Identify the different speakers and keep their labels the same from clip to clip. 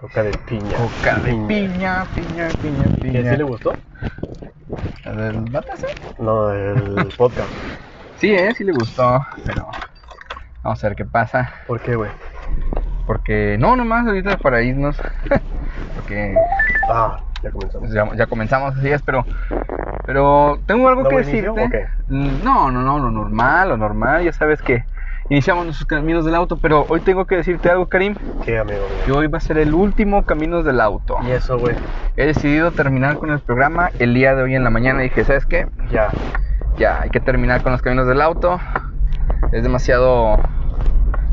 Speaker 1: Coca de piña.
Speaker 2: Coca de piña, piña, piña,
Speaker 1: ¿Que
Speaker 2: piña.
Speaker 1: sí le gustó?
Speaker 2: ¿El batazo?
Speaker 1: No, el podcast.
Speaker 2: Sí, eh, sí le gustó, pero vamos a ver qué pasa.
Speaker 1: ¿Por qué, güey?
Speaker 2: Porque, no, nomás ahorita para irnos. Porque
Speaker 1: Ah, ya comenzamos.
Speaker 2: ya, ya comenzamos, así es, pero, pero tengo algo
Speaker 1: ¿No
Speaker 2: que
Speaker 1: inicio
Speaker 2: decirte.
Speaker 1: o qué?
Speaker 2: Mm, No, no, no, lo normal, lo normal, ya sabes que iniciamos nuestros caminos del auto, pero hoy tengo que decirte algo, Karim,
Speaker 1: ¿Qué, amigo?
Speaker 2: que hoy va a ser el último caminos del auto.
Speaker 1: Y eso, güey.
Speaker 2: He decidido terminar con el programa el día de hoy en la mañana. Dije, ¿sabes qué?
Speaker 1: Ya.
Speaker 2: Ya, hay que terminar con los caminos del auto. Es demasiado.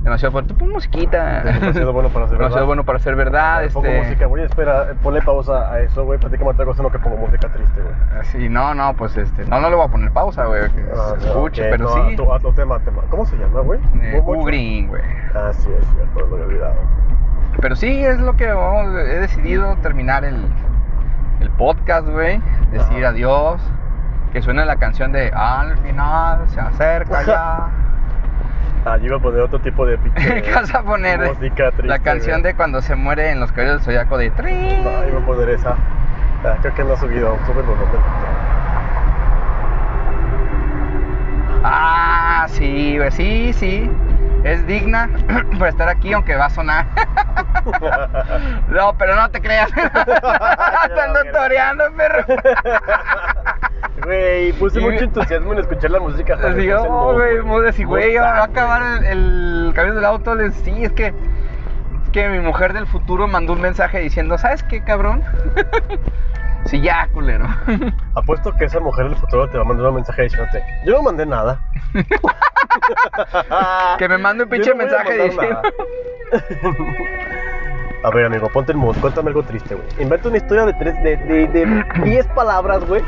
Speaker 2: Demasiado fuerte. Pon musiquita.
Speaker 1: Demasiado bueno para ser
Speaker 2: Demasiado
Speaker 1: verdad.
Speaker 2: bueno para ser verdad.
Speaker 1: Pongo
Speaker 2: Este.
Speaker 1: música, güey. Espera, ponle pausa a eso, güey. Platícame otra cosa, no que pongo música triste, güey.
Speaker 2: Sí, no, no, pues este. No, no le voy a poner pausa, güey. Que
Speaker 1: Ah,
Speaker 2: se
Speaker 1: no,
Speaker 2: escuche,
Speaker 1: ok,
Speaker 2: pero
Speaker 1: no,
Speaker 2: sí.
Speaker 1: Tu, a tu tema, tema. ¿Cómo se llama, güey?
Speaker 2: Eh,
Speaker 1: ¿Cómo,
Speaker 2: Hu Green, güey.
Speaker 1: Ah, sí, es cierto, lo había olvidado.
Speaker 2: Pero sí, es lo que vamos- he decidido terminar el, el podcast, güey. Decir adiós. Que suene la canción de Al final se acerca ya.
Speaker 1: Ah, yo iba a poner otro tipo de pinche
Speaker 2: ¿Qué vas a poner?
Speaker 1: música triste.
Speaker 2: la canción
Speaker 1: güey.
Speaker 2: de cuando se muere en los caballos del zodiaco de Trin.
Speaker 1: No, iba a poner esa. Ah, creo que no ha subido. Sube el volumen.
Speaker 2: Ah, sí, sí, sí. Es digna por estar aquí, aunque va a sonar. no, pero no te creas. Te ando toreando, perro.
Speaker 1: Güey, puse
Speaker 2: Y-
Speaker 1: mucho entusiasmo en escuchar la música. hasta me
Speaker 2: Digo, oh, güey, güey, va a acabar el, el camión del auto. Les- Sí, es que, es que mi mujer del futuro mandó un mensaje diciendo, ¿sabes qué, cabrón? Sí, ya, culero.
Speaker 1: Apuesto que esa mujer del futuro te va a mandar un mensaje diciéndote: Yo no mandé nada.
Speaker 2: que me mande un pinche
Speaker 1: no
Speaker 2: mensaje diciendo.
Speaker 1: A ver, amigo, ponte el mood, cuéntame algo triste, güey. Inventa una historia de tres, de, de, de 10 palabras, güey.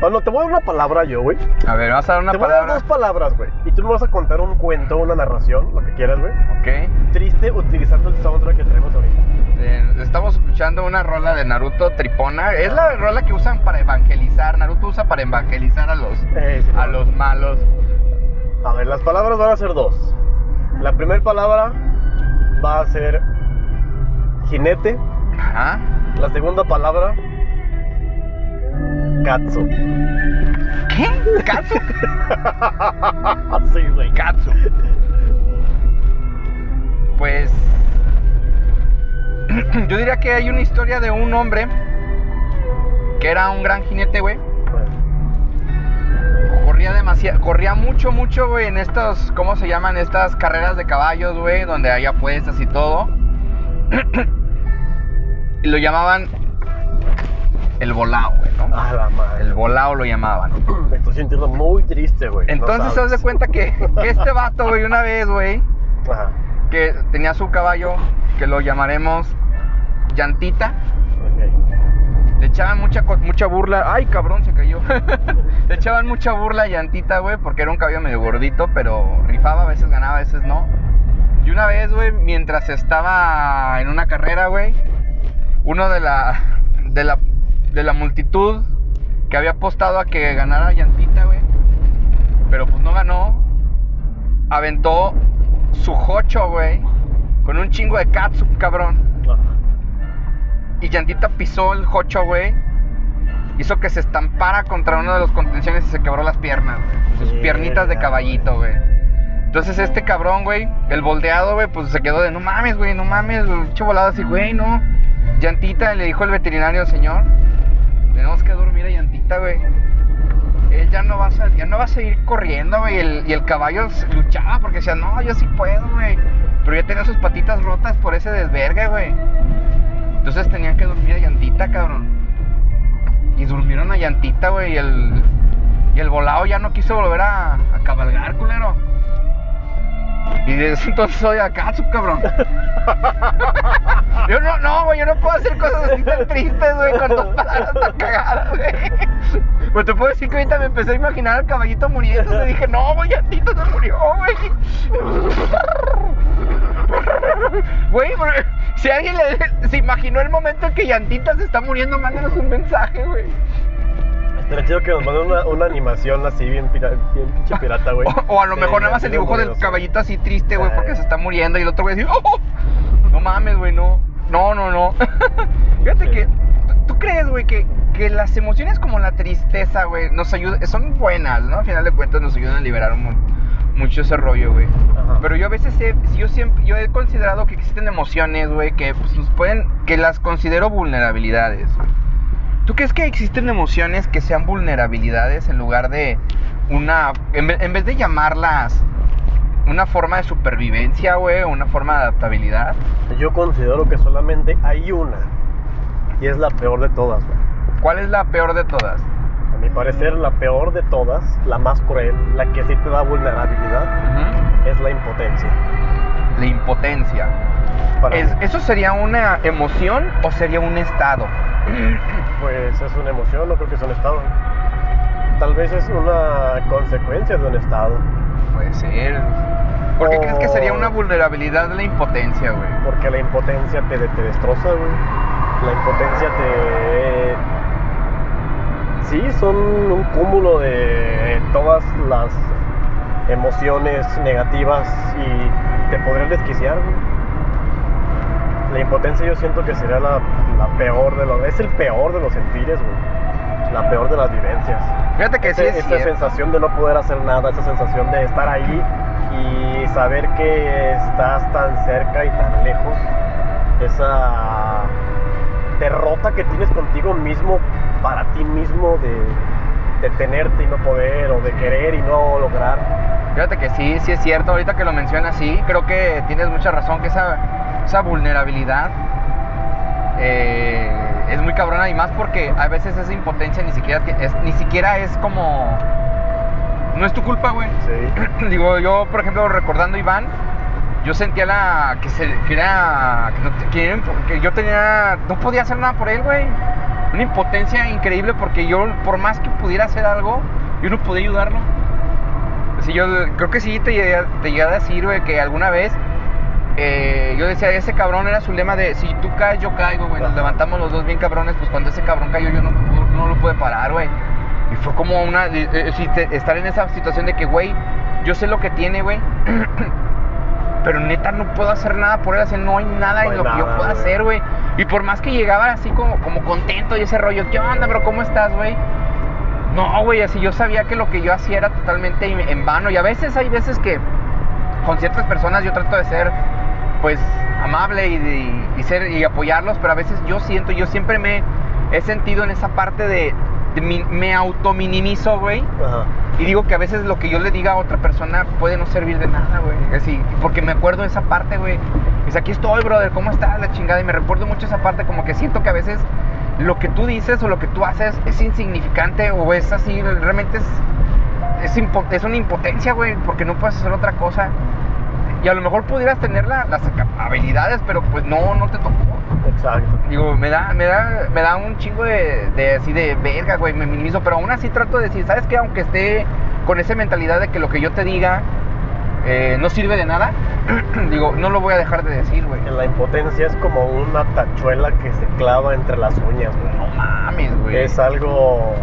Speaker 1: O no, te voy a dar una palabra yo, güey.
Speaker 2: A ver, vamos a dar una
Speaker 1: Te voy a dar
Speaker 2: palabra.
Speaker 1: dos palabras, güey. Y tú me vas a contar un cuento, una narración, lo que quieras, güey.
Speaker 2: Ok.
Speaker 1: Triste utilizando el soundtrack que traemos ahorita.
Speaker 2: Eh, estamos escuchando una rola de Naruto Tripona. Es la rola que usan para evangelizar. Naruto usa para evangelizar a los,
Speaker 1: Eh, sí,
Speaker 2: a
Speaker 1: no.
Speaker 2: los malos.
Speaker 1: A ver, las palabras van a ser dos. La primera palabra va a ser jinete.
Speaker 2: Ajá.
Speaker 1: La segunda palabra, katsu.
Speaker 2: ¿Qué? ¿Katsu?
Speaker 1: sí, güey.
Speaker 2: Katsu. Pues. Yo diría que hay una historia de un hombre que era un gran jinete, güey. Corría demasiado, corría mucho, mucho, güey, en estos, ¿cómo se llaman? Estas carreras de caballos, güey, donde hay apuestas y todo. Y lo llamaban el volao, güey, ¿no?
Speaker 1: A la madre.
Speaker 2: El volao lo llamaban.
Speaker 1: Me estoy sintiendo muy triste, güey. no
Speaker 2: Entonces, haz
Speaker 1: sabes.
Speaker 2: de cuenta que, que este vato, güey, una vez, güey,
Speaker 1: Ajá.
Speaker 2: que tenía su caballo, que lo llamaremos Llantita. Le echaban mucha, mucha burla. Ay, cabrón, se cayó. Le echaban mucha burla a Llantita, güey, porque era un caballo medio gordito, pero rifaba, a veces ganaba, a veces no. Y una vez, güey, mientras estaba en una carrera, güey, uno de la, de la, de la multitud que había apostado a que ganara Llantita, güey, pero pues no ganó, aventó su jocho, güey, con un chingo de katsu, cabrón. Y Llantita pisó el jocho, güey. Hizo que se estampara contra uno de los contenciones y se quebró las piernas, güey. Sus piernitas de caballito, güey. Entonces este cabrón, güey, el volteado, güey, pues se quedó de no mames, güey, no mames, pinche volado así, güey, no. Llantita le dijo el veterinario, señor, tenemos que dormir a Llantita, güey. Él ya no va a, ya no va a seguir corriendo, güey. el- y el caballo luchaba porque decía, no, yo sí puedo, güey. Pero ya tenía sus patitas rotas por ese desvergue, güey. Entonces tenían que dormir a llantita, cabrón. Y durmieron a llantita, güey. Y el, y el volado ya no quiso volver a, a cabalgar, culero. Y desde entonces soy acá, cabrón. Yo no, no, güey, yo no puedo hacer cosas así tan tristes, güey, con dos palabras tan cagadas, güey. Pues te puedo decir que ahorita me empecé a imaginar al caballito muriendo. Y dije, no, güey, llantita se murió, güey. Güey, si alguien le, se imaginó el momento en que Llantita se está muriendo, mándenos un mensaje, güey.
Speaker 1: Estaría chido que nos manden una, animación así, bien, pinche ah, pirata, güey.
Speaker 2: O, a lo mejor nada más el dibujo del caballito así triste, güey, porque ah. se está muriendo. Y el otro güey así, oh, ¡oh! No mames, güey, no. No, no, no. Fíjate que. ¿Tú crees, güey, que, que las emociones como la tristeza, güey, nos ayudan. Son buenas, ¿no? Al final de cuentas nos ayudan a liberar mucho ese rollo, güey. Pero yo a veces he, yo siempre, yo he considerado que existen emociones, güey, que pues, nos pueden, que las considero vulnerabilidades, güey. ¿Tú crees que existen emociones que sean vulnerabilidades en lugar de una, en, ve- en vez de llamarlas una forma de supervivencia, güey, o una forma de adaptabilidad?
Speaker 1: Yo considero que solamente hay una. Y es la peor de todas, güey.
Speaker 2: ¿Cuál es la peor de todas?
Speaker 1: A mi parecer, la peor de todas, la más cruel, la que sí te da vulnerabilidad, es la impotencia.
Speaker 2: La impotencia.
Speaker 1: Para
Speaker 2: Es-
Speaker 1: mí.
Speaker 2: ¿Eso sería una emoción o sería un estado?
Speaker 1: Pues es una emoción, no creo que es un estado. Tal vez es una consecuencia de un estado.
Speaker 2: Puede ser. ¿Por qué
Speaker 1: O-
Speaker 2: crees que sería una vulnerabilidad la impotencia, güey?
Speaker 1: Porque la impotencia te, te destroza, güey. La impotencia te... Sí, son un cúmulo de todas las emociones negativas y te podrías desquiciar, güey. La impotencia yo siento que sería la, la peor de los... Es el peor de los sentires, güey. La peor de las vivencias.
Speaker 2: Fíjate que sí es
Speaker 1: esa
Speaker 2: cierto.
Speaker 1: sensación de no poder hacer nada, esa sensación de estar ahí y saber que estás tan cerca y tan lejos, esa derrota que tienes contigo mismo, para ti mismo, de, de tenerte y no poder, o de querer y no lograr.
Speaker 2: Fíjate que sí, sí es cierto. Ahorita que lo mencionas, sí, creo que tienes mucha razón, que esa, esa vulnerabilidad eh, es muy cabrona y más porque a veces esa impotencia ni siquiera, es, ni siquiera es como... No es tu culpa, güey.
Speaker 1: Sí.
Speaker 2: Digo, yo, por ejemplo, recordando a Iván, yo sentía la que, se, que era que, no que que yo tenía no podía hacer nada por él, güey. Una impotencia increíble porque yo por más que pudiera hacer algo, yo no podía ayudarlo. Yo creo que sí te te llegué a decir, güey, que alguna vez eh, yo decía, ese cabrón era su lema de si tú caes, yo caigo, güey. Nos levantamos los dos bien cabrones, pues cuando ese cabrón cayó yo no, no, lo pude parar, güey. Y fue como una, eh, eh, estar en esa situación de que, güey, yo sé lo que tiene, güey. Pero neta no puedo hacer nada por él, así no hay nada
Speaker 1: No
Speaker 2: en lo que yo pueda
Speaker 1: güey.
Speaker 2: hacer, güey. Y por más que llegaba así como, como contento y ese rollo, ¿qué onda, bro? ¿Cómo estás, güey? No, güey, así yo sabía que lo que yo hacía era totalmente en en vano. Y a veces hay veces que con ciertas personas yo trato de ser, pues, amable y, ser, y apoyarlos, pero a veces yo siento, yo siempre me he sentido en esa parte de, de mi- me autominimizo, güey.
Speaker 1: Ajá.
Speaker 2: Y digo que a veces lo que yo le diga a otra persona puede no servir de nada, güey. Así, porque me acuerdo de esa parte, güey. Dice, aquí estoy, brother, ¿cómo estás? La chingada. Y me recuerdo mucho esa parte, como que siento que a veces lo que tú dices o lo que tú haces es insignificante o es así, realmente es, es, impo- es una impotencia, güey, porque no puedes hacer otra cosa. Y a lo mejor pudieras tener la- las habilidades, pero pues no, no te tocó.
Speaker 1: Exacto.
Speaker 2: Digo, me da, me da, me da un chingo de, de así de verga, güey, me minimizo, pero aún así trato de decir, ¿sabes qué? Aunque esté con esa mentalidad de que lo que yo te diga eh, no sirve de nada, digo, no lo voy a dejar de decir, güey.
Speaker 1: La impotencia es como una tachuela que se clava entre las uñas, güey.
Speaker 2: No mames, güey.
Speaker 1: Es algo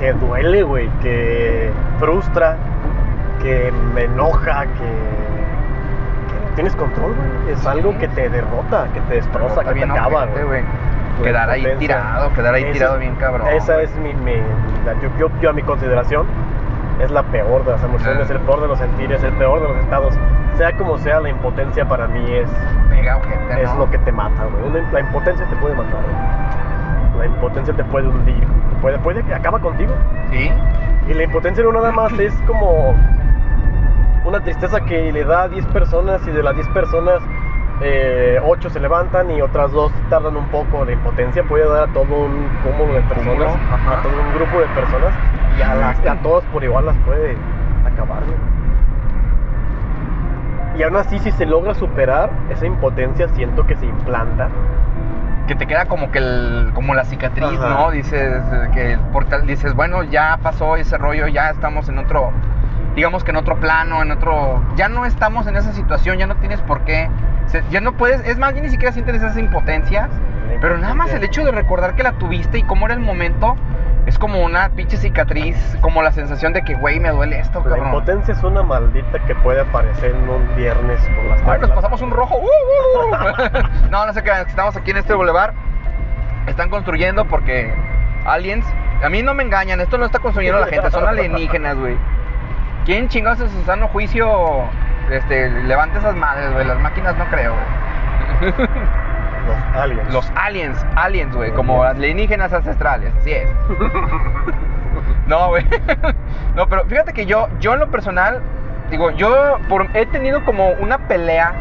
Speaker 1: que duele, güey, que frustra, que me enoja, que, que no tienes control, güey. Es algo que te derrota, que te destroza, que te acaba, güey.
Speaker 2: Quedar ahí tirado, quedar ahí
Speaker 1: Esa
Speaker 2: tirado bien cabrón.
Speaker 1: Esa es mi, mi- la- yo, yo, yo a mi consideración, es la peor de las emociones,
Speaker 2: Ah.
Speaker 1: el peor de los sentires, el peor de los estados. Sea como sea, la impotencia para mí es,
Speaker 2: Pega, ojete,
Speaker 1: es
Speaker 2: ¿no?
Speaker 1: lo que te mata, güey. La impotencia te puede matar, güey. La impotencia te puede hundir, puede, puede que acaba contigo.
Speaker 2: Sí,
Speaker 1: Y la impotencia no nada más es como una tristeza que le da a 10 personas y de las 10 personas 8 se levantan y otras 2 tardan un poco. La impotencia puede dar a todo un cúmulo de personas,
Speaker 2: ajá.
Speaker 1: a todo un grupo de personas y a, las, a todos por igual las puede acabar. güey. Y aún así, si se logra superar esa impotencia, siento que se implanta.
Speaker 2: que te queda como que el, como la cicatriz,
Speaker 1: Ajá.
Speaker 2: ¿no? Dices eh, que dices, bueno, ya pasó ese rollo, ya estamos en otro, digamos que en otro plano, en otro, ya no estamos en esa situación, ya no tienes por qué, se- ya no puedes, es más, ya ni siquiera sientes esas impotencias,
Speaker 1: la
Speaker 2: pero nada más el hecho de recordar que la tuviste y cómo era el momento, es como una pinche cicatriz, como la sensación de que, güey, me duele esto,
Speaker 1: La
Speaker 2: cabrón.
Speaker 1: impotencia es una maldita que puede aparecer en un viernes por las
Speaker 2: Ay, nos
Speaker 1: tardes.
Speaker 2: pasamos un rojo. ¡Uh, uh, uh! no, no sé qué, estamos aquí en este bulevar. están construyendo porque aliens, a mí no me engañan, esto no está construyendo la gente, son alienígenas, güey. ¿Quién chingados en su sano juicio este, levanta esas madres, güey? Las máquinas no creo, güey.
Speaker 1: Los aliens.
Speaker 2: Los aliens, aliens, güey, como alienígenas ancestrales, así es. No, güey. No, pero fíjate que yo, yo en lo personal, digo, yo por- he tenido como una pelea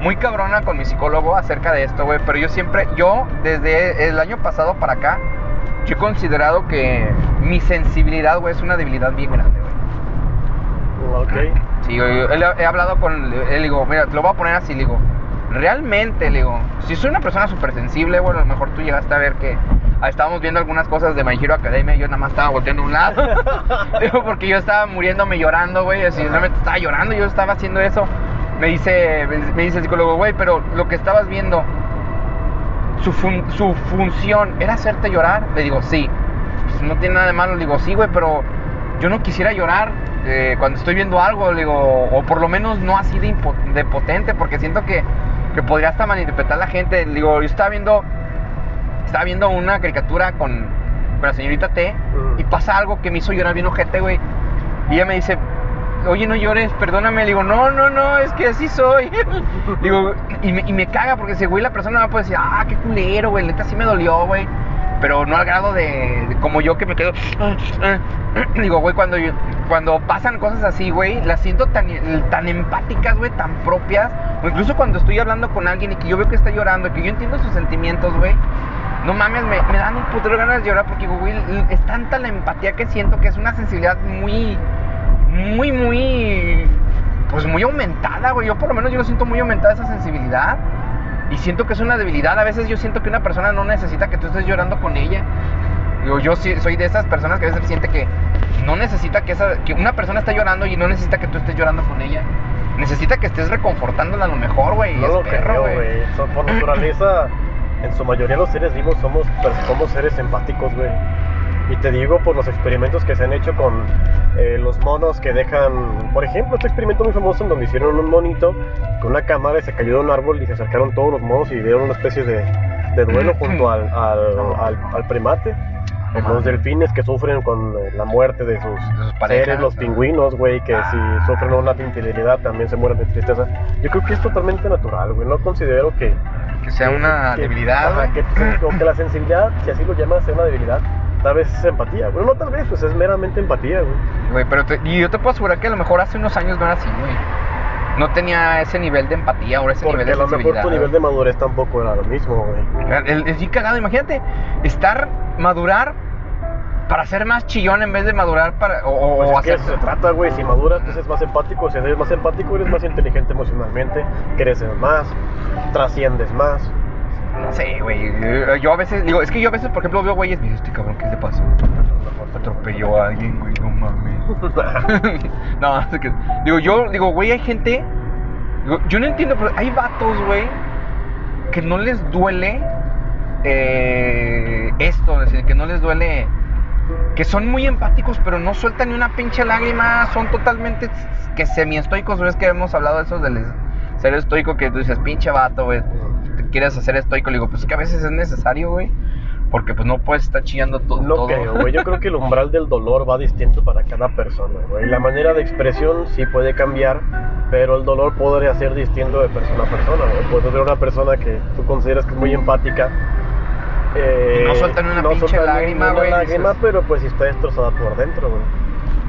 Speaker 2: muy cabrona con mi psicólogo acerca de esto, güey. Pero yo siempre, yo desde el año pasado para acá, yo he considerado que mi sensibilidad, güey, es una debilidad bien grande,
Speaker 1: Ok.
Speaker 2: Sí, yo, yo- él- he hablado con él, le digo, mira, te lo voy a poner así, le digo, realmente, le digo, si soy una persona súper sensible, bueno, a lo mejor tú llegaste a ver que ah, estábamos viendo algunas cosas de My Hero Academia y yo nada más estaba volteando a un lado, digo, porque yo estaba muriéndome llorando, güey, así, realmente estaba llorando, yo estaba haciendo eso, me dice, me dice el psicólogo, güey, pero lo que estabas viendo, su, fun- su función era hacerte llorar, le digo, sí, pues no tiene nada de malo, le digo, sí, güey, pero yo no quisiera llorar eh, cuando estoy viendo algo, le digo, o por lo menos no así de, de potente, porque siento que, que podría hasta malinterpretar la gente. Le digo, yo estaba viendo, estaba viendo una caricatura con, con la señorita T y pasa algo que me hizo llorar bien ojete, güey. Y ella me dice, oye, no llores, perdóname. Le digo, no, no, no, es que así soy. digo, y me, y me caga porque ese güey, la persona me puede decir, ah, qué culero, güey, neta sí me dolió, güey. Pero no al grado de, de como yo que me quedo. "Ah, ah". Digo, güey, cuando, yo- cuando pasan cosas así, güey, las siento tan, tan empáticas, güey, tan propias. O incluso cuando estoy hablando con alguien y que yo veo que está llorando, y que yo entiendo sus sentimientos, güey. No mames, me, me dan un putero ganas de llorar porque, digo, güey, es tanta la empatía que siento que es una sensibilidad muy, muy, muy, pues muy aumentada, güey. Yo por lo menos yo lo siento muy aumentada esa sensibilidad. Y siento que es una debilidad. A veces yo siento que una persona no necesita que tú estés llorando con ella. Yo sí soy de esas personas que a veces siente que no necesita que, esa, que una persona esté llorando y no necesita que tú estés llorando con ella. Necesita que estés reconfortándola a lo mejor, güey.
Speaker 1: No
Speaker 2: es
Speaker 1: lo
Speaker 2: perro,
Speaker 1: creo, güey. Por naturaleza, en su mayoría los seres vivos somos seres empáticos, güey. Y te digo por los experimentos que se han hecho con eh, los monos que dejan, por ejemplo, este experimento muy famoso en donde hicieron un monito con una cámara y se cayó de un árbol y se acercaron todos los monos y dieron una especie de, de duelo junto al, al, al, al primate. Los delfines que sufren con la muerte de sus,
Speaker 2: sus parejas,
Speaker 1: seres, los
Speaker 2: ¿no?
Speaker 1: pingüinos, güey, que si sufren una infidelidad también se mueren de tristeza. Yo creo que es totalmente natural, güey. No considero que.
Speaker 2: Que sea una
Speaker 1: que-
Speaker 2: debilidad,
Speaker 1: ajá, que, o que la sensibilidad, si así lo llamas, sea una debilidad. Tal vez es empatía. Bueno, no tal vez, pues es meramente empatía, güey.
Speaker 2: Güey, pero te- y yo te puedo asegurar que a lo mejor hace unos años no era así, güey. No tenía ese nivel de empatía o ese
Speaker 1: Porque
Speaker 2: nivel de
Speaker 1: a lo mejor tu nivel de madurez tampoco era lo mismo, güey.
Speaker 2: El sí cagado, imagínate, estar, madurar para ser más chillón en vez de madurar para. O,
Speaker 1: Pues
Speaker 2: o
Speaker 1: es
Speaker 2: hacer.
Speaker 1: eso se trata, güey. Si maduras, pues es más empático. Si eres más empático, eres más inteligente emocionalmente. Creces más. Trasciendes más.
Speaker 2: Sé, güey. eh, Yo a veces, digo, es que yo a veces, por ejemplo, veo güeyes y este cabrón, ¿qué le pasó? Atropelló a alguien, güey, no mames. no, es que, digo, yo, digo, güey, hay gente. digo, yo no entiendo, pero hay vatos, güey, que no les duele eh, esto, es decir, que no les duele. Que son muy empáticos, pero no sueltan ni una pinche lágrima. Son totalmente que semi-estoicos. ¿Ves que hemos hablado de eso del ser estoico? Que tú dices, pinche vato, güey. Quieres hacer estoico. Le digo, pues es que a veces es necesario, güey. Porque pues no puedes estar chillando to-
Speaker 1: No
Speaker 2: todo.
Speaker 1: creo, güey. Yo creo que el umbral del dolor va distinto para cada persona, güey. La manera de expresión sí puede cambiar, pero el dolor podría ser distinto de persona a persona, güey. Puedes ver una persona que tú consideras que es muy empática. eh,
Speaker 2: Y no suelta ni una pinche
Speaker 1: suelta ni
Speaker 2: lágrima,
Speaker 1: una
Speaker 2: güey,
Speaker 1: lágrima,
Speaker 2: dices-
Speaker 1: pero pues sí está destrozada por dentro, güey.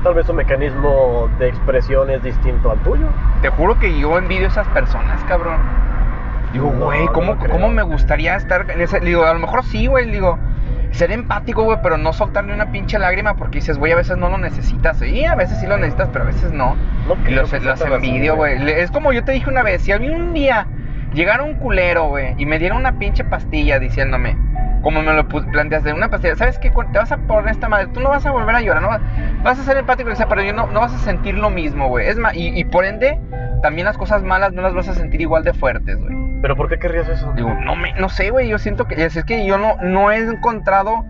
Speaker 1: Tal vez su mecanismo de expresión es distinto al tuyo.
Speaker 2: Te juro que yo envidio a esas personas, cabrón. Digo, güey, ¿cómo. ¿cómo me gustaría estar en ese? Digo, a lo mejor sí, güey, digo, ser empático, güey, pero no soltar ni una pinche lágrima porque dices, güey, a veces no lo necesitas. Y a veces sí lo necesitas, pero a veces no.
Speaker 1: No
Speaker 2: Y los, los envidio, güey. Es como yo te dije una vez, si a mí un día llegara un culero, güey, y me diera una pinche pastilla diciéndome, como me lo planteaste, una pastilla, ¿sabes qué? Te vas a poner esta madre, tú no vas a volver a llorar, no vas, vas a ser empático, sea, pero yo no, no vas a sentir lo mismo, güey. Es más, y, y por ende, también las cosas malas no las vas a sentir igual de fuertes, güey.
Speaker 1: ¿Pero por qué querrías eso?
Speaker 2: Digo, no me, no sé, güey, yo siento que, es, es que yo no, no he encontrado,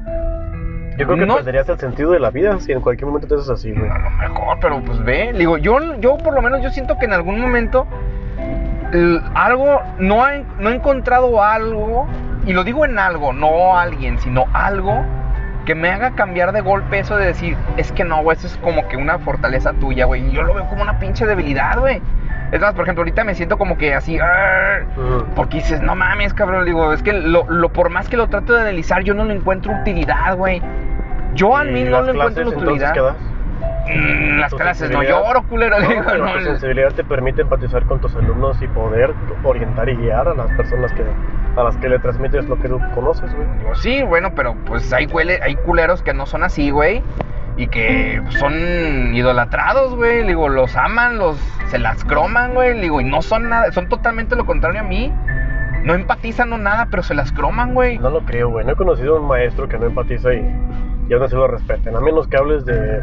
Speaker 1: Yo creo que
Speaker 2: no-
Speaker 1: perderías el sentido de la vida si en cualquier momento te haces así, güey.
Speaker 2: a lo mejor, pero pues ve, digo, yo, yo por lo menos yo siento que en algún momento el- algo, no he, no he encontrado algo y lo digo en algo, no alguien, sino algo que me haga cambiar de golpe eso de decir, es que no, güey, eso es como que una fortaleza tuya, güey. Y yo lo veo como una pinche debilidad, güey. Es más, por ejemplo, ahorita me siento como que así, porque dices, no mames, cabrón. Digo, es que lo, lo- por más que lo trato de analizar, yo no le encuentro utilidad, güey. Yo a
Speaker 1: ¿Y
Speaker 2: mí no le encuentro utilidad.
Speaker 1: ¿qué das?
Speaker 2: Mm, las clases, no lloro, culero. le
Speaker 1: No,
Speaker 2: digo,
Speaker 1: pero
Speaker 2: no,
Speaker 1: tu sensibilidad te permite empatizar con tus alumnos y poder orientar y guiar a las personas que a las que le transmites lo que tú conoces, güey.
Speaker 2: Sí, bueno, pero pues hay, huele, hay culeros que no son así, güey. Y que son idolatrados, güey. Digo, los aman, los se las croman, güey. Digo, y no son nada, son totalmente lo contrario a mí. No empatizan o nada, pero se las croman, güey.
Speaker 1: No lo creo, güey. No he conocido a un maestro que no empatiza y, y aún así lo respeten. A menos que hables de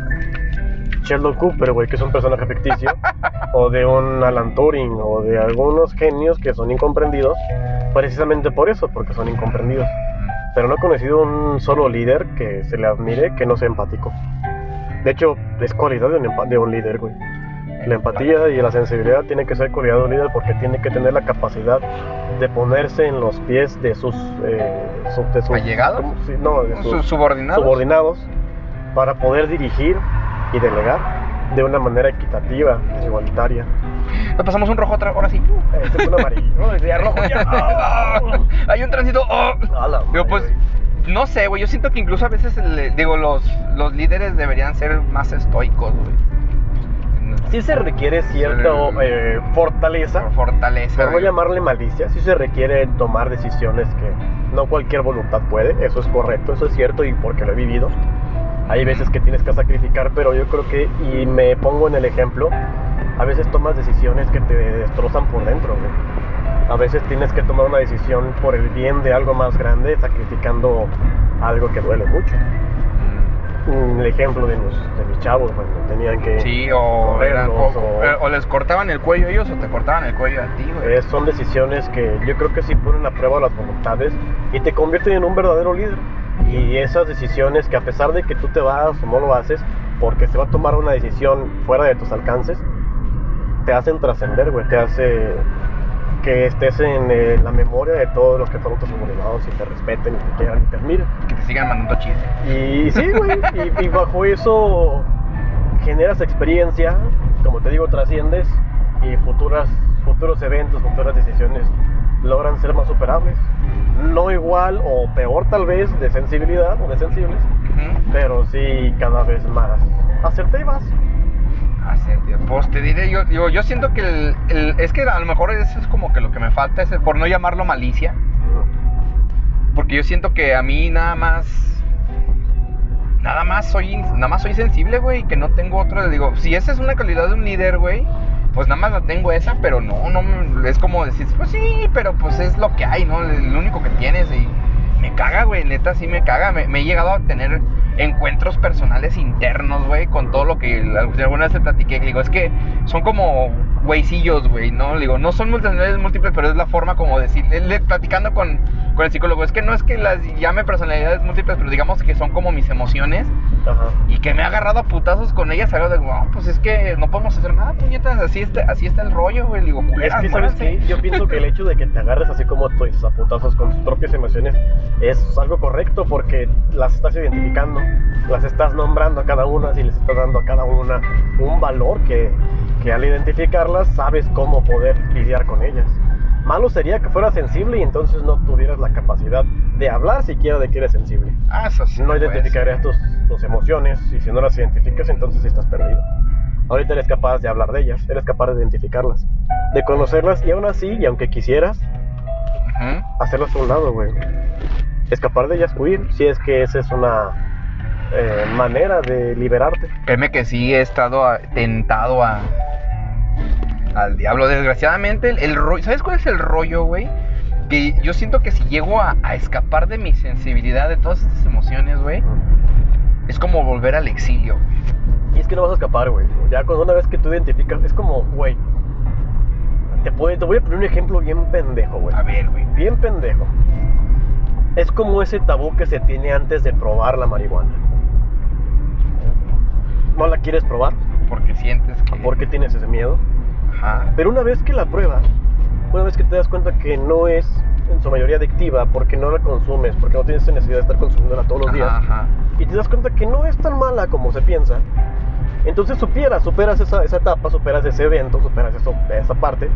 Speaker 1: Sheldon Cooper, güey, que es un personaje ficticio. o de un Alan Turing, o de algunos genios que son incomprendidos. Precisamente por eso, porque son incomprendidos. Pero no he conocido un solo líder que se le admire que no sea empático. De hecho, es cualidad de un, empa- de un líder, güey. La empatía y la sensibilidad tiene que ser cualidad de un líder porque tiene que tener la capacidad de ponerse en los pies de sus... Eh, su- de sus
Speaker 2: ¿Allegados?
Speaker 1: no, de
Speaker 2: Sus
Speaker 1: sus
Speaker 2: subordinados.
Speaker 1: subordinados para poder dirigir y delegar de una manera equitativa, igualitaria.
Speaker 2: Nos pasamos un rojo otra, ahora sí.
Speaker 1: Este es un amarillo, ya rojo ya.
Speaker 2: Hay un tránsito. oh.
Speaker 1: A
Speaker 2: pues, no sé, güey. Yo siento que incluso a veces, digo, los, los líderes deberían ser más estoicos, güey.
Speaker 1: Sí se requiere cierta eh, fortaleza,
Speaker 2: fortaleza.
Speaker 1: por no
Speaker 2: güey.
Speaker 1: llamarle malicia, sí se requiere tomar decisiones que no cualquier voluntad puede, eso es correcto, eso es cierto y porque lo he vivido. Hay veces que tienes que sacrificar, pero yo creo que, y me pongo en el ejemplo, a veces tomas decisiones que te destrozan por dentro. A veces tienes que tomar una decisión por el bien de algo más grande, sacrificando algo que duele mucho. El ejemplo de, los, de mis chavos, cuando tenían que...
Speaker 2: Sí, o, eran- o,
Speaker 1: o-
Speaker 2: o les cortaban el cuello ellos o te cortaban el cuello a ti, güey.
Speaker 1: Eh, son decisiones que yo creo que sí ponen a prueba las voluntades y te convierten en un verdadero líder. Y esas decisiones que a pesar de que tú te vas o no lo haces, porque se va a tomar una decisión fuera de tus alcances, te hacen trascender, güey, te hace que estés en eh, la memoria de todos los que fueron tus subordinados y te respeten y te quieran y te admiren.
Speaker 2: Que te sigan mandando chistes.
Speaker 1: Y sí, güey, y, y bajo eso generas experiencia, como te digo, trasciendes y futuras, futuros eventos, futuras decisiones logran ser más superables. No igual o peor tal vez de sensibilidad o de sensibles, pero sí cada vez más asertivas.
Speaker 2: Pues te diré, yo, yo siento que el, es que a lo mejor eso es como que lo que me falta, es el- por no llamarlo malicia, porque yo siento que a mí nada más, nada más soy, nada más soy sensible, güey, que no tengo otra, digo, si esa es una calidad de un líder, güey, pues nada más la tengo esa, pero no, no, es como decir, pues sí, pero pues es lo que hay, ¿no? El único que tienes y me caga, güey, neta, sí me caga, me, me he llegado a tener encuentros personales internos, güey, con todo lo que alguna vez te platiqué, digo, es que son como güeycillos, güey, ¿no? Digo, no son personalidades múltiples, pero es la forma como decir, le- platicando con, con el psicólogo, es que no es que las llame personalidades múltiples, pero digamos que son como mis emociones
Speaker 1: Ajá.
Speaker 2: y que me ha agarrado a putazos con ellas, algo de, "No, pues es que no podemos hacer nada, puñetas, así está, así está el rollo, güey, digo,
Speaker 1: Es que, ¿sabes
Speaker 2: muéranse".
Speaker 1: qué? Yo pienso que el hecho de que te agarres así como tú dices, a putazos con tus propias emociones es algo correcto porque las estás identificando, las estás nombrando a cada una y les estás dando a cada una un valor que, que al identificarlas sabes cómo poder lidiar con ellas. Malo sería que fueras sensible y entonces no tuvieras la capacidad de hablar siquiera de que eres sensible.
Speaker 2: Ah, eso sí.
Speaker 1: No
Speaker 2: puede
Speaker 1: identificarías tus, tus emociones y si no las identificas entonces estás perdido. Ahorita eres capaz de hablar de ellas, eres capaz de identificarlas, de conocerlas y aún así, y aunque quisieras.
Speaker 2: Ujú.
Speaker 1: hacerlas a un lado, güey. Escapar de ellas, huir, si es que esa es una eh, manera de liberarte.
Speaker 2: Créeme que sí he estado a- tentado a al diablo. Desgraciadamente, el, el rollo. ¿Sabes cuál es el rollo, güey? Que yo siento que si llego a, a escapar de mi sensibilidad, de todas estas emociones, güey, es como volver al exilio.
Speaker 1: Y es que no vas a escapar, güey. Ya cuando una vez que tú identificas, es como, güey, te, puede- te voy a poner un ejemplo bien pendejo, güey.
Speaker 2: A ver, güey.
Speaker 1: Bien pendejo. Es como ese tabú que se tiene antes de probar la marihuana. No la quieres probar
Speaker 2: Porque sientes que.
Speaker 1: porque tienes ese miedo.
Speaker 2: Ajá.
Speaker 1: Pero una vez que la pruebas, una vez que te das cuenta que no es en su mayoría adictiva porque no la consumes, porque no tienes necesidad de estar consumiéndola todos los días.
Speaker 2: Ajá, ajá.
Speaker 1: Y te das cuenta que no es tan mala como se piensa. Entonces supieras, superas esa, esa etapa, superas ese evento, superas eso, esa parte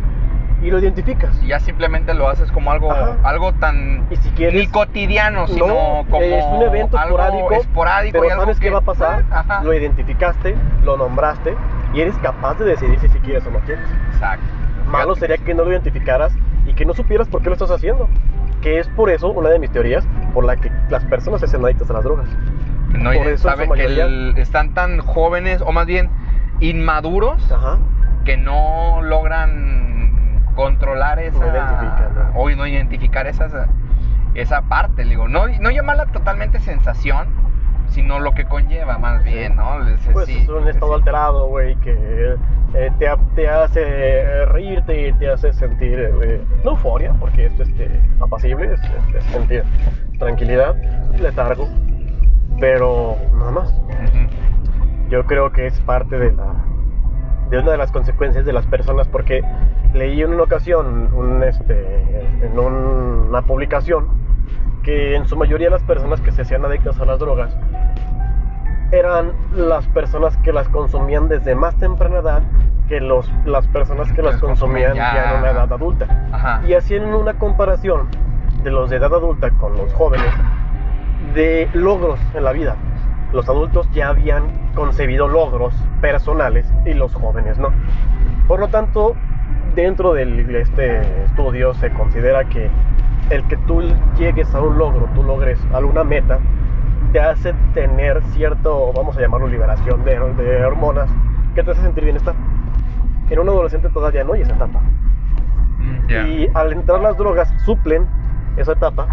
Speaker 1: y lo identificas.
Speaker 2: Y ya simplemente lo haces como algo,
Speaker 1: Ajá.
Speaker 2: algo tan
Speaker 1: Y si quieres...
Speaker 2: ni cotidiano, sino
Speaker 1: no,
Speaker 2: como
Speaker 1: es un evento
Speaker 2: algo
Speaker 1: esporádico,
Speaker 2: esporádico
Speaker 1: pero
Speaker 2: y
Speaker 1: sabes qué va a pasar,
Speaker 2: Ajá.
Speaker 1: lo identificaste, lo nombraste y eres capaz de decidir si sí quieres o no quieres.
Speaker 2: Exacto.
Speaker 1: Malo sería que no lo identificaras y que no supieras por qué lo estás haciendo. Que es por eso una de mis teorías por la que las personas se hacen adictas a las drogas.
Speaker 2: no
Speaker 1: por eso en
Speaker 2: saben que el- están tan jóvenes o más bien inmaduros
Speaker 1: Ajá.
Speaker 2: que no logran controlar esa
Speaker 1: No identifican, ¿no?
Speaker 2: o no identificar esas, esa parte, le digo, no, no llamarla totalmente sensación, sino lo que conlleva más bien, ¿no? Les-
Speaker 1: Pues
Speaker 2: sí,
Speaker 1: es un estado
Speaker 2: sí.
Speaker 1: alterado, güey, que eh, te, te hace eh, reírte y te hace sentir, eh, no euforia, porque es este, apacible, es, es- es sentir tranquilidad, letargo, pero nada más.
Speaker 2: Ujú.
Speaker 1: Yo creo que es parte de la de una de las consecuencias de las personas porque leí en una ocasión un, este, en un- una publicación que en su mayoría las personas que se hacían adictas a las drogas eran las personas que las consumían desde más temprana edad que los, las personas que las
Speaker 2: las consumían ya.
Speaker 1: ya en una edad adulta.
Speaker 2: Ajá.
Speaker 1: Y hacían una comparación de los de edad adulta con los jóvenes de logros en la vida. Los adultos ya habían concebido logros personales y los jóvenes no. Por lo tanto, dentro de este estudio se considera que el que tú llegues a un logro, tú logres alguna meta, te hace tener cierto, vamos a llamarlo liberación de, de hormonas, que te hace sentir bienestar. En un adolescente todavía no hay esa etapa.
Speaker 2: Mm.
Speaker 1: Y al entrar las drogas suplen esa etapa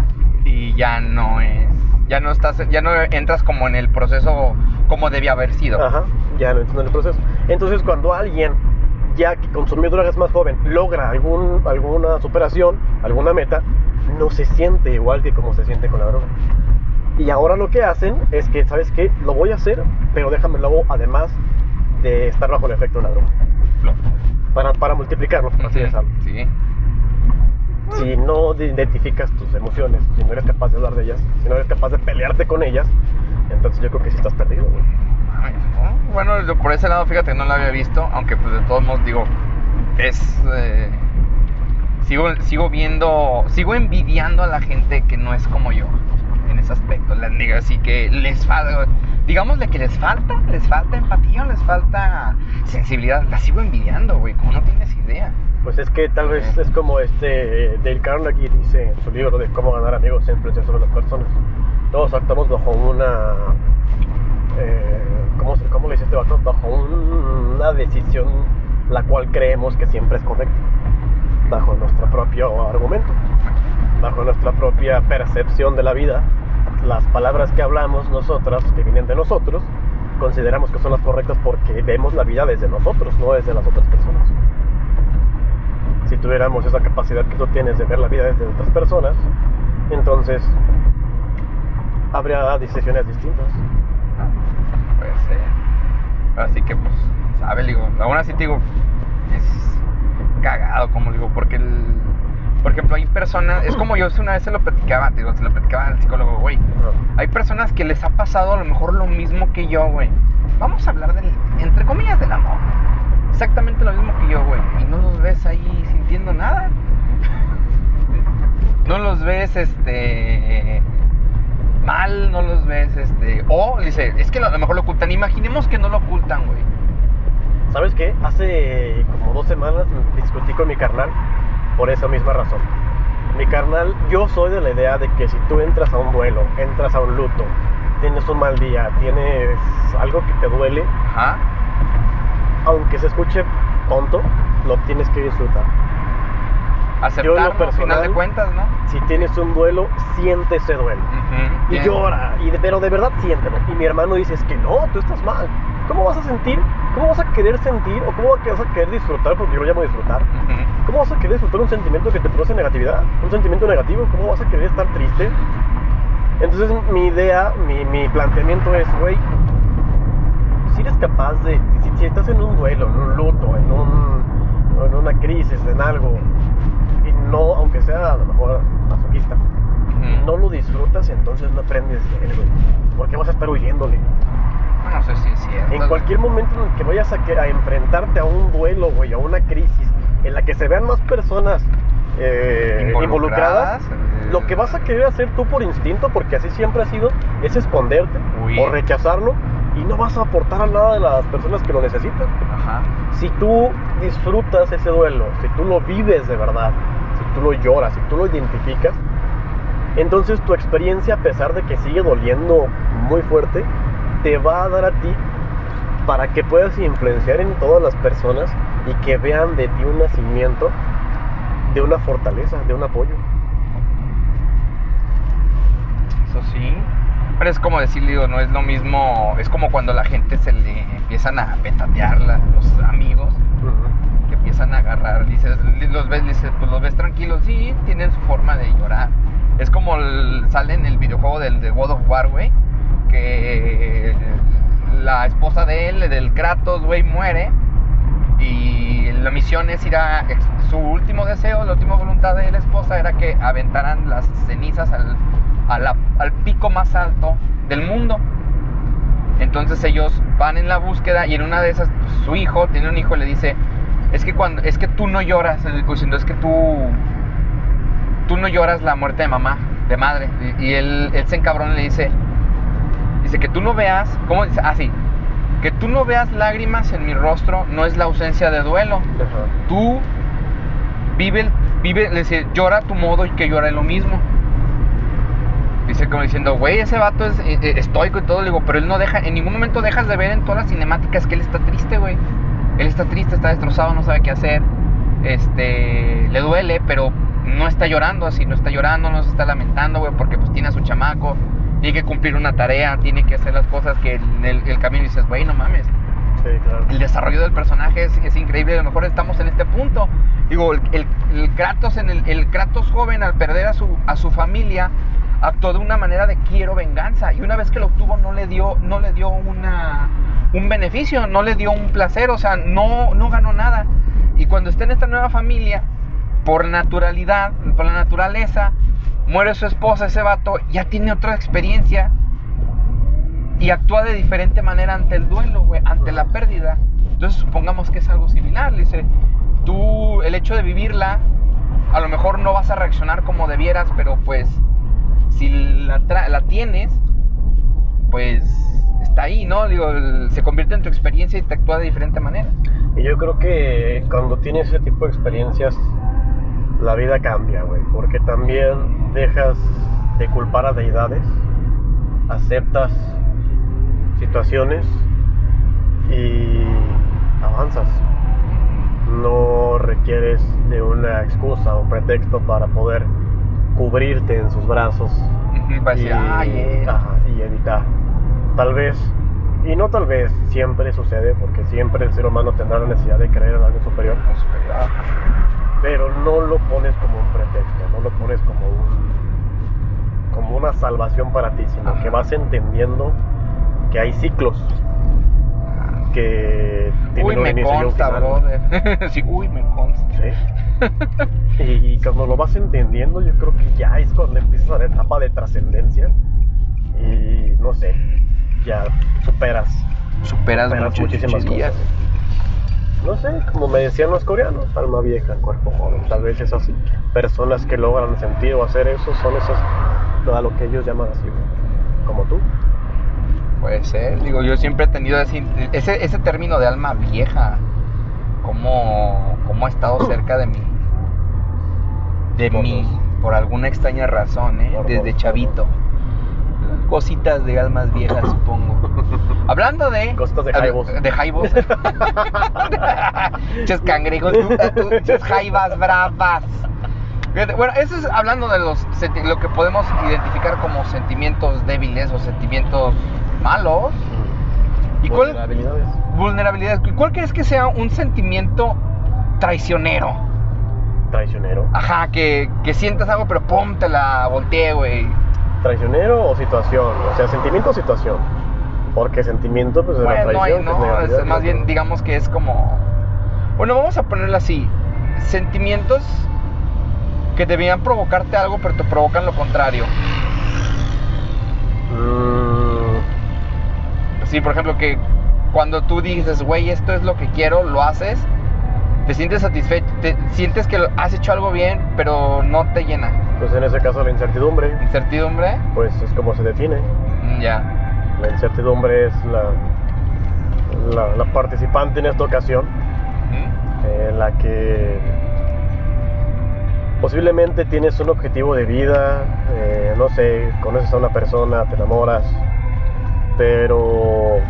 Speaker 2: y ya no es ya no estás ya no entras como en el proceso como debía haber sido
Speaker 1: Ajá, ya no entiendo el proceso. Entonces, cuando alguien ya que consumió drogas más joven logra algún, alguna superación, alguna meta, no se siente igual que como se siente con la droga. Y ahora lo que hacen es que, ¿sabes qué? Lo voy a hacer, pero déjame luego, además de estar bajo el efecto de la droga. Para, para multiplicarlo, por así decirlo.
Speaker 2: sí
Speaker 1: Si no de- identificas tus emociones, si no eres capaz de hablar de ellas, si no eres capaz de pelearte con ellas, entonces yo creo que sí estás perdido, güey.
Speaker 2: Bueno por ese lado fíjate no lo había visto aunque pues de todos modos digo es eh, sigo sigo viendo sigo envidiando a la gente que no es como yo en ese aspecto. Les digo así que les falta digamos de que les falta les falta empatía les falta sensibilidad la sigo envidiando güey como no tienes idea
Speaker 1: Pues es que tal vez es como este eh, Dale Carnegie dice en su libro de cómo ganar amigos e influenciar sobre las personas. Todos actuamos bajo una. Eh, ¿cómo, se- ¿Cómo le este? Bajo un- una decisión la cual creemos que siempre es correcta. Bajo nuestro propio argumento, bajo nuestra propia percepción de la vida. Las palabras que hablamos nosotras, que vienen de nosotros, consideramos que son las correctas porque vemos la vida desde nosotros, no desde las otras personas si tuviéramos esa capacidad que tú tienes de ver la vida desde otras personas, entonces habría decisiones distintas.
Speaker 2: Puede ser. Así que, pues, sabe, digo, aún así te digo, es cagado, como digo, porque el. Por ejemplo, hay personas, es como yo una vez se lo platicaba, te digo, se lo platicaba al psicólogo, güey. Hay personas que les ha pasado a lo mejor lo mismo que yo, güey. Vamos a hablar del, entre comillas, del amor. Exactamente lo mismo que yo, güey. Y no los ves ahí sintiendo nada. No los ves, este. Mal, no los ves, este. O, dice, es que a lo mejor lo ocultan. Imaginemos que no lo ocultan, güey.
Speaker 1: ¿Sabes qué? Hace como dos semanas discutí con mi carnal por esa misma razón. Mi carnal, yo soy de la idea de que si tú entras a un duelo, entras a un luto, tienes un mal día, tienes algo que te duele,
Speaker 2: Ajá.
Speaker 1: Aunque se escuche tonto, lo tienes que disfrutar.
Speaker 2: Aceptarlo, al final
Speaker 1: personal-
Speaker 2: de cuentas, ¿no?
Speaker 1: Si tienes un duelo, siente ese duelo. Y llora, y de- pero de verdad siéntelo. Y mi hermano dice, es que no, tú estás mal. ¿Cómo vas a sentir? ¿Cómo vas a querer sentir? ¿O cómo vas a querer disfrutar? Porque yo lo llamo disfrutar. ¿Cómo vas a querer disfrutar un sentimiento que te produce negatividad? ¿Un sentimiento negativo? ¿Cómo vas a querer estar triste? Entonces mi idea, mi, mi planteamiento es, güey, si eres capaz de, si, si estás en un duelo, en un luto, en, un, en una crisis, en algo, y no, aunque sea a lo mejor masoquista, no lo disfrutas, entonces no aprendes de él, güey. ¿Por qué vas a estar huyéndole?
Speaker 2: No sé si es cierto.
Speaker 1: En cualquier momento en el que vayas a, que- a enfrentarte a un duelo, güey, a una crisis, en la que se vean más personas eh,
Speaker 2: Involucradas,
Speaker 1: involucradas,
Speaker 2: eh.
Speaker 1: lo que vas a querer hacer tú por instinto, porque así siempre ha sido, es esconderte o rechazarlo y no vas a aportar a nada de las personas que lo necesitan.
Speaker 2: Ajá.
Speaker 1: Si tú disfrutas ese duelo, si tú lo vives de verdad, si tú lo lloras, si tú lo identificas, entonces tu experiencia, a pesar de que sigue doliendo muy fuerte, te va a dar a ti para que puedas influenciar en todas las personas y que vean de ti un nacimiento de una fortaleza, de un apoyo.
Speaker 2: Eso sí. Pero es como decir, digo, no es lo mismo. Es como cuando la gente se le empiezan a petatear la- los amigos, que empiezan a agarrar. Dices, los ves, dices, pues los ves tranquilos. Sí, tienen su forma de llorar. Es como el- sale en el videojuego del de God of War, güey. Que la esposa de él, del Kratos, güey, muere. Y la misión es ir a. Su último deseo, la última voluntad de la esposa era que aventaran las cenizas al, a la- al pico más alto del mundo. Entonces ellos van en la búsqueda y en una de esas, pues, su hijo, tiene un hijo, le dice: Es que cuando, es que tú no lloras, diciendo, es que tú. Tú no lloras la muerte de mamá, de madre. Y, y él, él se encabrona y le dice: Dice que tú no veas, ¿cómo dice? Ah, sí. Que tú no veas lágrimas en mi rostro no es la ausencia de duelo.
Speaker 1: Ajá.
Speaker 2: Tú vive, el- vive, le dice, llora a tu modo y que llora lo mismo. Dice como diciendo, güey, ese vato es eh, eh, estoico y todo. Le digo, pero él no deja, en ningún momento dejas de ver en todas las cinemáticas que él está triste, güey. Él está triste, está destrozado, no sabe qué hacer. Este, le duele, pero no está llorando, así, no está llorando, no se está lamentando, güey, porque pues tiene a su chamaco, tiene que cumplir una tarea, tiene que hacer las cosas que en el, el camino dices, güey, no mames
Speaker 1: Sí, claro.
Speaker 2: el desarrollo del personaje es, es increíble. A lo mejor estamos en este punto. Digo, el, el- el Kratos, en el, el Kratos joven, al perder a su, a su familia, actuó de una manera de quiero venganza. Y una vez que lo obtuvo, no le dio, no le dio una, un beneficio, no le dio un placer, o sea, no, no ganó nada. Y cuando está en esta nueva familia, por naturalidad, por la naturaleza, muere su esposa, ese vato, ya tiene otra experiencia y actúa de diferente manera ante el duelo, güey, ante la pérdida. Entonces supongamos que es algo similar, le dice, tú el hecho de vivirla, a lo mejor no vas a reaccionar como debieras, pero pues si la, tra- la tienes, pues está ahí, ¿no? Digo, se convierte en tu experiencia y te actúa de diferente manera.
Speaker 1: Y yo creo que cuando tienes ese tipo de experiencias, la vida cambia, güey. Porque también dejas de culpar a deidades, aceptas situaciones y avanzas. No requieres de una excusa o pretexto para poder cubrirte en sus brazos y evitar. Tal vez, y no tal vez, siempre sucede, porque siempre el ser humano tendrá la necesidad de creer en algo superior, pero no lo pones como un pretexto, no lo pones como un como una salvación para ti, sino
Speaker 2: Ajá.
Speaker 1: que vas entendiendo que hay ciclos que tienen
Speaker 2: Uy,
Speaker 1: un
Speaker 2: me
Speaker 1: inicio y un
Speaker 2: consta,
Speaker 1: final.
Speaker 2: brother. sí, uy, me consta.
Speaker 1: Sí. y cuando lo vas entendiendo, yo creo que ya es cuando empiezas la etapa de trascendencia. Y no sé, ya superas.
Speaker 2: Superas,
Speaker 1: muchísimas cosas. No sé, como me decían los coreanos, alma vieja, cuerpo joven. Tal vez esas personas que logran sentir o hacer eso son esas, a lo que ellos llaman así, como tú.
Speaker 2: Puede ser, digo, yo siempre he tenido ese, ese, ese término de alma vieja, como, como ha estado cerca de mí, de
Speaker 1: Por
Speaker 2: mí,
Speaker 1: dos.
Speaker 2: por alguna extraña razón, ¿eh?
Speaker 1: Por
Speaker 2: desde
Speaker 1: dos,
Speaker 2: chavito. Cositas de almas viejas, supongo. Hablando de...
Speaker 1: Cositas de jaibos.
Speaker 2: De jaibos. Ches cangrejos, ches jaibas bravas. Bueno, eso es hablando de los lo que podemos identificar como sentimientos débiles o sentimientos malos. ¿Y cuál- ¿Y ¿Cuál crees que sea un sentimiento traicionero?
Speaker 1: Traicionero.
Speaker 2: Ajá, que, que sientas algo, pero pum, te la volteé, güey.
Speaker 1: ¿Traicionero o situación? O sea, sentimiento o situación. Porque sentimiento, pues, es la
Speaker 2: Bueno, no, hay-
Speaker 1: traición. que es
Speaker 2: no, es más bien, digamos que es como. Bueno, vamos a ponerlo así: sentimientos que debían provocarte algo, pero te provocan lo contrario.
Speaker 1: Mm,
Speaker 2: Sí, por ejemplo, que cuando tú dices, güey, esto es lo que quiero, lo haces, te sientes satisfecho, te sientes que has hecho algo bien, pero no te llena.
Speaker 1: pues en ese caso la incertidumbre,
Speaker 2: Incertidumbre,
Speaker 1: pues es como se define.
Speaker 2: Mm, ya.
Speaker 1: La incertidumbre es la, la, la participante en esta ocasión,
Speaker 2: ¿Mm?
Speaker 1: eh, la que posiblemente tienes un objetivo de vida, eh, no sé, conoces a una persona, te enamoras, pero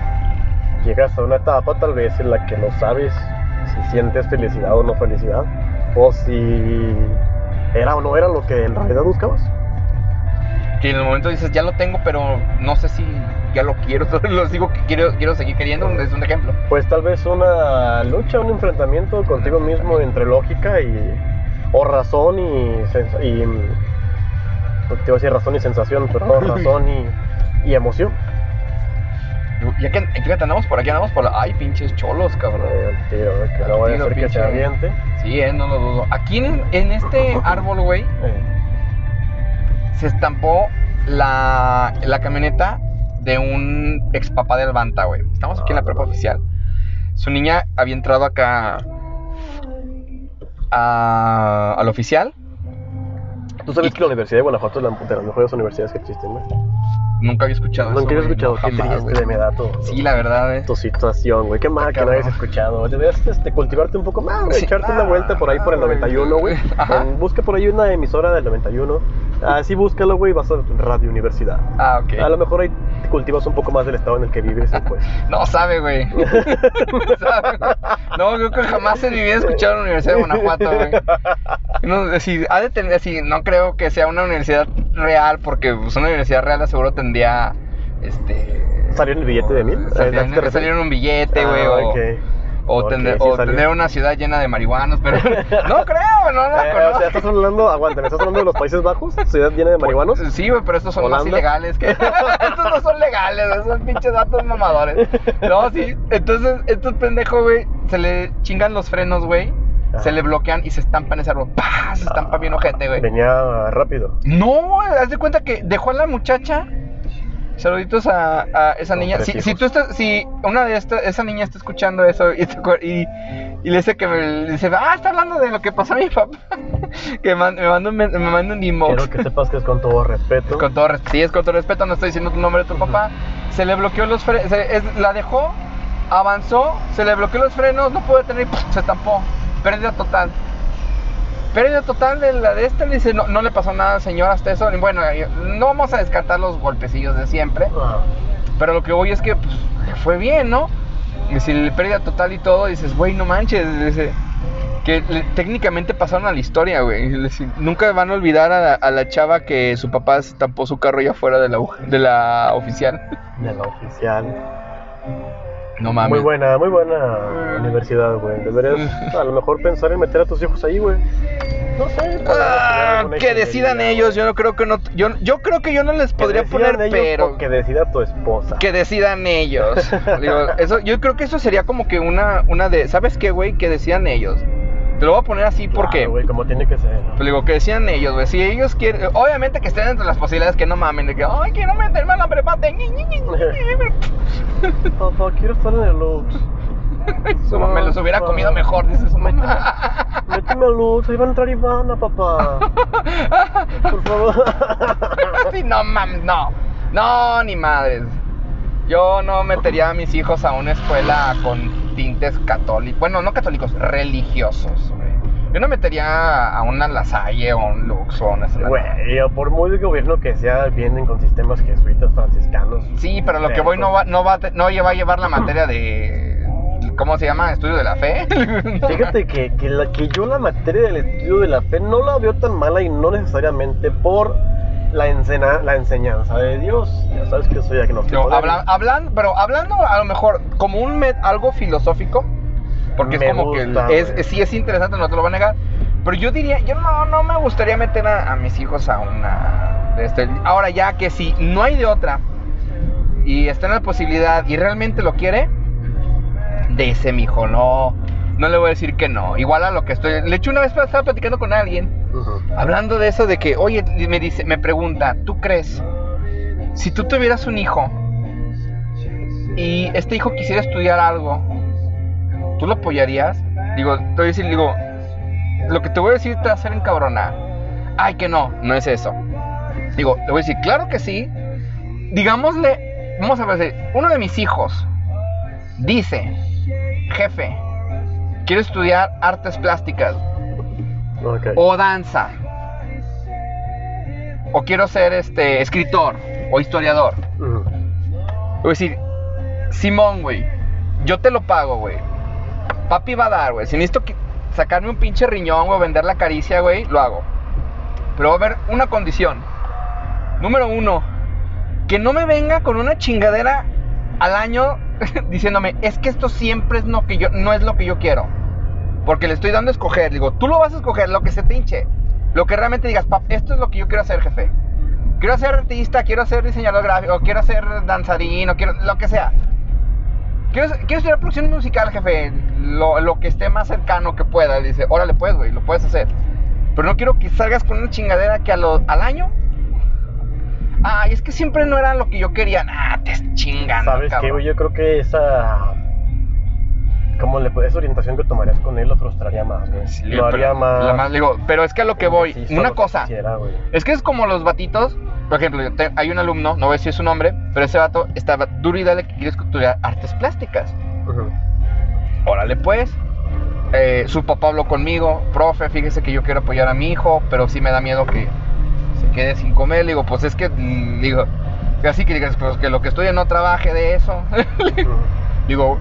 Speaker 1: llegas a una etapa tal vez en la que no sabes si sientes felicidad o no felicidad, o si era o no era lo que en realidad buscabas.
Speaker 2: Que en el momento dices, ya lo tengo, pero no sé si ya lo quiero, lo digo que quiero, quiero seguir queriendo, es un ejemplo.
Speaker 1: Pues tal vez una lucha, un enfrentamiento contigo mismo entre lógica y o razón y, y te iba a decir razón y sensación, pero no, razón y, y emoción.
Speaker 2: Ya que, fíjate, andamos por aquí, andamos por la... Ay, pinches cholos, cabrón.
Speaker 1: Eh, el tiro, que no vaya a ser que se aviente.
Speaker 2: Sí, eh, no lo dudo. Aquí en, en este árbol, güey,
Speaker 1: Eh,
Speaker 2: se estampó la, la camioneta de un ex papá de Albanta, güey. Estamos aquí en la
Speaker 1: Ah,
Speaker 2: prepa
Speaker 1: no
Speaker 2: oficial. Su niña había entrado acá a, al oficial.
Speaker 1: Tú sabes que la Universidad de Guanajuato es la, de las mejores universidades que existen, ¿no?
Speaker 2: Nunca había escuchado
Speaker 1: Nunca
Speaker 2: eso,
Speaker 1: había escuchado, qué
Speaker 2: jamás,
Speaker 1: triste
Speaker 2: güey.
Speaker 1: me da tu,
Speaker 2: Sí, la verdad, eh.
Speaker 1: tu situación, güey. Qué mal que no hayas escuchado. Deberías este, cultivarte un poco más, güey.
Speaker 2: Sí.
Speaker 1: Echarte una
Speaker 2: Ah,
Speaker 1: vuelta por ahí por el
Speaker 2: güey.
Speaker 1: 91, güey. En- Busca por ahí una emisora del 91. Así búscalo, güey, vas a Radio Universidad.
Speaker 2: Ah, ok.
Speaker 1: A lo mejor ahí te cultivas un poco más del estado en el que vives, pues.
Speaker 2: No sabe, güey. No sabe, güey. No, yo creo que jamás en mi vida he escuchado la Universidad de Guanajuato, güey. No, si, ha de tener, si, no creo que sea una universidad real, porque pues, una universidad real seguro tendría, este...
Speaker 1: ¿Salió en el billete de mil?
Speaker 2: Salió en un billete,
Speaker 1: Ah,
Speaker 2: güey, o,
Speaker 1: ok.
Speaker 2: o,
Speaker 1: Ok,
Speaker 2: tener,
Speaker 1: sí
Speaker 2: o
Speaker 1: salió.
Speaker 2: tener una ciudad llena de marihuanos, pero no creo, no la
Speaker 1: Eh, o
Speaker 2: conozco.
Speaker 1: sea, estás hablando, aguanta, ¿me estás hablando de los Países Bajos? ¿Ciudad llena de marihuanos?
Speaker 2: Sí, güey, pero estos son más
Speaker 1: ¿Holanda?
Speaker 2: ilegales que. estos no son legales, son pinches datos mamadores. No, sí. Entonces, estos pendejos, güey, se le chingan los frenos, güey.
Speaker 1: Ah.
Speaker 2: Se le bloquean y se estampan ese árbol. ¡Pah! Se estampa bien ojete, güey.
Speaker 1: Venía rápido.
Speaker 2: No, haz de cuenta que dejó a la muchacha. Saluditos a, a esa niña. Si, si tú estás, si una de estas, esa niña está escuchando eso y, y, y le dice que me dice, ah, está hablando de lo que pasó a mi papá. que man- me manda un, me manda un inbox.
Speaker 1: Quiero que sepas que es con todo respeto.
Speaker 2: Con todo, res- sí, es con todo respeto, no estoy diciendo tu nombre de tu papá. Se le bloqueó los frenos, la dejó, avanzó, se le bloqueó los frenos, no pudo detener y ¡pum! se estampó. Pérdida total. Pérdida total de la de esta, le dice, no, no le pasó nada, señor, hasta eso. Y Bueno, no vamos a descartar los golpecillos de siempre,
Speaker 1: Ah,
Speaker 2: pero lo que voy es que pues, le fue bien, ¿no? Y si le pérdida total y todo, dices, güey, no manches, dice, que le- técnicamente pasaron a la historia, güey. Nunca van a olvidar a la, a la chava que su papá estampó su carro ya fuera de la, de la oficial.
Speaker 1: de la oficial.
Speaker 2: No mames.
Speaker 1: Muy buena, muy buena universidad, güey. Deberías a lo mejor pensar en meter a tus hijos ahí, güey. No sé.
Speaker 2: Ah, que decidan ellos, yo no creo que no, yo, yo creo que yo no les podría poner pero
Speaker 1: que decida tu esposa.
Speaker 2: que decidan ellos. Digo, eso, yo creo que eso sería como que una, una de, ¿sabes qué, güey? Que decidan ellos. Te lo voy a poner así porque,
Speaker 1: güey, como tiene que ser. ¿no?
Speaker 2: pues digo, que decían ellos, güey. Si ellos quieren, obviamente que estén entre las posibilidades que no mamen, de que, ay, quiero meterme a la prepa. de ñi, ñi, ñi, ñi".
Speaker 1: Papá, quiero estar en el Lux.
Speaker 2: Su mamá me los hubiera comido mejor, dice su mamá.
Speaker 1: Méteme al Lux, ahí va a entrar Ivana, papá. Por favor.
Speaker 2: Sí, no mames, no. No, ni madres. Yo no metería a mis hijos a una escuela con tintes católicos. Bueno, no católicos, religiosos. güey. Yo no metería a una Lasalle o un Lux o una
Speaker 1: Güey, por muy de gobierno que sea, vienen con sistemas jesuitas franciscanos.
Speaker 2: Sí, pero lo que voy no va, no va, no va a llevar la materia de. ¿Cómo se llama? ¿Estudio de la fe?
Speaker 1: Fíjate que, que, la, que yo la materia del estudio de la fe no la veo tan mala y no necesariamente por la, enseñanza de Dios. Ya sabes que soy agnóstico.
Speaker 2: No, habla- hablan- pero hablando a lo mejor como un met- algo filosófico, porque
Speaker 1: Me
Speaker 2: es como
Speaker 1: gusta,
Speaker 2: que es,
Speaker 1: güey.
Speaker 2: sí es interesante, no te lo voy a negar, pero yo diría, yo no, no me gustaría meter a, a mis hijos a una... este- ahora ya que si no hay de otra y está en la posibilidad y realmente lo quiere, de ese mijo, no, no le voy a decir que no. Igual a lo que estoy... Le hecho una vez estaba platicando con alguien Hablando de eso de que, oye, me dice, me pregunta, ¿tú crees si tú tuvieras un hijo y este hijo quisiera estudiar algo, ¿tú lo apoyarías? Digo, te voy a decir, digo, lo que te voy a decir te va a hacer encabronar. Ay, que no, no es eso. Digo, le voy a decir, claro que sí. Digámosle, vamos a ver, uno de mis hijos dice, jefe, quiero estudiar artes plásticas O danza. O quiero ser este escritor o historiador. Voy a decir, Simón, güey, yo te lo pago, güey. Papi va a dar, güey. Si necesito que- sacarme un pinche riñón o vender la caricia, güey, lo hago. Pero va a haber una condición. Número uno, que no me venga con una chingadera al año diciéndome, es que esto siempre es lo que yo, no es lo que yo quiero. Porque le estoy dando a escoger. Digo, tú lo vas a escoger, lo que se te hinche. Lo que realmente digas, pap, esto es lo que yo quiero hacer, jefe. Quiero ser artista, quiero ser diseñador gráfico, quiero ser danzarín, o quiero lo que sea. Quiero, quiero estudiar producción musical, jefe. Lo, lo que esté más cercano que pueda. Dice, órale, pues, güey, lo puedes hacer. Pero no quiero que salgas con una chingadera que a lo- al año. Ay, es que siempre no era lo que yo quería. Nah, te estás chingando.
Speaker 1: ¿Sabes qué, güey? Yo creo que esa. ¿Cómo le esa orientación que tomarías con él lo frustraría más, güey?
Speaker 2: Sí,
Speaker 1: lo haría
Speaker 2: pero,
Speaker 1: más.
Speaker 2: la más- digo, pero es que a lo que voy, una cosa,
Speaker 1: quisiera,
Speaker 2: es que es como los batitos, por ejemplo, yo te- hay un alumno, no voy a decir su nombre, pero ese vato estaba duro y dale que quiere estudiar artes plásticas.
Speaker 1: Ujú.
Speaker 2: Órale pues. Eh, su papá habló conmigo, profe, fíjese que yo quiero apoyar a mi hijo, pero sí me da miedo que se quede sin comer. Le digo, pues es que, digo, así que digas, pues que lo que estudie no trabaje de eso. Digo,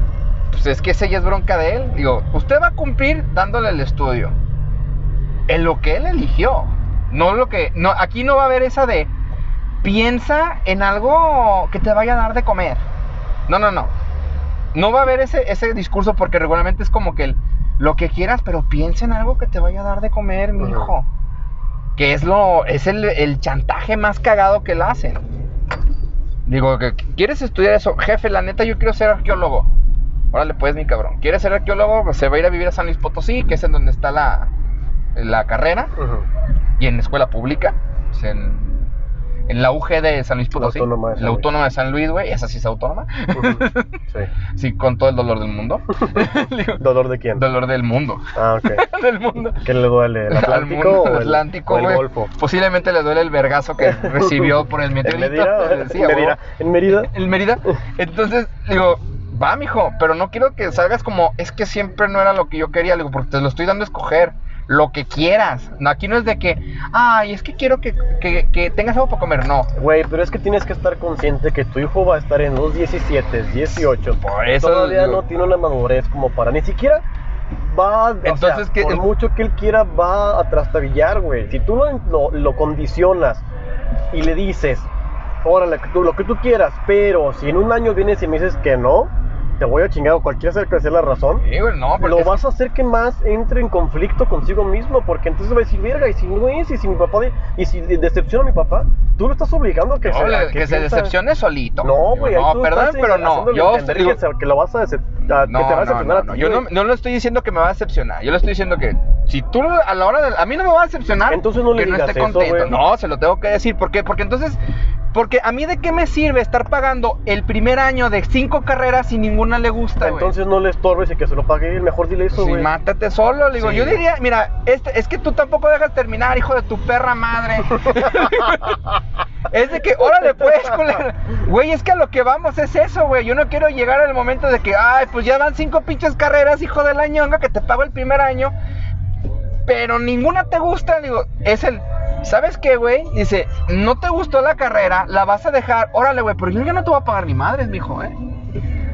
Speaker 2: pues es que esa ya es bronca de él. Digo, usted va a cumplir dándole el estudio. En lo que él eligió. No lo que. No, aquí no va a haber esa de. Piensa en algo que te vaya a dar de comer. No, no, no. No va a haber ese, ese discurso porque regularmente es como que el, lo que quieras, pero piensa en algo que te vaya a dar de comer, mi hijo. Que es lo. es el, el chantaje más cagado que le hacen. Digo, que ¿quieres estudiar eso? Jefe, la neta, yo quiero ser arqueólogo. Órale, pues, mi cabrón. ¿Quieres ser arqueólogo? Pues se va a ir a vivir a San Luis Potosí, que es en donde está la, la carrera. Y en escuela pública. pues, en, en la UG de San Luis Potosí.
Speaker 1: Autónoma de San
Speaker 2: la autónoma de San Luis, güey. Esa sí es autónoma.
Speaker 1: Sí.
Speaker 2: sí, con todo el dolor del mundo.
Speaker 1: ¿Dolor de quién?
Speaker 2: dolor del mundo.
Speaker 1: Ah, ok.
Speaker 2: del mundo.
Speaker 1: ¿Qué le duele? ¿El Atlántico
Speaker 2: mundo
Speaker 1: o el,
Speaker 2: Atlántico,
Speaker 1: o el
Speaker 2: güey.
Speaker 1: Golfo?
Speaker 2: Posiblemente le duele el vergazo que recibió por el
Speaker 1: ¿En
Speaker 2: meteorito.
Speaker 1: Mérida?
Speaker 2: Sí,
Speaker 1: ¿En. Mérida? ¿En Mérida?
Speaker 2: en Mérida. Entonces, digo, va, mijo, pero no quiero que salgas como, es que siempre no era lo que yo quería, digo, porque te lo estoy dando a escoger. Lo que quieras. No, aquí no es de que, ay, es que quiero que, que, que tengas algo para comer. No.
Speaker 1: Güey, pero es que tienes que estar consciente que tu hijo va a estar en los 17, 18.
Speaker 2: Por eso
Speaker 1: Todavía no tiene una madurez como para ni siquiera va, o
Speaker 2: Entonces,
Speaker 1: sea,
Speaker 2: ¿qué-
Speaker 1: por mucho que él quiera va a trastabillar, güey. Si tú lo, lo, lo condicionas y le dices, órale, que tú- lo que tú quieras, pero si en un año vienes y me dices que no, te voy a chingar o cualquiera sea que sea la razón.
Speaker 2: Sí, güey, no,
Speaker 1: Lo
Speaker 2: es-
Speaker 1: vas a hacer que más entre en conflicto consigo mismo, porque entonces va a decir, verga, y si no es, y si mi papá, de- y si de- decepciona a mi papá, tú lo estás obligando a que
Speaker 2: no,
Speaker 1: se, a
Speaker 2: que se
Speaker 1: piensa-
Speaker 2: decepcione solito.
Speaker 1: No, güey,
Speaker 2: No, perdón, pero no. Yo digo,
Speaker 1: que, lo vas a, decep- a-
Speaker 2: no,
Speaker 1: que te va a decepcionar
Speaker 2: no,
Speaker 1: a
Speaker 2: no,
Speaker 1: ti,
Speaker 2: Yo no,
Speaker 1: güey.
Speaker 2: no le estoy diciendo que me va a decepcionar. Yo le estoy diciendo que si tú a la hora de. A mí no me va a decepcionar.
Speaker 1: Entonces no le
Speaker 2: que no
Speaker 1: digas
Speaker 2: esté
Speaker 1: eso,
Speaker 2: contento.
Speaker 1: güey.
Speaker 2: no, se lo tengo que decir. ¿Por qué? Porque entonces. Porque a mí de qué me sirve estar pagando el primer año de cinco carreras si ninguna le gusta, güey?
Speaker 1: Entonces no le estorbes y que se lo pague él, mejor dile eso,
Speaker 2: Pues sí,
Speaker 1: güey.
Speaker 2: mátate solo, le digo,
Speaker 1: Sí.
Speaker 2: yo diría, mira, este, es que tú tampoco dejas terminar, hijo de tu perra madre. es de que, órale pues. Güey, es que a lo que vamos es eso, güey. Yo no quiero llegar al momento de que, ay, pues ya van cinco pinches carreras, hijo de la ñonga, que te pago el primer año. Pero ninguna te gusta, digo, es el, ¿sabes qué, güey? Dice, no te gustó la carrera, la vas a dejar, órale, güey, pero yo no te voy a pagar ni madres, mijo, ¿eh?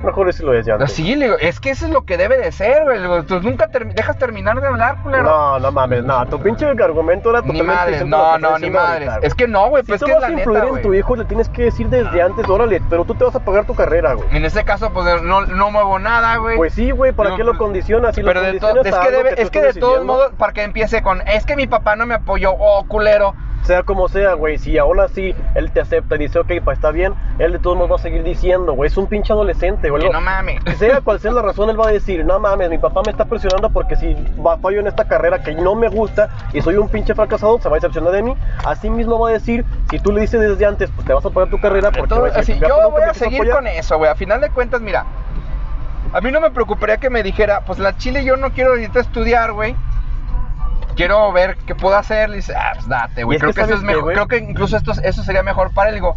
Speaker 1: Mejor eso lo decía antes.
Speaker 2: Sí, le digo, es que eso es lo que debe de ser, güey. Tú nunca termi- dejas terminar de hablar, culero.
Speaker 1: No, no mames, no, tu pinche argumento era
Speaker 2: ni
Speaker 1: totalmente
Speaker 2: madres,
Speaker 1: lo
Speaker 2: no,
Speaker 1: que
Speaker 2: no, ni
Speaker 1: diciendo
Speaker 2: madres.
Speaker 1: ahorita, güey.
Speaker 2: Es que no, güey,
Speaker 1: Si
Speaker 2: pues
Speaker 1: tú
Speaker 2: es que es
Speaker 1: vas a
Speaker 2: neta,
Speaker 1: influir en tu hijo, le tienes que decir desde antes, órale, pero tú te vas a pagar tu carrera, güey.
Speaker 2: En este caso, pues no, no muevo nada, güey.
Speaker 1: Pues sí, güey, ¿para
Speaker 2: Digo,
Speaker 1: qué lo
Speaker 2: pues,
Speaker 1: condicionas? Si lo
Speaker 2: Pero de to-
Speaker 1: condicionas
Speaker 2: es
Speaker 1: a
Speaker 2: que, debe,
Speaker 1: tú
Speaker 2: es que de todos modos, para que empiece con, es que mi papá no me apoyó, oh, culero.
Speaker 1: Sea como sea, güey, si aún así él te acepta y dice, ok, pues está bien, él de todos modos va a seguir diciendo, güey, es un pinche adolescente, güey.
Speaker 2: Que
Speaker 1: no-
Speaker 2: no mames.
Speaker 1: Sea cual sea la razón, él va a decir, no mames, mi papá me está presionando porque si fallo en esta carrera que no me gusta y soy un pinche fracasado, se va a decepcionar de mí. Así mismo va a decir, si tú le dices desde antes, pues te vas a pagar tu carrera porque
Speaker 2: Entonces,
Speaker 1: va a decir,
Speaker 2: así,
Speaker 1: "Ya, pues,
Speaker 2: yo
Speaker 1: nunca
Speaker 2: voy a seguir
Speaker 1: apoyar".
Speaker 2: con eso, güey. A final de cuentas, mira, a mí no me preocuparía que me dijera, pues la chile yo no quiero ahorita estudiar, güey. Quiero ver qué puedo hacer. Le dice, ah, pues date, güey. Creo
Speaker 1: que
Speaker 2: que, eso
Speaker 1: ¿sabes
Speaker 2: es mejor. Creo que incluso esto, eso sería mejor para él. Digo,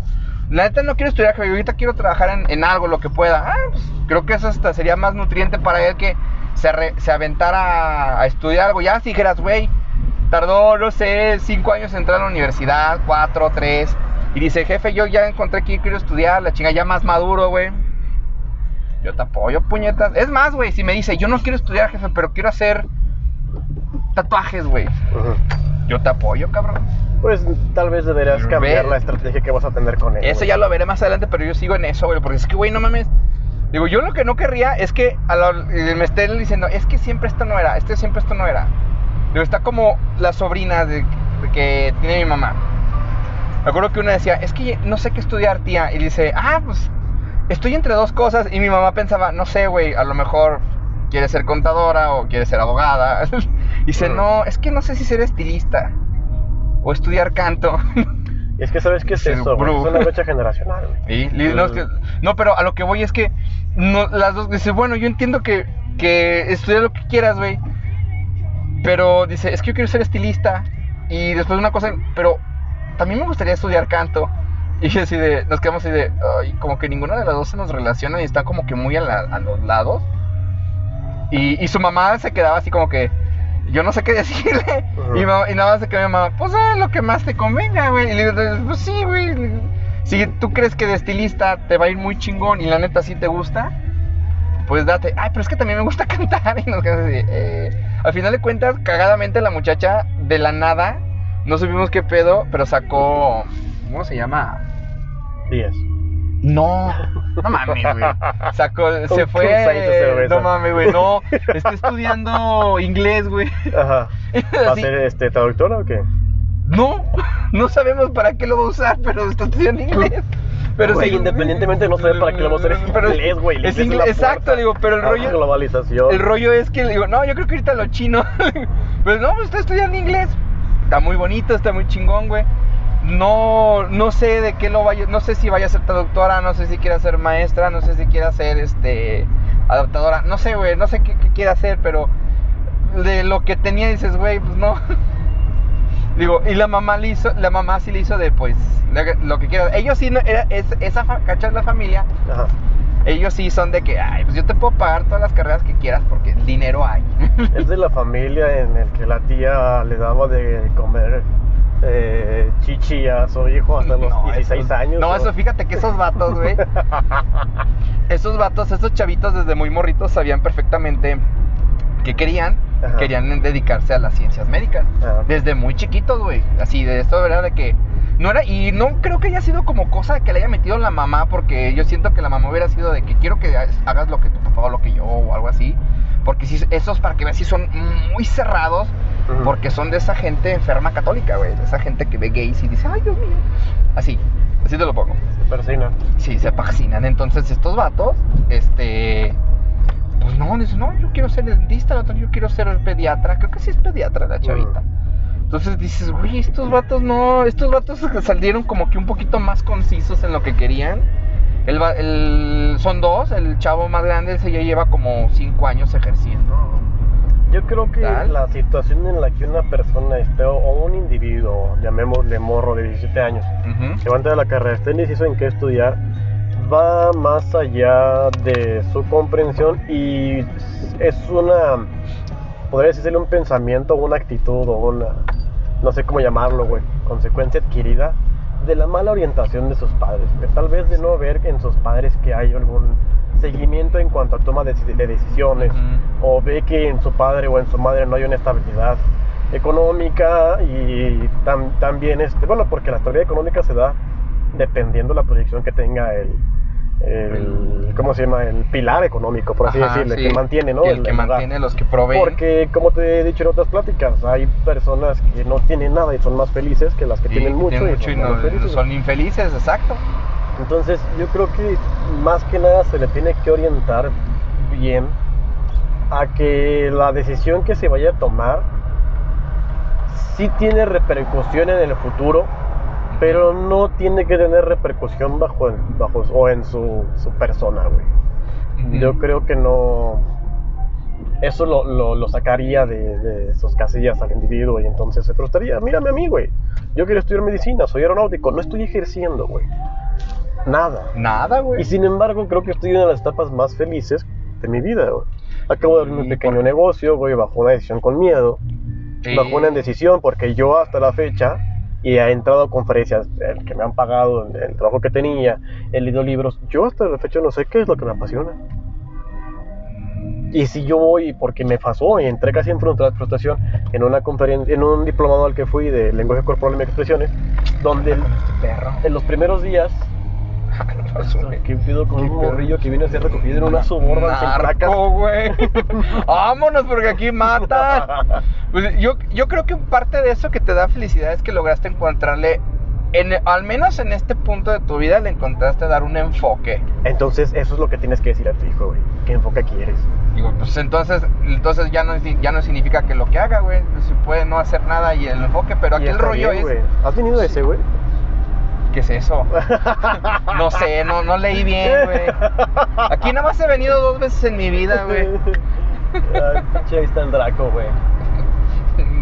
Speaker 2: la neta no quiero estudiar, güey. Ahorita quiero trabajar en, en algo, lo que pueda. Ah, pues creo que eso hasta sería más nutriente para él que se, se aventara a estudiar algo. Ya si dijeras, güey, tardó, no sé, cinco años en entrar a la universidad, cuatro, tres. Y dice, jefe, yo ya encontré que quiero estudiar, la chinga ya más maduro, güey. Yo te apoyo, puñetas. Es más, güey, si me dice, yo no quiero estudiar, jefe, pero quiero hacer tatuajes, güey. Yo te apoyo, cabrón.
Speaker 1: Pues tal vez deberías cambiar la estrategia que vas a tener con él.
Speaker 2: Eso
Speaker 1: güey.
Speaker 2: ya lo veré más adelante, pero yo sigo en eso, güey. Porque es que, güey, no mames. Digo, yo lo que no querría es que a la- eh, me estén diciendo, es que siempre esto no era, este siempre esto no era. Digo, está como la sobrina de, de que tiene mi mamá. Me acuerdo que una decía, es que no sé qué estudiar, tía. Y dice, ah, pues estoy entre dos cosas. Y mi mamá pensaba, no sé, güey, a lo mejor quiere ser contadora o quiere ser abogada. y dice, no, es que no sé si ser estilista o estudiar canto.
Speaker 1: Es que sabes qué es eso, güey? Es una brecha generacional, güey.
Speaker 2: No, pero a lo que voy es que no, las dos dice, bueno, yo entiendo que, que estudia lo que quieras, güey. Pero dice, es que yo quiero ser estilista. Y después una cosa, pero también me gustaría estudiar canto. Y así de, nos quedamos así de, ay, como que ninguna de las dos se nos relaciona y está como que muy a, la- a los lados. Y, y su mamá se quedaba así como que, yo no sé qué decirle. Y, nada más se quedó mi mamá, pues ah, lo que más te convenga, güey. Y le digo, pues sí, güey. Si tú crees que de estilista te va a ir muy chingón y la neta sí te gusta, pues date. Ay, pero es que también me gusta cantar. Y nos quedamos así, eh. Al final de cuentas, cagadamente la muchacha de la nada, no supimos qué pedo, pero sacó, ¿cómo se llama?
Speaker 1: 10.
Speaker 2: No, no mames, güey. Sacó, se fue. No mames, güey. No, está estudiando inglés, güey.
Speaker 1: Ajá. ¿Va a ser este traductora o qué?
Speaker 2: No, no sabemos para qué lo va a usar, pero está estudiando inglés. Pero
Speaker 1: Güey, independientemente no sabe para qué lo va a usar, es
Speaker 2: pero
Speaker 1: inglés, güey,
Speaker 2: Es
Speaker 1: inglés es
Speaker 2: inglés,
Speaker 1: la
Speaker 2: exacto, digo, pero el
Speaker 1: a la
Speaker 2: rollo.
Speaker 1: globalización.
Speaker 2: El rollo es que digo, no, yo creo que ahorita lo chino. Pues no, pues está estudiando inglés. Está muy bonito, está muy chingón, güey. No, no sé de qué lo vaya, no sé si vaya a ser traductora, no sé si quiera ser maestra, no sé si quiera ser este adaptadora, no sé, güey, no sé qué, qué quiere hacer, pero de lo que tenía dices, güey, pues no. Digo, y la mamá le hizo, la mamá sí le hizo de pues lo- que quiera. Ellos sí no, era, es, esa ¿cachas la familia?
Speaker 1: Ajá.
Speaker 2: Ellos sí son de que, ay, pues yo te puedo pagar todas las carreras que quieras porque dinero hay.
Speaker 1: Es de la familia en el que la tía le daba de comer eh, chichi a su hijo hasta los
Speaker 2: No,
Speaker 1: 16
Speaker 2: esos-
Speaker 1: años.
Speaker 2: No,
Speaker 1: ¿o?
Speaker 2: eso fíjate que esos vatos, güey. esos vatos, esos chavitos desde muy morritos sabían perfectamente que querían.
Speaker 1: Ajá.
Speaker 2: Querían dedicarse a las ciencias médicas.
Speaker 1: Ah.
Speaker 2: Desde muy chiquitos, güey. Así, de esto, ¿verdad? De que no era. Y no creo que haya sido como cosa que le haya metido la mamá, porque yo siento que la mamá hubiera sido de que quiero que hagas lo que tu papá o lo que yo o algo así. Porque si esos, para que veas, sí son muy cerrados. Porque son de esa gente enferma católica, güey. De esa gente que ve gays y dice, ay, Dios mío. Así, así te lo pongo.
Speaker 1: Se persina.
Speaker 2: Sí, se fascinan. Entonces, estos vatos, este. Pues no, dicen, no, yo quiero ser dentista, otro, yo quiero ser pediatra. Creo que sí es pediatra la chavita. Entonces dices, güey, estos vatos no. Estos vatos salieron como que un poquito más concisos en lo que querían. El, el- son dos, el chavo más grande, ese ya lleva como cinco años ejerciendo.
Speaker 1: Yo creo que
Speaker 2: Tal.
Speaker 1: la situación en la que una persona esté, o un individuo, llamémosle morro de 17 años,
Speaker 2: Ujú.
Speaker 1: que va a entrar a la carrera, esté indeciso en qué estudiar, va más allá de su comprensión y es una, podría decirle un pensamiento, una actitud o una, no sé cómo llamarlo, güey, consecuencia adquirida de la mala orientación de sus padres, que tal vez de no ver en sus padres que hay algún seguimiento en cuanto a toma de, de decisiones o ve que en su padre o en su madre no hay una estabilidad económica y tam- también este bueno porque la estabilidad económica se da dependiendo la proyección que tenga el, el cómo se llama el pilar económico por así
Speaker 2: Ajá,
Speaker 1: decirlo
Speaker 2: sí.
Speaker 1: que mantiene no
Speaker 2: El, que mantiene los que proveen.
Speaker 1: porque como te he dicho en otras pláticas hay personas que no tienen nada y son más felices que las que tienen mucho,
Speaker 2: tienen
Speaker 1: y
Speaker 2: mucho
Speaker 1: son
Speaker 2: y no- son infelices, exacto.
Speaker 1: Entonces yo creo que más que nada se le tiene que orientar bien a que la decisión que se vaya a tomar sí tiene repercusión en el futuro, pero no tiene que tener repercusión bajo, bajo o en su, su persona, güey. Yo creo que no. Eso lo, lo- lo sacaría de, de sus casillas al individuo y entonces se frustraría. Mírame a mí, güey. Yo quiero estudiar medicina, soy aeronáutico, no estoy ejerciendo, güey. Nada.
Speaker 2: Nada, güey.
Speaker 1: Y sin embargo, creo que estoy en una de las etapas más felices de mi vida, güey. Acabo de abrir un
Speaker 2: Sí,
Speaker 1: pequeño
Speaker 2: por-
Speaker 1: negocio, güey, bajo una decisión con miedo,
Speaker 2: Sí.
Speaker 1: bajo una indecisión, porque yo hasta la fecha, y he entrado a conferencias que me han pagado el trabajo que tenía, he leído libros, yo hasta la fecha no sé qué es lo que me apasiona. Y si yo voy, porque me pasó y entré casi en frustra- frustración en una conferencia, en un diplomado al que fui de lenguaje corporal y expresiones, donde en los primeros días ¿Qué pido con un morrillo que viene a ser recogido en una suburban?
Speaker 2: Narco, güey. Vámonos porque aquí matan. Pues yo, yo creo que parte de eso que te da felicidad es que lograste encontrarle, en, al menos en este punto de tu vida, le encontraste dar un enfoque.
Speaker 1: Entonces, eso es lo que tienes que decir a tu hijo, güey. ¿Qué enfoque quieres?
Speaker 2: Digo, pues entonces, entonces ya no, ya no significa que lo que haga, güey, pues, se puede no hacer nada y el enfoque, pero
Speaker 1: Y
Speaker 2: aquí el rollo
Speaker 1: bien,
Speaker 2: es,
Speaker 1: güey. ¿Has venido a ese, güey?
Speaker 2: ¿Qué es eso? No sé, no, no leí bien, güey. Aquí nada más he venido dos veces en mi vida, güey.
Speaker 1: Pinche, ahí está el Draco, güey.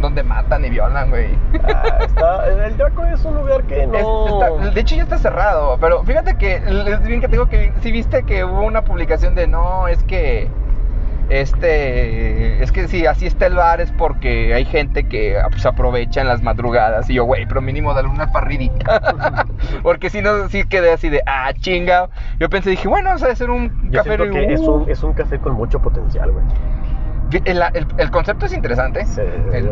Speaker 2: Donde matan y violan, güey.
Speaker 1: Ah, está, el Draco es un lugar que no...
Speaker 2: Es- está- de hecho ya está cerrado, pero fíjate que es bien que tengo que si viste que hubo una publicación de no, es que este es que si así está el bar es porque hay gente que pues, aprovecha en las madrugadas y yo, güey, pero mínimo dale una parridita. porque si no sí quedé así de ah, chinga. Yo pensé dije, bueno, vamos a hacer un
Speaker 1: Yo
Speaker 2: café
Speaker 1: que
Speaker 2: uh.
Speaker 1: es, un, es un café con mucho potencial, güey.
Speaker 2: El, el- el concepto es interesante.
Speaker 1: Sí,
Speaker 2: El-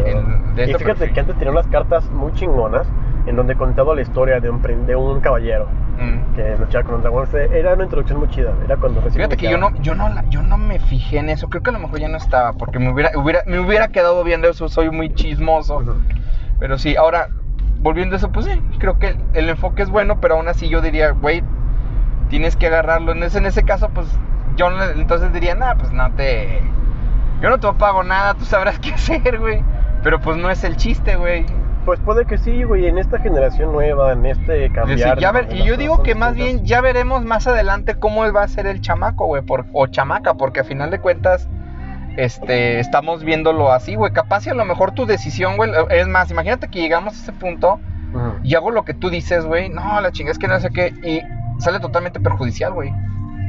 Speaker 2: de
Speaker 1: y fíjate que antes tenía unas cartas muy chingonas en donde contaba la historia de un, de un caballero
Speaker 2: Mm.
Speaker 1: que luchaba con un dragón. Era una introducción muy chida. Era cuando recién
Speaker 2: Fíjate que yo no, yo no, la- yo no me fijé en eso. Creo que a lo mejor ya no estaba, porque me hubiera, hubiera, me hubiera quedado viendo eso. Soy muy chismoso.
Speaker 1: Ujú.
Speaker 2: Pero sí, ahora, volviendo a eso, pues sí, creo que el enfoque es bueno, pero aún así yo diría, güey, tienes que agarrarlo. En ese, en ese caso, pues yo entonces diría, nah, pues no te. Yo no te pago nada, tú sabrás qué hacer, güey. Pero pues no es el chiste, güey.
Speaker 1: Pues puede que sí, güey, en esta generación nueva, en este
Speaker 2: Es
Speaker 1: cambiar.
Speaker 2: ya ver- y yo digo que más
Speaker 1: distintas.
Speaker 2: bien ya veremos más adelante cómo va a ser el chamaco, güey, por- o chamaca, porque a final de cuentas, este, estamos viéndolo así, güey. Capaz y a lo mejor tu decisión, güey, es más, imagínate que llegamos a ese punto y hago lo que tú dices, güey, no, la chinga es que no sé qué, y sale totalmente perjudicial, güey.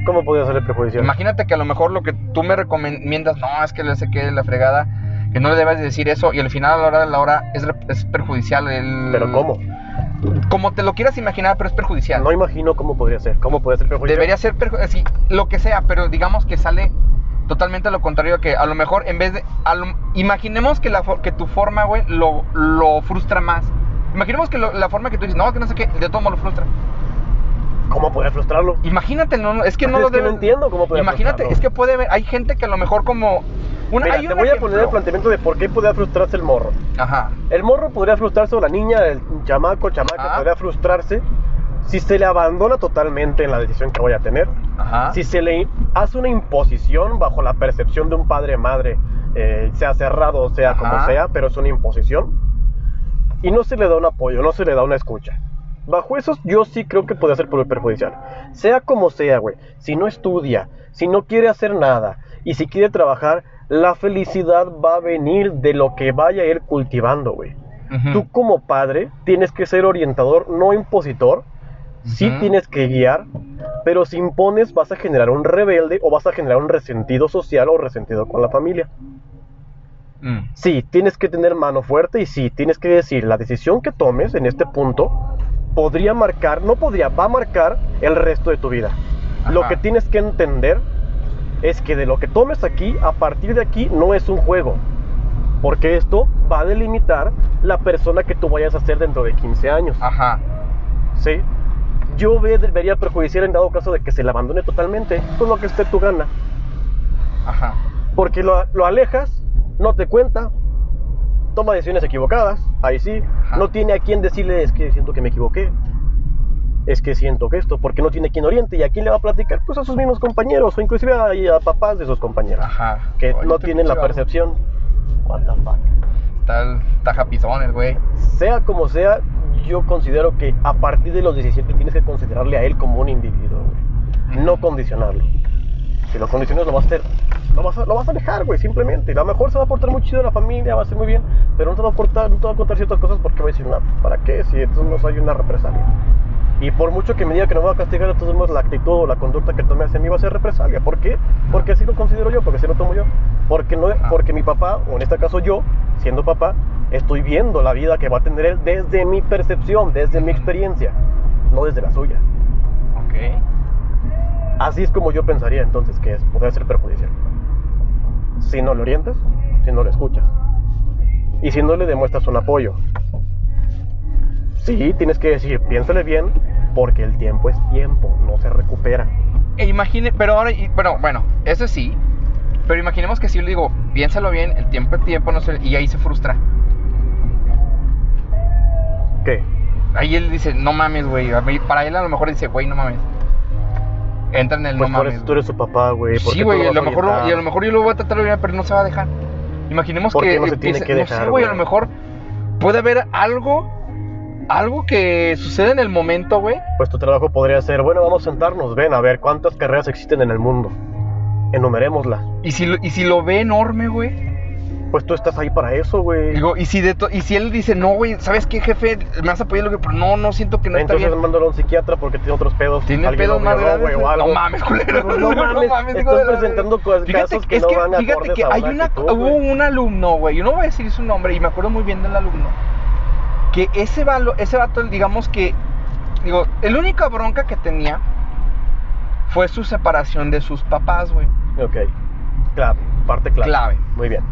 Speaker 1: ¿Cómo podría ser perjudicial?
Speaker 2: Imagínate que a lo mejor lo que tú me recomiendas, no, es que le sé que la fregada, que no le debes decir eso, y al final a la hora de la hora es, perjudicial. El,
Speaker 1: ¿Pero cómo?
Speaker 2: Como te lo quieras imaginar, pero es perjudicial.
Speaker 1: No imagino cómo podría ser. ¿Cómo podría ser perjudicial?
Speaker 2: Debería ser perju- así, lo que sea, pero digamos que sale totalmente lo contrario que a lo mejor en vez de lo- imaginemos que la que tu forma, güey, lo, lo frustra más. Imaginemos que lo- la forma que tú dices, no, que no sé qué, de todo modo lo frustra.
Speaker 1: ¿Cómo podría frustrarlo?
Speaker 2: Imagínate, no, es que no
Speaker 1: Es
Speaker 2: lo
Speaker 1: que no entiendo cómo podría
Speaker 2: Imagínate,
Speaker 1: frustrarlo.
Speaker 2: es que puede haber, hay gente que a lo mejor como una,
Speaker 1: Mira,
Speaker 2: hay
Speaker 1: te voy a
Speaker 2: ejemplo.
Speaker 1: poner el planteamiento de por qué podría frustrarse el morro.
Speaker 2: Ajá.
Speaker 1: El morro podría frustrarse o la niña, el chamaco, chamaca,
Speaker 2: Ajá.
Speaker 1: podría frustrarse si se le abandona totalmente en la decisión que vaya a tener.
Speaker 2: Ajá.
Speaker 1: Si se le hace una imposición bajo la percepción de un padre madre, eh, sea cerrado o sea como
Speaker 2: Ajá.
Speaker 1: sea, pero es una imposición. Y no se le da un apoyo, no se le da una escucha. Bajo esos yo sí creo que puede ser per- perjudicial. Sea como sea, güey. Si no estudia, si no quiere hacer nada y si quiere trabajar, la felicidad va a venir de lo que vaya a ir cultivando, güey. Tú como padre tienes que ser orientador, no impositor. Sí tienes que guiar, pero si impones vas a generar un rebelde o vas a generar un resentido social o resentido con la familia.
Speaker 2: Mm.
Speaker 1: Sí, tienes que tener mano fuerte y sí, tienes que decir, la decisión que tomes en este punto podría marcar, no podría, va a marcar el resto de tu vida. Lo que tienes que entender es que de lo que tomes aquí, a partir de aquí, no es un juego. Porque esto va a delimitar la persona que tú vayas a ser dentro de 15 años.
Speaker 2: Ajá.
Speaker 1: ¿Sí? Yo debería perjudiciar en dado caso de que se le abandone totalmente. Pues lo que esté tu gana.
Speaker 2: Ajá.
Speaker 1: Porque lo, lo alejas, no te cuenta, toma decisiones equivocadas, ahí sí,
Speaker 2: Ajá.
Speaker 1: no tiene a quien decirle es que siento que me equivoqué. es que siento que esto, porque no tiene quien oriente y a quién le va a platicar, pues a sus mismos compañeros o inclusive a, a papás de sus compañeros
Speaker 2: Ajá.
Speaker 1: que
Speaker 2: Oye,
Speaker 1: no tienen la percepción. What the fuck.
Speaker 2: Está, está japizones, güey.
Speaker 1: Sea como sea, yo considero que a partir de los 17 tienes que considerarle a él como un individuo, güey. No condicionarlo. Si lo condicionas, lo vas a hacer. Lo vas a, lo vas a dejar, güey, simplemente. A lo mejor se va a portar muy chido la familia, va a ser muy bien, pero no te va a aportar, no te va a contar ciertas cosas porque va a decir, no, ¿para qué? Si entonces no hay una represalia. Y por mucho que me diga que no me va a castigar, todos modos la actitud o la conducta que tome hacia mí va a ser represalia. ¿Por qué? Porque así lo considero yo, porque así lo tomo yo. Porque, no, porque mi papá, o en este caso yo, siendo papá, estoy viendo la vida que va a tener él desde mi percepción, desde mi experiencia, no desde la suya.
Speaker 2: Ok.
Speaker 1: Así es como yo pensaría entonces que es, podría ser perjudicial. Si no lo orientas, si no lo escuchas. Y si no le demuestras un apoyo. Sí, tienes que decir, piénsale bien, porque el tiempo es tiempo, no se recupera.
Speaker 2: E imagine, pero ahora, y- bueno, eso sí. Pero imaginemos que si yo le digo, piénsalo bien, el tiempo es tiempo, no sé, y ahí se frustra.
Speaker 1: ¿Qué?
Speaker 2: Ahí él dice, no mames, güey. Para él a lo mejor dice, güey, no mames. Entra en el
Speaker 1: Pues
Speaker 2: no mames.
Speaker 1: eres, tú eres su papá, güey. ¿por
Speaker 2: Sí, güey, a lo mejor, y a lo mejor yo lo voy a tratar de pero no se va a dejar. Imaginemos
Speaker 1: ¿Por
Speaker 2: que.
Speaker 1: qué no se tiene
Speaker 2: empiece-
Speaker 1: que
Speaker 2: no
Speaker 1: dejar,
Speaker 2: sé, güey, a lo mejor puede haber algo. Algo que sucede en el momento, güey.
Speaker 1: Pues tu trabajo podría ser, bueno, vamos a sentarnos, ven a ver cuántas carreras existen en el mundo. Enumerémoslas.
Speaker 2: Y si, lo- y si lo ve enorme, güey.
Speaker 1: Pues tú estás ahí para eso, güey.
Speaker 2: Digo, y si, de to- y si él dice, no, güey, ¿sabes qué, jefe? Me vas a apoyar lo que. Pero no, no siento que no está
Speaker 1: Entonces
Speaker 2: bien.
Speaker 1: mándalo a un psiquiatra porque tiene otros pedos.
Speaker 2: Tiene pedos más
Speaker 1: o algo.
Speaker 2: No mames, culero.
Speaker 1: Pues no mames, estás
Speaker 2: de la-
Speaker 1: presentando cos-
Speaker 2: Fíjate
Speaker 1: casos
Speaker 2: que es
Speaker 1: no
Speaker 2: que,
Speaker 1: van
Speaker 2: fíjate que hay
Speaker 1: una actitud,
Speaker 2: hubo un alumno, güey, yo no voy a decir su nombre y me acuerdo muy bien del alumno, que ese, valo, ese vato, digamos que, digo, el única bronca que tenía fue su separación de sus papás, güey.
Speaker 1: Ok. Clave. Parte clave.
Speaker 2: Clave.
Speaker 1: Muy bien.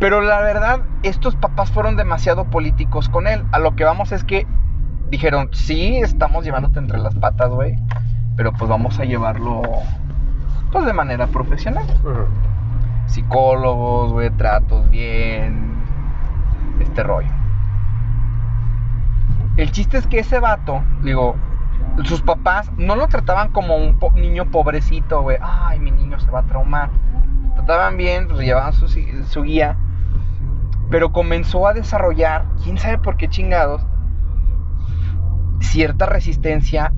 Speaker 2: Pero la verdad, estos papás fueron demasiado políticos con él. A lo que vamos es que dijeron, sí, estamos llevándote entre las patas, güey, pero pues vamos a llevarlo, pues de manera profesional. Psicólogos, güey, tratos bien, este rollo. El chiste es que ese vato, digo, sus papás no lo trataban como un po- niño pobrecito, güey. Ay, mi niño se va a traumar. Trataban bien, pues llevaban su, su guía. Pero comenzó a desarrollar, quién sabe por qué chingados, cierta resistencia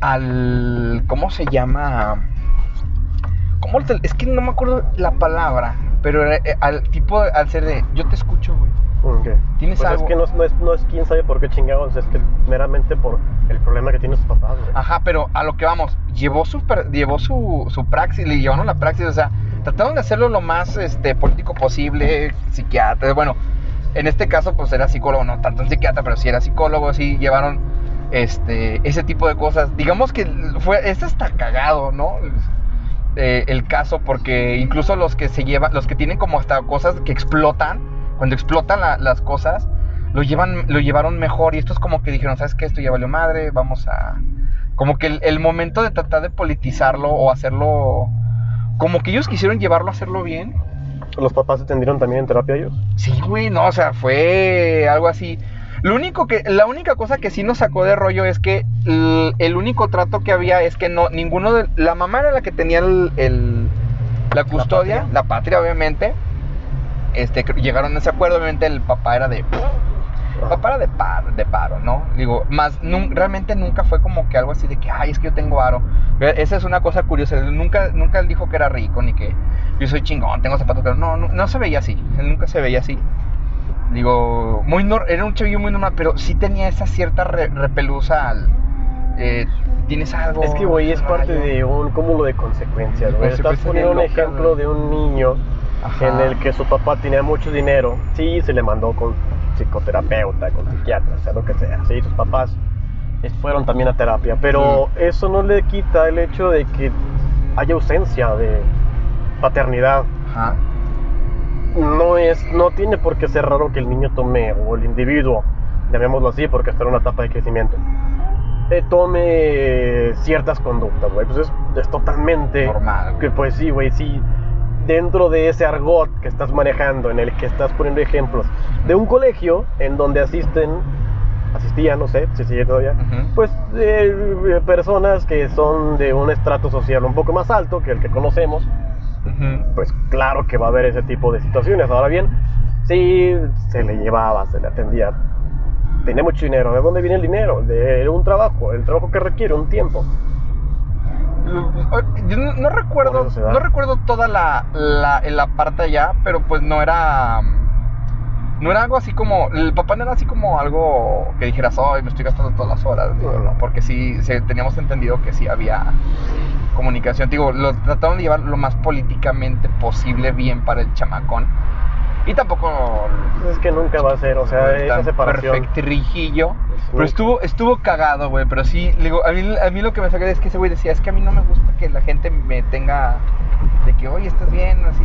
Speaker 2: al. ¿Cómo se llama? ¿Cómo es que no me acuerdo la palabra, pero eh, al tipo, al ser de, yo te escucho, güey.
Speaker 1: Ok.
Speaker 2: ¿Tienes
Speaker 1: pues
Speaker 2: algo?
Speaker 1: es que no, es- no es, no es quién sabe por qué chingados, es que meramente por el problema que tienen sus papás, güey.
Speaker 2: Ajá, pero a lo que vamos, llevó su, llevó su, su praxis, le llevaron la praxis, o sea, trataron de hacerlo lo más este, político posible, psiquiatra, bueno, en este caso pues era psicólogo, no tanto un psiquiatra, pero sí era psicólogo, sí llevaron este, ese tipo de cosas. Digamos que fue, este está cagado, ¿no? Eh, el caso, porque incluso los que se llevan, los que tienen como hasta cosas que explotan, cuando explotan la- las cosas, lo llevan, lo llevaron mejor. Y esto es como que dijeron, ¿sabes qué? Esto ya valió madre, vamos a. Como que el, el momento de tratar de politizarlo o hacerlo. Como que ellos quisieron llevarlo a hacerlo bien.
Speaker 1: ¿Los papás se atendieron también en terapia ellos?
Speaker 2: Sí, güey, no, o sea, fue algo así. Lo único que, la única cosa que sí nos sacó de rollo es que el, el único trato que había es que no, ninguno de, la mamá era la que tenía el, el- la custodia,
Speaker 1: patria.
Speaker 2: la patria, obviamente. Este, llegaron a ese acuerdo, obviamente el papá era de, papá era de paro, de paro, ¿no? Digo, más, nun- realmente nunca fue como que algo así de que, ay, es que yo tengo aro. Esa es una cosa curiosa, él nunca, nunca él dijo que era rico, ni que yo soy chingón, tengo zapatos caros. No, no, no se veía así, él nunca se veía así. Digo, muy nor- era un chavillo muy normal, pero sí tenía esa cierta re- repelusa al... eh, ¿Tienes algo?
Speaker 1: Es que, güey, es parte
Speaker 2: Rayo?
Speaker 1: de un cúmulo de consecuencias, güey. Estás poniendo un ejemplo de un niño
Speaker 2: Ajá.
Speaker 1: en el que su papá tenía mucho dinero. Sí, se le mandó con psicoterapeuta, con psiquiatra, sea, lo que sea. Sí, sus papás fueron también a terapia. Pero eso no le quita el hecho de que haya ausencia de paternidad.
Speaker 2: Ajá.
Speaker 1: No es, no tiene por qué ser raro que el niño tome, o el individuo, llamémoslo así, porque está en una etapa de crecimiento, eh, tome ciertas conductas, güey. Pues es, es totalmente
Speaker 2: Normal.
Speaker 1: Que pues sí, güey, sí. Dentro de ese argot que estás manejando, en el que estás poniendo ejemplos de un colegio en donde asisten asistían, no sé si sigue todavía, pues eh, personas que son de un estrato social un poco más alto que el que conocemos, pues claro que va a haber ese tipo de situaciones. Ahora bien, sí se le llevaba, se le atendía. Tenía mucho dinero. ¿De dónde viene el dinero? De un trabajo, el trabajo que requiere un tiempo.
Speaker 2: Yo no, no recuerdo, no recuerdo toda la, la, la parte allá, pero pues no era, no era algo así como, el papá no era así como algo que dijeras, ay, me estoy gastando todas las horas, digo,
Speaker 1: No.
Speaker 2: no, porque sí, sí, teníamos entendido que sí había comunicación, digo, lo trataron de llevar lo más políticamente posible bien para el chamacón, y tampoco
Speaker 1: Es que nunca va a ser, o sea, esa separación.
Speaker 2: perfectrijillo.
Speaker 1: Pues,
Speaker 2: Pero estuvo, estuvo cagado, güey. Pero sí, digo, a mí, a mí lo que me saca es que ese güey decía, es que a mí no me gusta que la gente me tenga de que, oye, estás bien, así.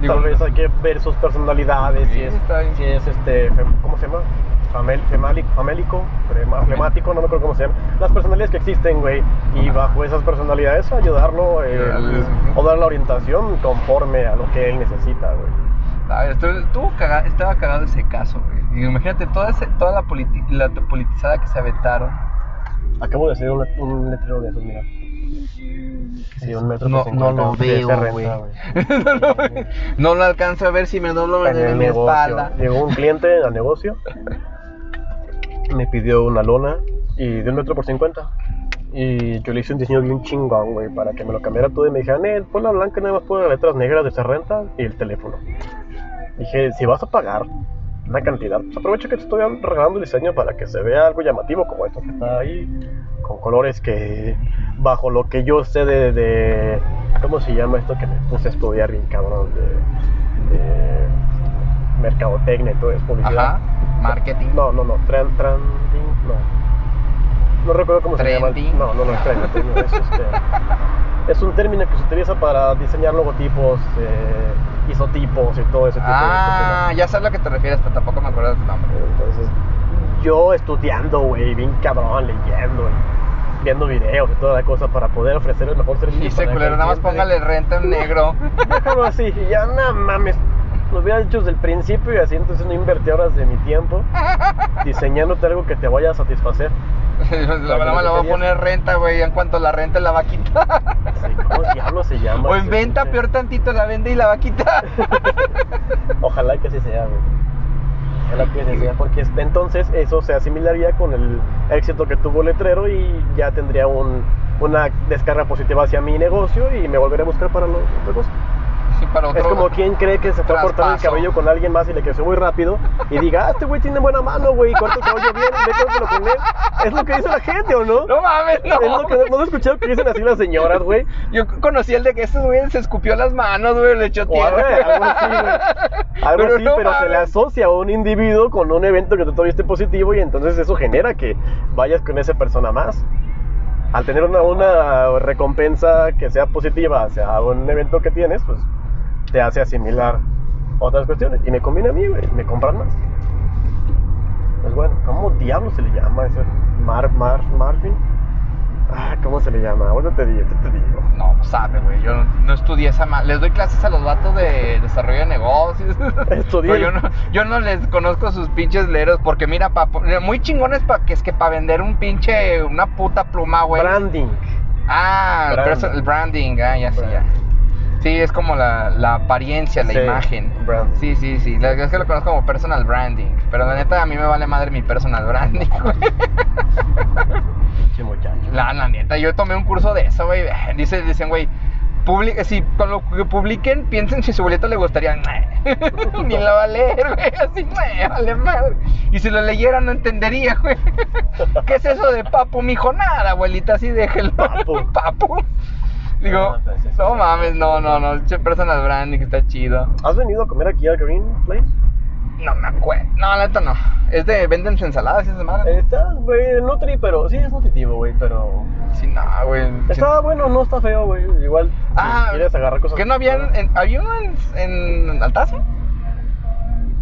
Speaker 2: Digo,
Speaker 1: Tal vez hay que ver sus personalidades,
Speaker 2: Sí,
Speaker 1: si es, si es este, ¿cómo se llama? Famel, femálico, famélico, flemático, no me acuerdo cómo se llama. Las personalidades que existen, güey, y bajo esas personalidades ayudarlo
Speaker 2: ujú.
Speaker 1: o dar la orientación conforme a lo que él necesita, güey.
Speaker 2: caga- estaba cagado ese caso, güey. Y imagínate toda, ese- toda la, politi- la politizada que se aventaron.
Speaker 1: Acabo de hacer un, un letrero de esos, mira. Sí, un metro
Speaker 2: No, no lo veo, güey. no, lo, no lo alcanzo a ver si me doblo
Speaker 1: En
Speaker 2: en mi espalda.
Speaker 1: Llegó un cliente al negocio, me pidió una lona y de un metro por 50. Y yo le hice un diseño bien chingón, güey, para que me lo cambiara todo. Y me dijeron, eh, pon la blanca, nada más pon las letras negras de esa renta y el teléfono. Dije, si vas a pagar una cantidad, pues aprovecha que te estoy regalando el diseño para que se vea algo llamativo como esto que está ahí, con colores que, bajo lo que yo sé de, de- ¿cómo se llama esto que me puse a estudiar bien cabrón? De, de mercadotecnia y todo eso, publicidad.
Speaker 2: Ajá, marketing.
Speaker 1: No, no, no, tran, trending, no. No recuerdo cómo se llama.
Speaker 2: Trending.
Speaker 1: No, no, no, es trending, es, este, es un término que se utiliza para diseñar logotipos, eh, isotipos y todo ese tipo
Speaker 2: Ah,
Speaker 1: de
Speaker 2: ya sé a lo que te refieres, pero tampoco me acuerdo del nombre.
Speaker 1: cosas. Entonces, yo estudiando, güey, bien cabrón, leyendo viendo videos y toda la cosa para poder ofrecer el mejor servicio.
Speaker 2: Y
Speaker 1: que
Speaker 2: culero, nada más póngale renta en negro.
Speaker 1: Déjalo así, ya no mames. Lo hubiera hecho desde el principio y así entonces no invertí horas de mi tiempo diseñándote algo que te vaya a satisfacer.
Speaker 2: la verdad lo voy a poner renta, güey. En cuanto la renta la va a quitar.
Speaker 1: Sí, ¿Cómo diablo se llama?
Speaker 2: O en venta,
Speaker 1: pinche?
Speaker 2: peor tantito la vende y la va a quitar.
Speaker 1: Ojalá que así sea, güey. Ojalá que así sea, porque es- entonces eso se asimilaría con el éxito que tuvo Letrero y ya tendría un, una descarga positiva hacia mi negocio y me volveré a buscar para los negocios.
Speaker 2: Sí, para otro-
Speaker 1: Es como quien cree que se fue a cortar el cabello con alguien más y le creció muy rápido y diga, ah, este güey tiene buena mano, güey, corta el cabello bien, córtalo con él. Es lo que dice la gente, ¿o no?
Speaker 2: No mames, no.
Speaker 1: Es lo que no, he escuchado que dicen así las señoras, güey.
Speaker 2: Yo conocí el de que ese güey se escupió las manos, güey, le echó tierra.
Speaker 1: algo, algo así, güey. Algo
Speaker 2: Pero
Speaker 1: así,
Speaker 2: no
Speaker 1: pero se le asocia a un individuo con un evento que todavía esté positivo y entonces eso genera que vayas con esa persona más. Al tener una, una recompensa que sea positiva hacia un evento que tienes, pues te hace asimilar otras cuestiones. Y me conviene a mí, güey, me compran más. Pues bueno, ¿cómo diablo se le llama ese? Mar, Mar, Marvin. Ah, ¿cómo se le llama? Ahorita te digo, te digo.
Speaker 2: No, pues sabe, güey. Yo no, no estudié esa ma- Les doy clases a los vatos de desarrollo de negocios.
Speaker 1: Estudié.
Speaker 2: Pero yo no, yo no les conozco sus pinches leros. Porque mira, pa, muy chingones para que es que para vender un pinche, una puta pluma, güey.
Speaker 1: Branding.
Speaker 2: Ah, el,
Speaker 1: Brand.
Speaker 2: perso- el branding, ah, ya sí, ya. Sí, es como la, la apariencia, la
Speaker 1: Sí,
Speaker 2: imagen.
Speaker 1: brand.
Speaker 2: Sí, sí, sí. La- Es que lo conozco como personal branding. Pero la neta, a mí me vale madre mi personal branding, güey.
Speaker 1: Che muchacho.
Speaker 2: La, la neta, yo tomé un curso de eso, güey. Dice, dicen, güey, si con lo que publiquen, piensen si su boleto le gustaría. Ni lo va a leer, güey. Así, "Meh, vale madre. Y si lo leyera, no entendería, güey. ¿Qué es eso de papu, mijo? Nada, abuelita, así déjelo.
Speaker 1: Papu.
Speaker 2: papu. Digo,
Speaker 1: Ah, pues, es-
Speaker 2: no mames, no, no, no. Che, personal branding está chido.
Speaker 1: ¿Has venido a comer aquí al Green Place?
Speaker 2: No me acuerdo. No, la neta no. Es de, venden ensaladas y esas madres.
Speaker 1: Está, güey, nutri, pero sí es nutritivo, güey, pero...
Speaker 2: Sí, no, güey. Sí.
Speaker 1: Está bueno, no está feo, güey. Igual,
Speaker 2: Ah,
Speaker 1: si quieres agarrar cosas...
Speaker 2: ¿Que no habían, en, había uno en, en Altaza?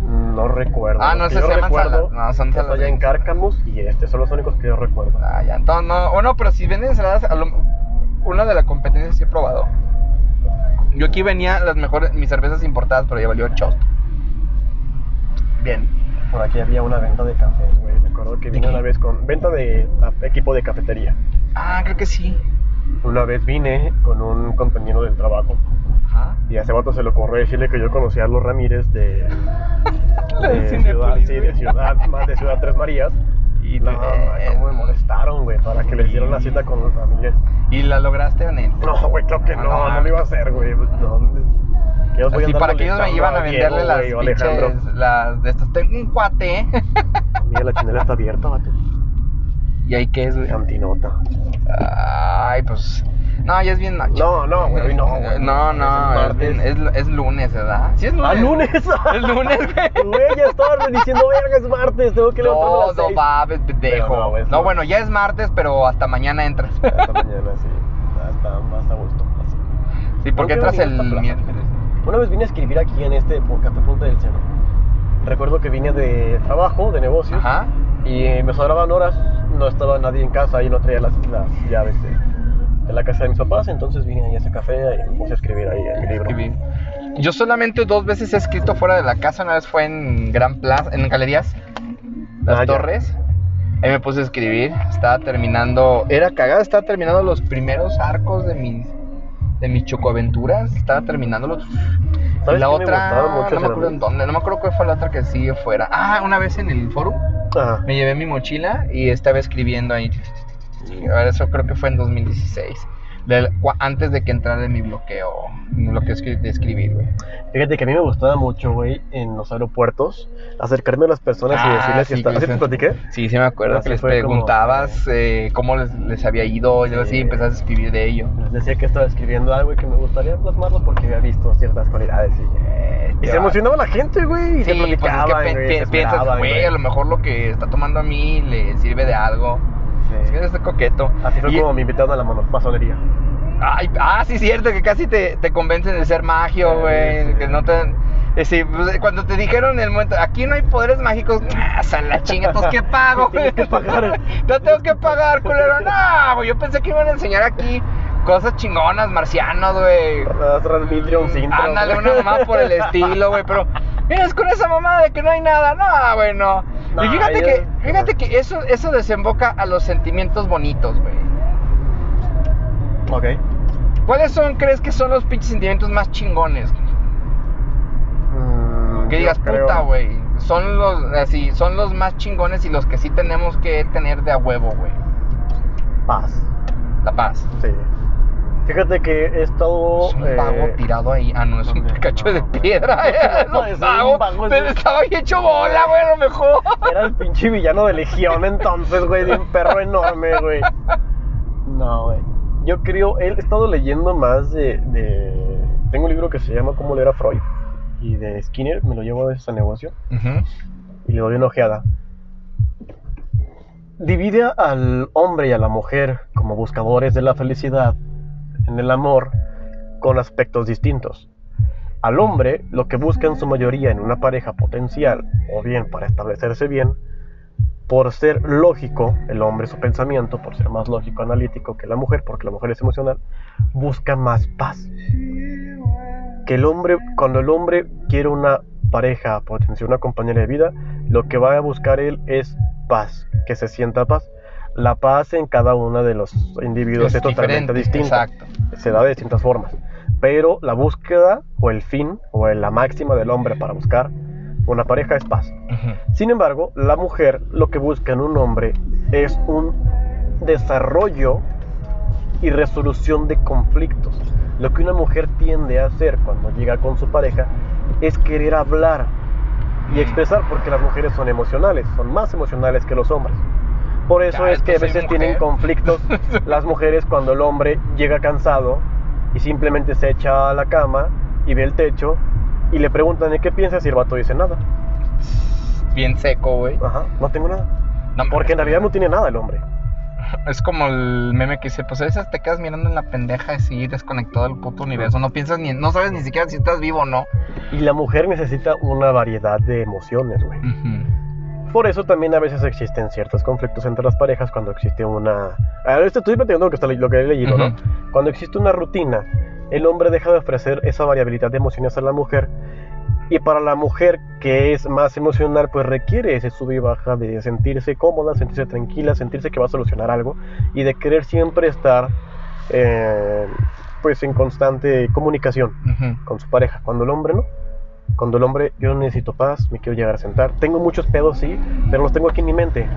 Speaker 1: No recuerdo.
Speaker 2: Ah, no, se
Speaker 1: yo
Speaker 2: llaman
Speaker 1: recuerdo
Speaker 2: no, son salas
Speaker 1: allá en Cárcamus y este son los únicos que yo recuerdo.
Speaker 2: Ah, ya, entonces no. O no, pero si venden ensaladas, a lo- una de la competencia sí he probado. Yo aquí venía las mejores, mis cervezas importadas, pero ya valió chosto. Bien.
Speaker 1: por aquí había una venta de cafés, güey. Recuerdo que vine una vez con venta de a- equipo de cafetería.
Speaker 2: Ah, creo que sí.
Speaker 1: Una vez vine con un compañero del trabajo
Speaker 2: Ajá.
Speaker 1: y a ese vato se le ocurrió decirle que yo conocía a los Ramírez de,
Speaker 2: de
Speaker 1: de ciudad, sí, de ciudad, más de Ciudad Tres Marías. Y no,
Speaker 2: Eh,
Speaker 1: cómo me molestaron, güey, para que les dieran la cita con los Ramírez.
Speaker 2: ¿Y la lograste o no?
Speaker 1: No, güey, creo que
Speaker 2: Ah,
Speaker 1: no,
Speaker 2: no,
Speaker 1: no, lo iba a hacer, güey. pues, No,
Speaker 2: Así para que ellos me
Speaker 1: molestando
Speaker 2: iban a
Speaker 1: Diego,
Speaker 2: venderle las pinches, las de estos. Tengo un cuate.
Speaker 1: Mira, la chinela está abierta, vato.
Speaker 2: ¿Y ahí qué es, güey?
Speaker 1: Cantinota.
Speaker 2: Ay, pues. No, ya es bien noche.
Speaker 1: No, no, güey, no. güey.
Speaker 2: No, no,
Speaker 1: Es
Speaker 2: es,
Speaker 1: el
Speaker 2: bien-
Speaker 1: martes.
Speaker 2: es, es lunes, ¿verdad? Sí, es lunes.
Speaker 1: ¡Ah, lunes!
Speaker 2: Es lunes, güey.
Speaker 1: Güey, ya estaba diciendo, verga, es martes, tengo que levantarme a
Speaker 2: No,
Speaker 1: las
Speaker 2: no
Speaker 1: seis.
Speaker 2: babes, pendejo.
Speaker 1: Pero no,
Speaker 2: No,
Speaker 1: lunes.
Speaker 2: bueno, ya es martes, pero hasta mañana entras.
Speaker 1: Hasta mañana, sí. Hasta, hasta gusto. así.
Speaker 2: Sí, porque entras
Speaker 1: a
Speaker 2: el miércoles.
Speaker 1: Una vez vine a escribir aquí en este Café Punta del Seno. Recuerdo que vine de trabajo, de negocios,
Speaker 2: Ajá.
Speaker 1: y me sobraban horas, no estaba nadie en casa y no traía las, las llaves de, de la casa de mis papás, entonces vine ahí a ese café y me puse a escribir ahí en mi libro.
Speaker 2: Escribir. Yo solamente dos veces he escrito fuera de la casa. Una vez fue en Gran Plaza, en Galerías, Las
Speaker 1: Ah, ya.
Speaker 2: Torres. Ahí me puse a escribir. Estaba terminando. Era cagada, estaba terminando los primeros arcos de mis. De mis chocoaventuras. Estaba terminándolos. Y
Speaker 1: ¿Sabes
Speaker 2: la
Speaker 1: me
Speaker 2: otra.
Speaker 1: mucho
Speaker 2: no me acuerdo en dónde. No me acuerdo cuál fue la otra que sí fuera. Ah, una vez en el foro.
Speaker 1: Ajá.
Speaker 2: Me llevé mi mochila y estaba escribiendo ahí. Ver, eso creo que fue en 2016. del- cua- antes de que entrara en mi bloqueo. Mi bloqueo de escribir, güey.
Speaker 1: Fíjate que a mí me gustaba mucho, güey, en los aeropuertos, acercarme a las personas y
Speaker 2: Ah,
Speaker 1: decirles
Speaker 2: sí,
Speaker 1: está...
Speaker 2: que
Speaker 1: ¿Así te
Speaker 2: sí.
Speaker 1: platiqué?
Speaker 2: Sí, sí me acuerdo
Speaker 1: Así
Speaker 2: que les
Speaker 1: fue como-
Speaker 2: preguntabas eh, cómo les, les había ido y algo así,
Speaker 1: Sí.
Speaker 2: empezás a escribir de ello.
Speaker 1: Les decía que estaba escribiendo algo y que me gustaría plasmarlo porque había visto ciertas cualidades y... Y
Speaker 2: Te
Speaker 1: se emocionaba la gente, güey, y
Speaker 2: Sí,
Speaker 1: se
Speaker 2: pues es que
Speaker 1: platicaban, güey,
Speaker 2: piensas, güey, a lo mejor lo que está tomando a mí le sirve de algo. Es que coqueto.
Speaker 1: Así fue
Speaker 2: Y-
Speaker 1: como me invitaron a la masonería.
Speaker 2: Ay, ah, sí, cierto, que casi te, te convencen de ser magio, güey.
Speaker 1: sí.
Speaker 2: Que no te. eh, sí, pues, cuando te dijeron en el momento, aquí no hay poderes mágicos, ah, san la chinga, pues ¿qué pago, no tengo que pagar, culero. No, güey, yo pensé que iban a enseñar aquí cosas chingonas, marcianos, güey.
Speaker 1: Transmitron Sintron.
Speaker 2: Ándale, una mamá por el estilo, güey, pero vienes con esa mamá de que no hay nada, no, güey, no.
Speaker 1: No,
Speaker 2: y fíjate
Speaker 1: yo-
Speaker 2: que, fíjate que eso, eso desemboca a los sentimientos bonitos, güey.
Speaker 1: Ok.
Speaker 2: ¿Cuáles son, crees que son los pinches sentimientos más chingones?
Speaker 1: Mm,
Speaker 2: Que digas,
Speaker 1: creo-
Speaker 2: puta, güey. Son los, así, son los más chingones y los que sí tenemos que tener de a huevo, güey.
Speaker 1: Paz.
Speaker 2: La paz.
Speaker 1: Sí. Fíjate que he estado.
Speaker 2: Es un
Speaker 1: eh,
Speaker 2: vago tirado ahí. Ah, no, es un cacho de piedra. Es
Speaker 1: No,
Speaker 2: un
Speaker 1: es un
Speaker 2: vago.
Speaker 1: vago,
Speaker 2: Pero
Speaker 1: es-
Speaker 2: estaba bien hecho bola, güey, a lo mejor.
Speaker 1: Era el pinche villano de Legión entonces, güey, de un perro enorme, güey. No, güey. Yo creo, he estado leyendo más de, de- Tengo un libro que se llama Cómo leer a Freud. Y de Skinner, me lo llevo a veces a negocio. Y le doy una ojeada. Divide al hombre y a la mujer como buscadores de la felicidad en el amor con aspectos distintos. Al hombre, lo que busca en su mayoría en una pareja potencial, o bien para establecerse bien, por ser lógico, el hombre su pensamiento, por ser más lógico, analítico que la mujer, porque la mujer es emocional, busca más paz. Que el hombre, cuando el hombre quiere una pareja potencial, una compañera de vida, lo que va a buscar él es paz, que se sienta paz. La paz en cada uno de los individuos es, totalmente
Speaker 2: diferente,
Speaker 1: distinta
Speaker 2: Exacto.
Speaker 1: se da de distintas formas. Pero la búsqueda o el fin o la máxima del hombre para buscar una pareja es paz. Sin embargo, la mujer lo que busca en un hombre es un desarrollo y resolución de conflictos. Lo que una mujer tiende a hacer cuando llega con su pareja es querer hablar y expresar porque las mujeres son emocionales, son más emocionales que los hombres. Por eso
Speaker 2: Ah,
Speaker 1: es que a veces tienen conflictos las mujeres cuando el hombre llega cansado y simplemente se echa a la cama y ve el techo y le preguntan ¿de qué piensas? y el vato dice nada.
Speaker 2: Bien seco, güey.
Speaker 1: Ajá, no tengo nada.
Speaker 2: No,
Speaker 1: Porque en realidad no tiene nada el hombre.
Speaker 2: Es como el meme que dice, pues a veces te quedas mirando en la pendeja así desconectado del puto universo. No piensas ni, no sabes ni siquiera si estás vivo o no.
Speaker 1: Y la mujer necesita una variedad de emociones, güey.
Speaker 2: Ujú.
Speaker 1: Por eso también a veces existen ciertos conflictos entre las parejas cuando existe una... A ver, esto estoy platicando lo que, está, lo que he leído, ¿no? Cuando existe una rutina, el hombre deja de ofrecer esa variabilidad de emociones a la mujer Y para la mujer que es más emocional, pues requiere ese sub y baja de sentirse cómoda, sentirse tranquila, sentirse que va a solucionar algo y de querer siempre estar eh, pues en constante comunicación con su pareja. Cuando el hombre no. Cuando el hombre, yo necesito paz, me quiero llegar a sentar. Tengo muchos pedos, sí, pero los tengo aquí en mi mente.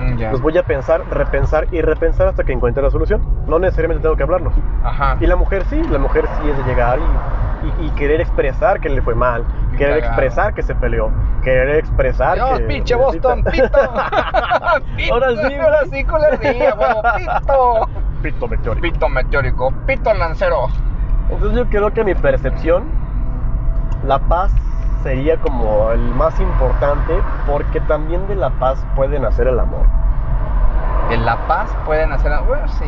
Speaker 2: Mm, ya.
Speaker 1: Los voy a pensar, repensar y repensar hasta que encuentre la solución. No necesariamente tengo que hablarlos.
Speaker 2: Ajá.
Speaker 1: Y la mujer sí, la mujer sí es de llegar y, y- y querer expresar que le fue mal, querer
Speaker 2: cagado.
Speaker 1: expresar que se peleó, querer expresar
Speaker 2: Dios,
Speaker 1: que...
Speaker 2: pinche Boston, pito. Pito.
Speaker 1: Ahora sí,
Speaker 2: ahora sí, culería, pito.
Speaker 1: Pito meteórico.
Speaker 2: Pito meteórico, pito lancero.
Speaker 1: Entonces yo creo que mi percepción, la paz sería como el más importante porque también de la paz puede nacer el amor.
Speaker 2: De la paz pueden hacer. Bueno, sí.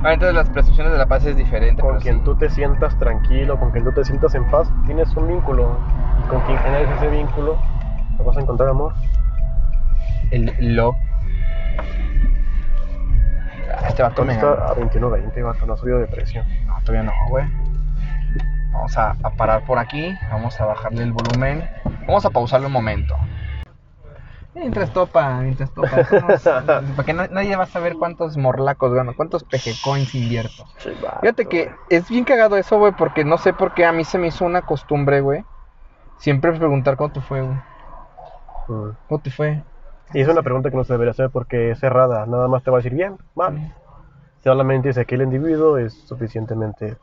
Speaker 2: Obviamente las percepciones de la paz es diferente.
Speaker 1: Con quien
Speaker 2: sí.
Speaker 1: tú te sientas tranquilo, con quien tú te sientas en paz, tienes un vínculo. Y con quien generes ese vínculo, vas a encontrar amor.
Speaker 2: El lo. Ah, Este vato
Speaker 1: ¿Cuánto
Speaker 2: me
Speaker 1: está a 21.20, vato? No ha subido de precio.
Speaker 2: No, todavía no, güey. Vamos a, a parar por aquí. Vamos a bajarle el volumen. Vamos a pausarlo un momento. Mientras topa, mientras topa. Porque na- nadie va a saber cuántos morlacos gano, cuántos PG coins invierto. Fíjate que es bien cagado eso, güey, porque no sé por qué a mí se me hizo una costumbre, güey. Siempre preguntar cómo te fue, güey.
Speaker 1: Mm.
Speaker 2: ¿Cómo te fue?
Speaker 1: Y es una pregunta que no se debería hacer porque es cerrada. Nada más te va a decir bien, mal. Solamente si aquel individuo es suficientemente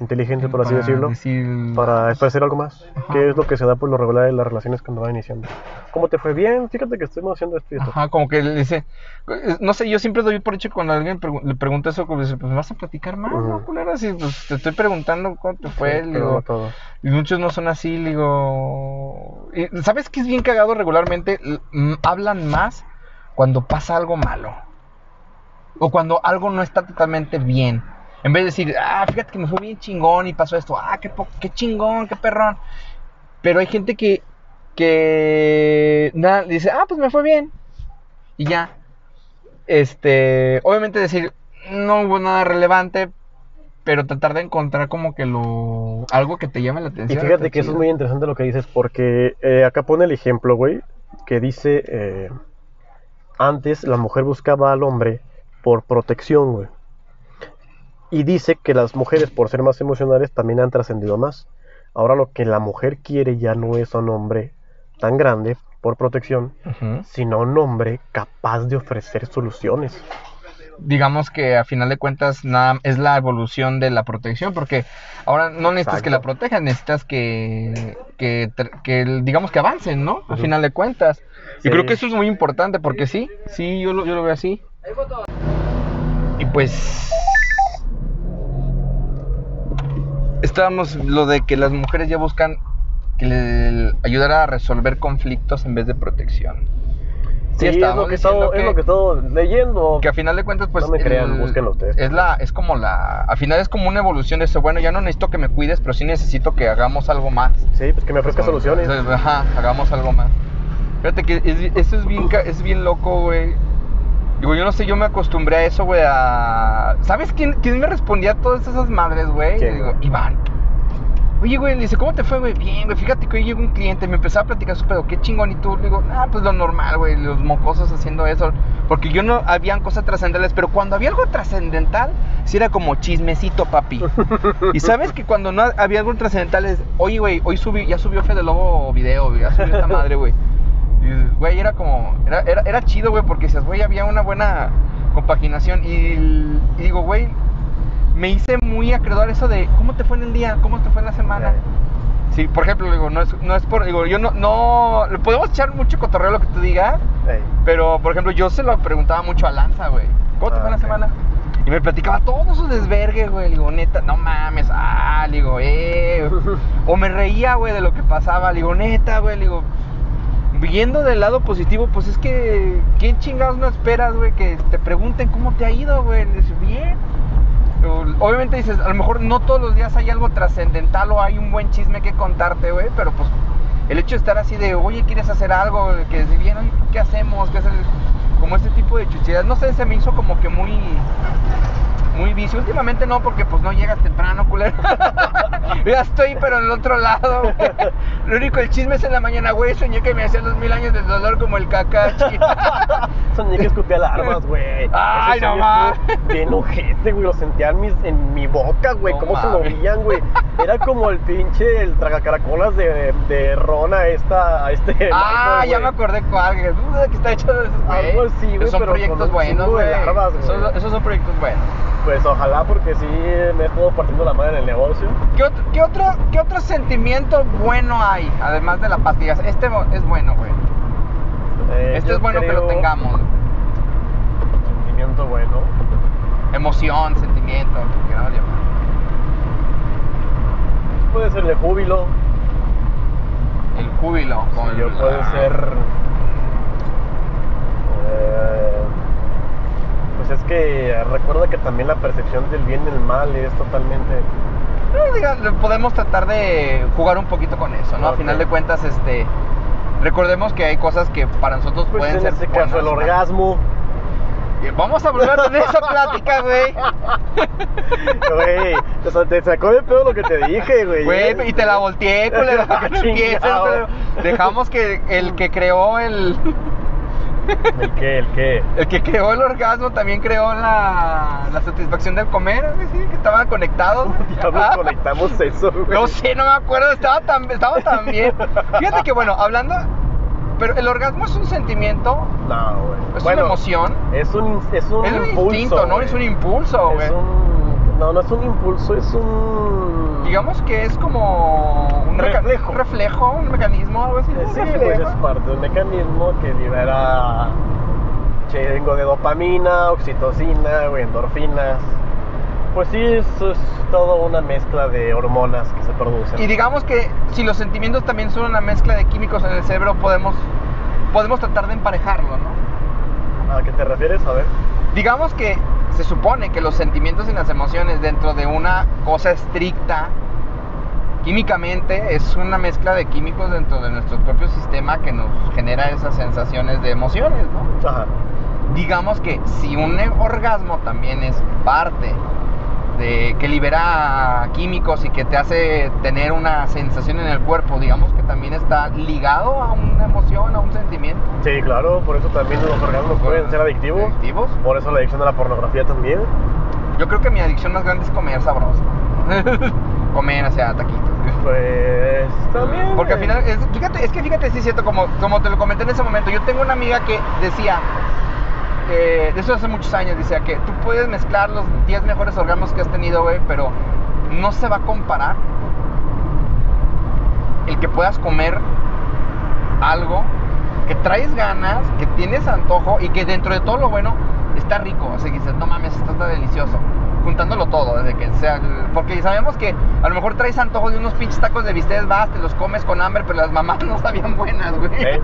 Speaker 1: inteligente, por así
Speaker 2: Para
Speaker 1: decirlo,
Speaker 2: decir-
Speaker 1: para expresar algo más.
Speaker 2: Ajá.
Speaker 1: Que es lo que se da por lo regular en las relaciones cuando van iniciando. ¿Cómo te fue bien? Fíjate que estuvimos haciendo esto y esto.
Speaker 2: Ajá, como que le dice, no sé, yo siempre doy por hecho cuando alguien pregu- le pregunta eso, como dice, pues vas a platicar más, ¿no, culera? Si pues, te estoy preguntando cómo te fue,
Speaker 1: Sí,
Speaker 2: digo,
Speaker 1: todo.
Speaker 2: y muchos no son así, digo, y, ¿sabes qué es bien cagado regularmente? Hablan más cuando pasa algo malo, o cuando algo no está totalmente bien. En vez de decir, ah, fíjate que me fue bien chingón y pasó esto, ah, qué, qué chingón, qué perrón. Pero hay gente que, que nada, dice, ah, pues me fue bien. Y ya. Este, obviamente decir, no hubo nada relevante, pero tratar de encontrar como que lo, algo que te llame la
Speaker 1: Y
Speaker 2: atención.
Speaker 1: fíjate
Speaker 2: está
Speaker 1: que eso es muy interesante lo que dices, porque eh, acá pone el ejemplo, güey, que dice, eh, antes la mujer buscaba al hombre por protección, güey. Y dice que las mujeres, por ser más emocionales, también han trascendido más. Ahora lo que la mujer quiere ya no es un hombre tan grande por protección, sino un hombre capaz de ofrecer soluciones.
Speaker 2: Digamos que a final de cuentas nada, es la evolución de la protección, porque ahora no necesitas que la protejan, necesitas que, que, que, digamos que avancen, ¿no? A final de cuentas. Y creo que eso es muy importante, porque sí, sí, yo lo, yo lo veo así. Y pues... Estábamos lo de que las mujeres ya buscan que le ayudar a resolver conflictos en vez de protección.
Speaker 1: Sí, es, lo que estado, es lo que he estado leyendo.
Speaker 2: que a final de cuentas pues
Speaker 1: No me crean, búsquenlo ustedes.
Speaker 2: es la es como la al final es como una evolución de eso bueno ya no necesito que me cuides pero sí necesito que hagamos algo más
Speaker 1: Sí, pues que me ofrezca soluciones.
Speaker 2: Ajá hagamos algo más fíjate que es, eso es bien es bien loco güey digo yo no sé yo me acostumbré a eso güey a sabes quién quién me respondía a todas esas madres güey
Speaker 1: ¿Quién?
Speaker 2: digo Iván Oye, güey, le dice, ¿cómo te fue, güey? Bien, güey, fíjate que hoy llegó un cliente, me empezaba a platicar su pedo, qué chingón, y tú, le digo, ah, pues lo normal, güey, los mocosos haciendo eso, porque yo no, habían cosas trascendentales, pero cuando había algo trascendental, sí era como chismecito, papi. y sabes que cuando no había algo trascendental es, oye, güey, hoy subí, ya subió Fede Lobo video, güey, ya subió esta madre, güey. Y dices, güey, era como, era, era, era chido, güey, porque dices, güey, había una buena compaginación, y, digo, güey, me hice muy acreedor eso de cómo te fue en el día, cómo te fue en la semana. Sí, por ejemplo, digo, no es, no es por, digo, yo no, no, le podemos echar mucho cotorreo lo que tú digas,
Speaker 1: Ey.
Speaker 2: pero, por ejemplo, yo se lo preguntaba mucho a Lanza, güey, ¿cómo te
Speaker 1: Ah,
Speaker 2: fue en la
Speaker 1: ok.
Speaker 2: semana? Y me platicaba todo su desvergue, güey, digo, neta, no mames, ah, digo, eh, o me reía, güey, de lo que pasaba, digo, neta, güey, le digo, viendo del lado positivo, pues es que, ¿qué chingados no esperas, güey? Que te pregunten cómo te ha ido, güey. Bien. Obviamente dices, a lo mejor no todos los días hay algo trascendental o hay un buen chisme que contarte, güey, pero pues el hecho de estar así de, oye, ¿quieres hacer algo? Que si bien, ¿qué hacemos? ¿Qué hacer? Como ese tipo de chucherías, no sé, se me hizo como que muy, muy vicio. Últimamente no, porque pues no llegas temprano, culero. ya estoy, pero en el otro lado. güey. Lo único, el chisme es en la mañana, güey. Soñé que me hacían los mil años del dolor como el cacachi.
Speaker 1: Soñé que escupía alarmas, güey.
Speaker 2: Ay, no
Speaker 1: sueño
Speaker 2: ma.
Speaker 1: estuvo Bien ojete, güey. Lo sentía en, mis, en mi boca, güey.
Speaker 2: No
Speaker 1: cómo se
Speaker 2: mames.
Speaker 1: movían, güey. Era como el pinche, el tragacaracolas de, de Ron a esta, a este.
Speaker 2: ah, ya me acordé cuál. que, uh, que está hecho de esos, güey.
Speaker 1: Algo así, güey,
Speaker 2: Son
Speaker 1: pero
Speaker 2: proyectos buenos,
Speaker 1: de
Speaker 2: güey.
Speaker 1: larvas, güey.
Speaker 2: Esos, esos son proyectos buenos.
Speaker 1: Pues ojalá, porque sí me he estado partiendo la madre en el negocio.
Speaker 2: ¿Qué otro, qué, otro, ¿Qué otro sentimiento bueno hay? Además de la pastilla. Este bo- es bueno, güey.
Speaker 1: Eh,
Speaker 2: Este es bueno que lo tengamos.
Speaker 1: Sentimiento bueno.
Speaker 2: Emoción, sentimiento, queramos llamar.
Speaker 1: Puede ser de júbilo.
Speaker 2: El júbilo. con
Speaker 1: Sí, yo
Speaker 2: el-
Speaker 1: puede ser. eh, pues es que recuerda que también la percepción del bien y el mal es totalmente.
Speaker 2: No, diga, podemos tratar de jugar un poquito con eso, ¿no?
Speaker 1: Ok.
Speaker 2: A final de cuentas, este. Recordemos que hay cosas que para nosotros
Speaker 1: Pues
Speaker 2: pueden
Speaker 1: en
Speaker 2: ser.
Speaker 1: este caso, el orgasmo.
Speaker 2: Y Vamos a volver a tener esa plática, güey.
Speaker 1: Güey, te sacó de pedo lo que te dije, güey.
Speaker 2: Güey, y te la volteé, culero, que no. Dejamos que el que creó el.
Speaker 1: ¿El qué? ¿El qué?
Speaker 2: El que creó el orgasmo también creó la, la satisfacción del comer, güey, sí, que estaban conectados.
Speaker 1: Diablos
Speaker 2: Ajá.
Speaker 1: conectamos eso, güey.
Speaker 2: No sé, no me acuerdo, estaba tan, estaba tan bien. Fíjate que, bueno, hablando. Pero el orgasmo es un sentimiento,
Speaker 1: No, güey.
Speaker 2: es
Speaker 1: Bueno,
Speaker 2: una emoción,
Speaker 1: Es un, es un
Speaker 2: es un
Speaker 1: impulso.
Speaker 2: instinto, ¿no?
Speaker 1: güey.
Speaker 2: Es un impulso, güey.
Speaker 1: Es un. No, no es un impulso, es un.
Speaker 2: Digamos que es como un
Speaker 1: Reflejo.
Speaker 2: un reflejo, un mecanismo, algo así.
Speaker 1: Sí, pues es parte de un mecanismo que libera chingo de dopamina, oxitocina, güey, endorfinas. Pues sí, eso es toda una mezcla de hormonas que se producen.
Speaker 2: Y digamos que si los sentimientos también son una mezcla de químicos en el cerebro, podemos, podemos tratar de emparejarlo, ¿no?
Speaker 1: ¿A qué te refieres? A ver.
Speaker 2: Digamos que se supone que los sentimientos y las emociones dentro de una cosa estricta, químicamente, es una mezcla de químicos dentro de nuestro propio sistema que nos genera esas sensaciones de emociones, ¿no?
Speaker 1: Ajá.
Speaker 2: Digamos que si un orgasmo también es parte de que libera químicos y que te hace tener una sensación en el cuerpo, digamos que también está ligado a una emoción, a un sentimiento.
Speaker 1: Sí, claro, por eso también los orgasmos pueden ser adictivos.
Speaker 2: Adictivos.
Speaker 1: Por eso la adicción a la pornografía también.
Speaker 2: Yo creo que mi adicción más grande es comer sabroso. comer, o sea, taquitos.
Speaker 1: Pues también.
Speaker 2: Porque al
Speaker 1: eh,
Speaker 2: final, es, fíjate, es que fíjate, sí es cierto, como, como te lo comenté en ese momento, yo tengo una amiga que decía, eh, de eso hace muchos años, decía que tú puedes mezclar los 10 mejores orgasmos que has tenido, güey, pero no se va a comparar el que puedas comer algo que traes ganas, que tienes antojo y que dentro de todo lo bueno está rico. O sea, que dices, no mames, esto está delicioso. Juntándolo todo, desde que sea. Porque sabemos que a lo mejor traes antojo de unos pinches tacos de bistec, vas, te los comes con hambre, pero las mamás no sabían buenas, güey.
Speaker 1: ¿Eh?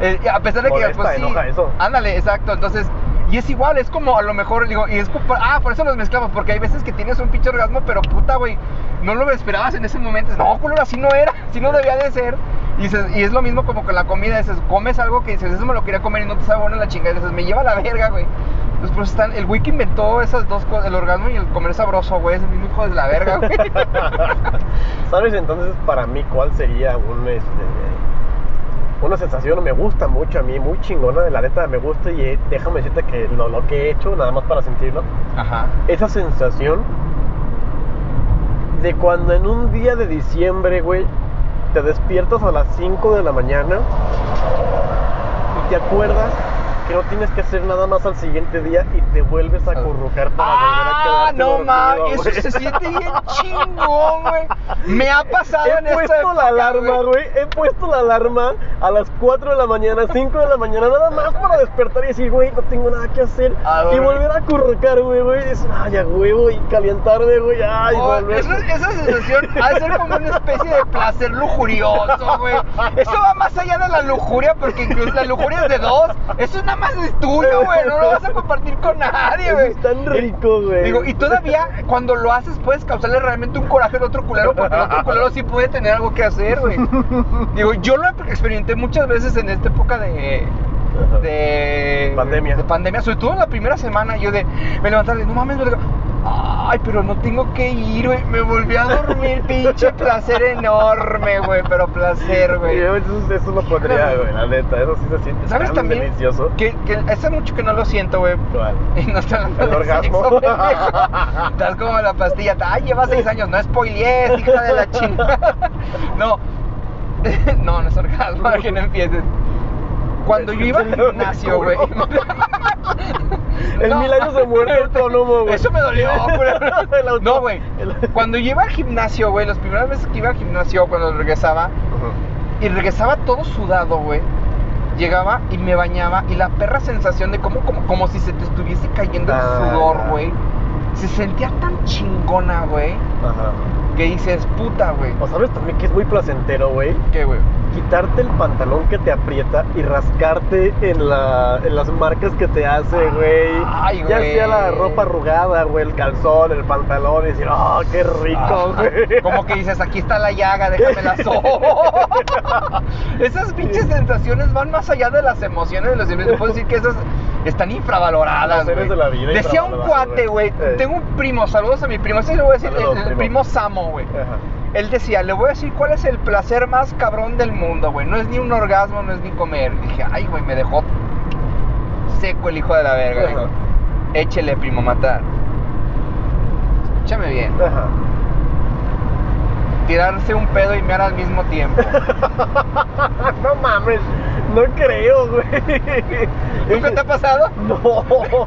Speaker 2: Eh, a pesar de que, pues sí.
Speaker 1: enoja eso.
Speaker 2: Ándale, exacto. Entonces, y es igual, es como a lo mejor, digo, y es como, ah, por eso los mezclamos, porque hay veces que tienes un pinche orgasmo, pero puta, güey, no lo esperabas en ese momento. No, culero, así no era, así no debía de ser. Y, dices, y es lo mismo como con la comida, dices, comes algo que dices, eso me lo quería comer y no te sabe bueno la chingada, dices, me lleva a la verga, güey. Entonces, pues están, el que inventó esas dos cosas, el orgasmo y el comer sabroso, güey, es el mismo hijo de la verga, güey.
Speaker 1: ¿Sabes entonces para mí cuál sería un este una sensación me gusta mucho a mí, muy chingona, la neta me gusta y eh, déjame decirte que lo, lo que he hecho nada más para sentirlo,
Speaker 2: Ajá.
Speaker 1: esa sensación de cuando en un día de diciembre, güey, te despiertas a las 5 de la mañana y te acuerdas que no tienes que hacer nada más al siguiente día y te vuelves a acurrucar para volver a
Speaker 2: Ah,
Speaker 1: quedarte
Speaker 2: no mames, eso se siente bien chingón, güey. Me ha pasado en
Speaker 1: He
Speaker 2: esta
Speaker 1: puesto
Speaker 2: época,
Speaker 1: la alarma, güey. He puesto la alarma a las 4 de la mañana, 5 de la mañana, nada más para despertar y decir, güey, no tengo nada que hacer.
Speaker 2: Ah,
Speaker 1: y volver a currucar, güey, güey. Es, ay, a huevo, y calentarme, güey. Ay,
Speaker 2: Oh,
Speaker 1: volver.
Speaker 2: eso- esa sensación ha de ser como una especie de placer lujurioso, güey. Eso va más allá de la lujuria, porque incluso la lujuria es de dos. Eso nada más es tuyo, güey. No lo vas a compartir con nadie, güey.
Speaker 1: es tan rico, güey.
Speaker 2: Digo, y todavía cuando lo haces puedes causarle realmente un coraje al otro culero, porque el otro culero sí puede tener algo que hacer, güey. Digo, yo lo experimenté muchas veces en esta época de.
Speaker 1: Ajá.
Speaker 2: de
Speaker 1: Pandemia.
Speaker 2: de pandemia, sobre todo en la primera semana, yo de me levantaba y no mames, verga, Ay, pero no tengo que ir, güey. Me volví a dormir, pinche placer enorme, güey. Pero placer, güey.
Speaker 1: eso, eso lo pondría, güey, la neta. Eso sí se siente
Speaker 2: ¿Sabes
Speaker 1: tan
Speaker 2: también?
Speaker 1: delicioso.
Speaker 2: Que, que hace mucho que no lo siento, güey. Y no está hablando
Speaker 1: El
Speaker 2: de
Speaker 1: orgasmo.
Speaker 2: sexo. Estás como la pastilla. Ay, lleva seis años. No spoilees, hija de la chingada. No. No, no es orgasmo, que no empieces. Cuando yo iba al gimnasio, güey.
Speaker 1: El
Speaker 2: No.
Speaker 1: mil años de muerte autónomo, güey.
Speaker 2: Eso me dolió, güey.
Speaker 1: El
Speaker 2: No, güey.
Speaker 1: el-
Speaker 2: Cuando yo iba al gimnasio, güey, las primeras veces que iba al gimnasio, cuando regresaba, y regresaba todo sudado, güey. Llegaba y me bañaba y la perra sensación de como, como, como si se te estuviese cayendo el
Speaker 1: Ah,
Speaker 2: sudor, güey. Se sentía tan chingona, güey,
Speaker 1: Ajá.
Speaker 2: que dices, puta, güey.
Speaker 1: O sabes también que es muy placentero, güey.
Speaker 2: ¿Qué, güey?
Speaker 1: Quitarte el pantalón que te aprieta y rascarte en, la, en las marcas que te hace, güy.
Speaker 2: Ay,
Speaker 1: Ya
Speaker 2: güey.
Speaker 1: sea la ropa arrugada, güey, el calzón, el pantalón, y decir, ¡oh, qué rico,
Speaker 2: Ah,
Speaker 1: güey!
Speaker 2: Como que dices, aquí está la llaga, déjame la. Esas pinches sensaciones van más allá de las emociones de los puedo decir que esas están infravaloradas, güey.
Speaker 1: de la vida
Speaker 2: Decía un cuate, güey.
Speaker 1: güey. Eh.
Speaker 2: Tengo un primo, saludos a mi primo. Ese le voy a decir,
Speaker 1: Saludos,
Speaker 2: el, el
Speaker 1: primo.
Speaker 2: primo Samo, güey. Él decía, le voy a decir cuál es el placer más cabrón del mundo, güey. No es ni un orgasmo, no es ni comer. Dije, ay, güey, me dejó seco el hijo de la verga.
Speaker 1: Ajá.
Speaker 2: Digo, Échele, primo, matar. Escúchame bien.
Speaker 1: Ajá.
Speaker 2: Tirarse un pedo y mear al mismo tiempo.
Speaker 1: no mames, no creo, güey.
Speaker 2: ¿Nunca te ha pasado?
Speaker 1: No,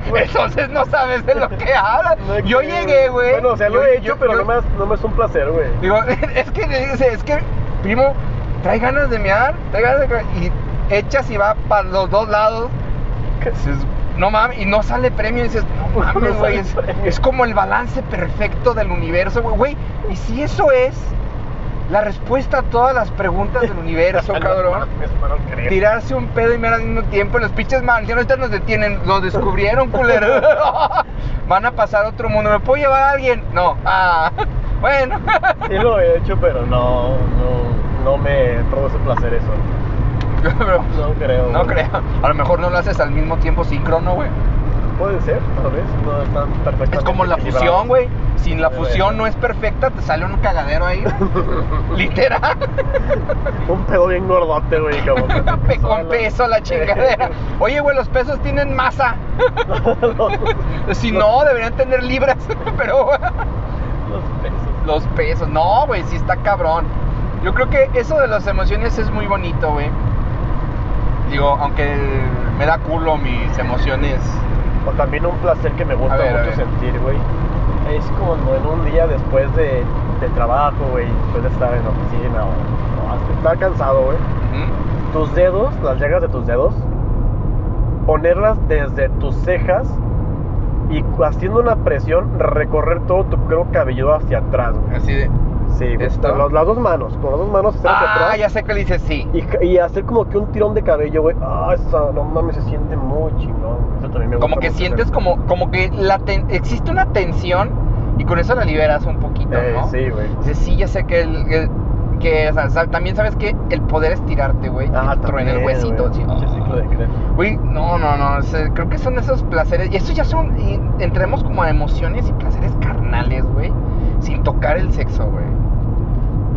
Speaker 1: güey.
Speaker 2: Entonces no sabes de lo que hablas.
Speaker 1: No
Speaker 2: yo
Speaker 1: creo.
Speaker 2: llegué, güey.
Speaker 1: Bueno, o sea, lo
Speaker 2: Yo-
Speaker 1: he hecho,
Speaker 2: yo-
Speaker 1: pero
Speaker 2: yo-
Speaker 1: no, me, has- no me es un placer, güey.
Speaker 2: Digo, es que es que, primo, trae ganas de mear, trae ganas de. Y echas y va para los dos lados. Dices, no mames, y no sale premio. Y dices, no mames, güey. es, es como el balance perfecto del universo. Güey, y si eso es la respuesta a todas las preguntas del universo, cabrón. Tirarse un pedo y mirar al mismo tiempo. Los pinches marcianos ahorita nos detienen. Lo descubrieron, culero. Van a pasar a otro mundo. ¿Me puedo llevar a alguien? No. Ah, bueno.
Speaker 1: Sí lo he hecho, pero no, no, no me produce placer eso.
Speaker 2: Pero,
Speaker 1: No creo.
Speaker 2: no
Speaker 1: güey.
Speaker 2: creo. A lo mejor no lo haces al mismo tiempo síncrono, güey.
Speaker 1: Puede ser, tal vez. No están perfectamente
Speaker 2: Es como la fusión, güey. Sin la fusión no es perfecta, te sale un cagadero ahí. Literal.
Speaker 1: Un pedo bien gordote, güey,
Speaker 2: Con peso la chingadera. Oye, güey, los pesos tienen masa. Si no, deberían tener libras. Pero
Speaker 1: Los pesos.
Speaker 2: los pesos. No, güey, sí está cabrón. Yo creo que eso de las emociones es muy bonito, güey. Digo, aunque me da culo mis emociones.
Speaker 1: O también un placer que me gusta
Speaker 2: ver,
Speaker 1: mucho sentir, güey. Es como en un día después de, trabajo, güey, después de estar en la oficina o, o hasta estar cansado, güey.
Speaker 2: ¿Mm?
Speaker 1: Tus dedos, las llagas de tus dedos, ponerlas desde tus cejas y haciendo una presión, recorrer todo tu cuero cabelludo hacia atrás, güey.
Speaker 2: Así de.
Speaker 1: Sí, güey.
Speaker 2: ¿Esto?
Speaker 1: Las dos manos, con las dos manos hacia
Speaker 2: Ah,
Speaker 1: atrás.
Speaker 2: ya sé que le dices sí.
Speaker 1: Y, hacer como que un tirón de cabello, güey. Ah, esa, no mames, se siente muy chingón. Eso también me gusta
Speaker 2: Como que sientes
Speaker 1: hacer.
Speaker 2: como, como que la ten- existe una tensión y con eso la liberas un poquito,
Speaker 1: Eh,
Speaker 2: ¿no?
Speaker 1: Sí, güey.
Speaker 2: Dices, sí, ya sé que el, el- que o sea, también sabes que el poder estirarte, güey,
Speaker 1: Ah,
Speaker 2: truena el huesito,
Speaker 1: güey.
Speaker 2: sí. Güey, no, no, no, o sea, creo que son esos placeres, y eso ya son, y entremos como a emociones y placeres carnales, güey, sin tocar el sexo, güey.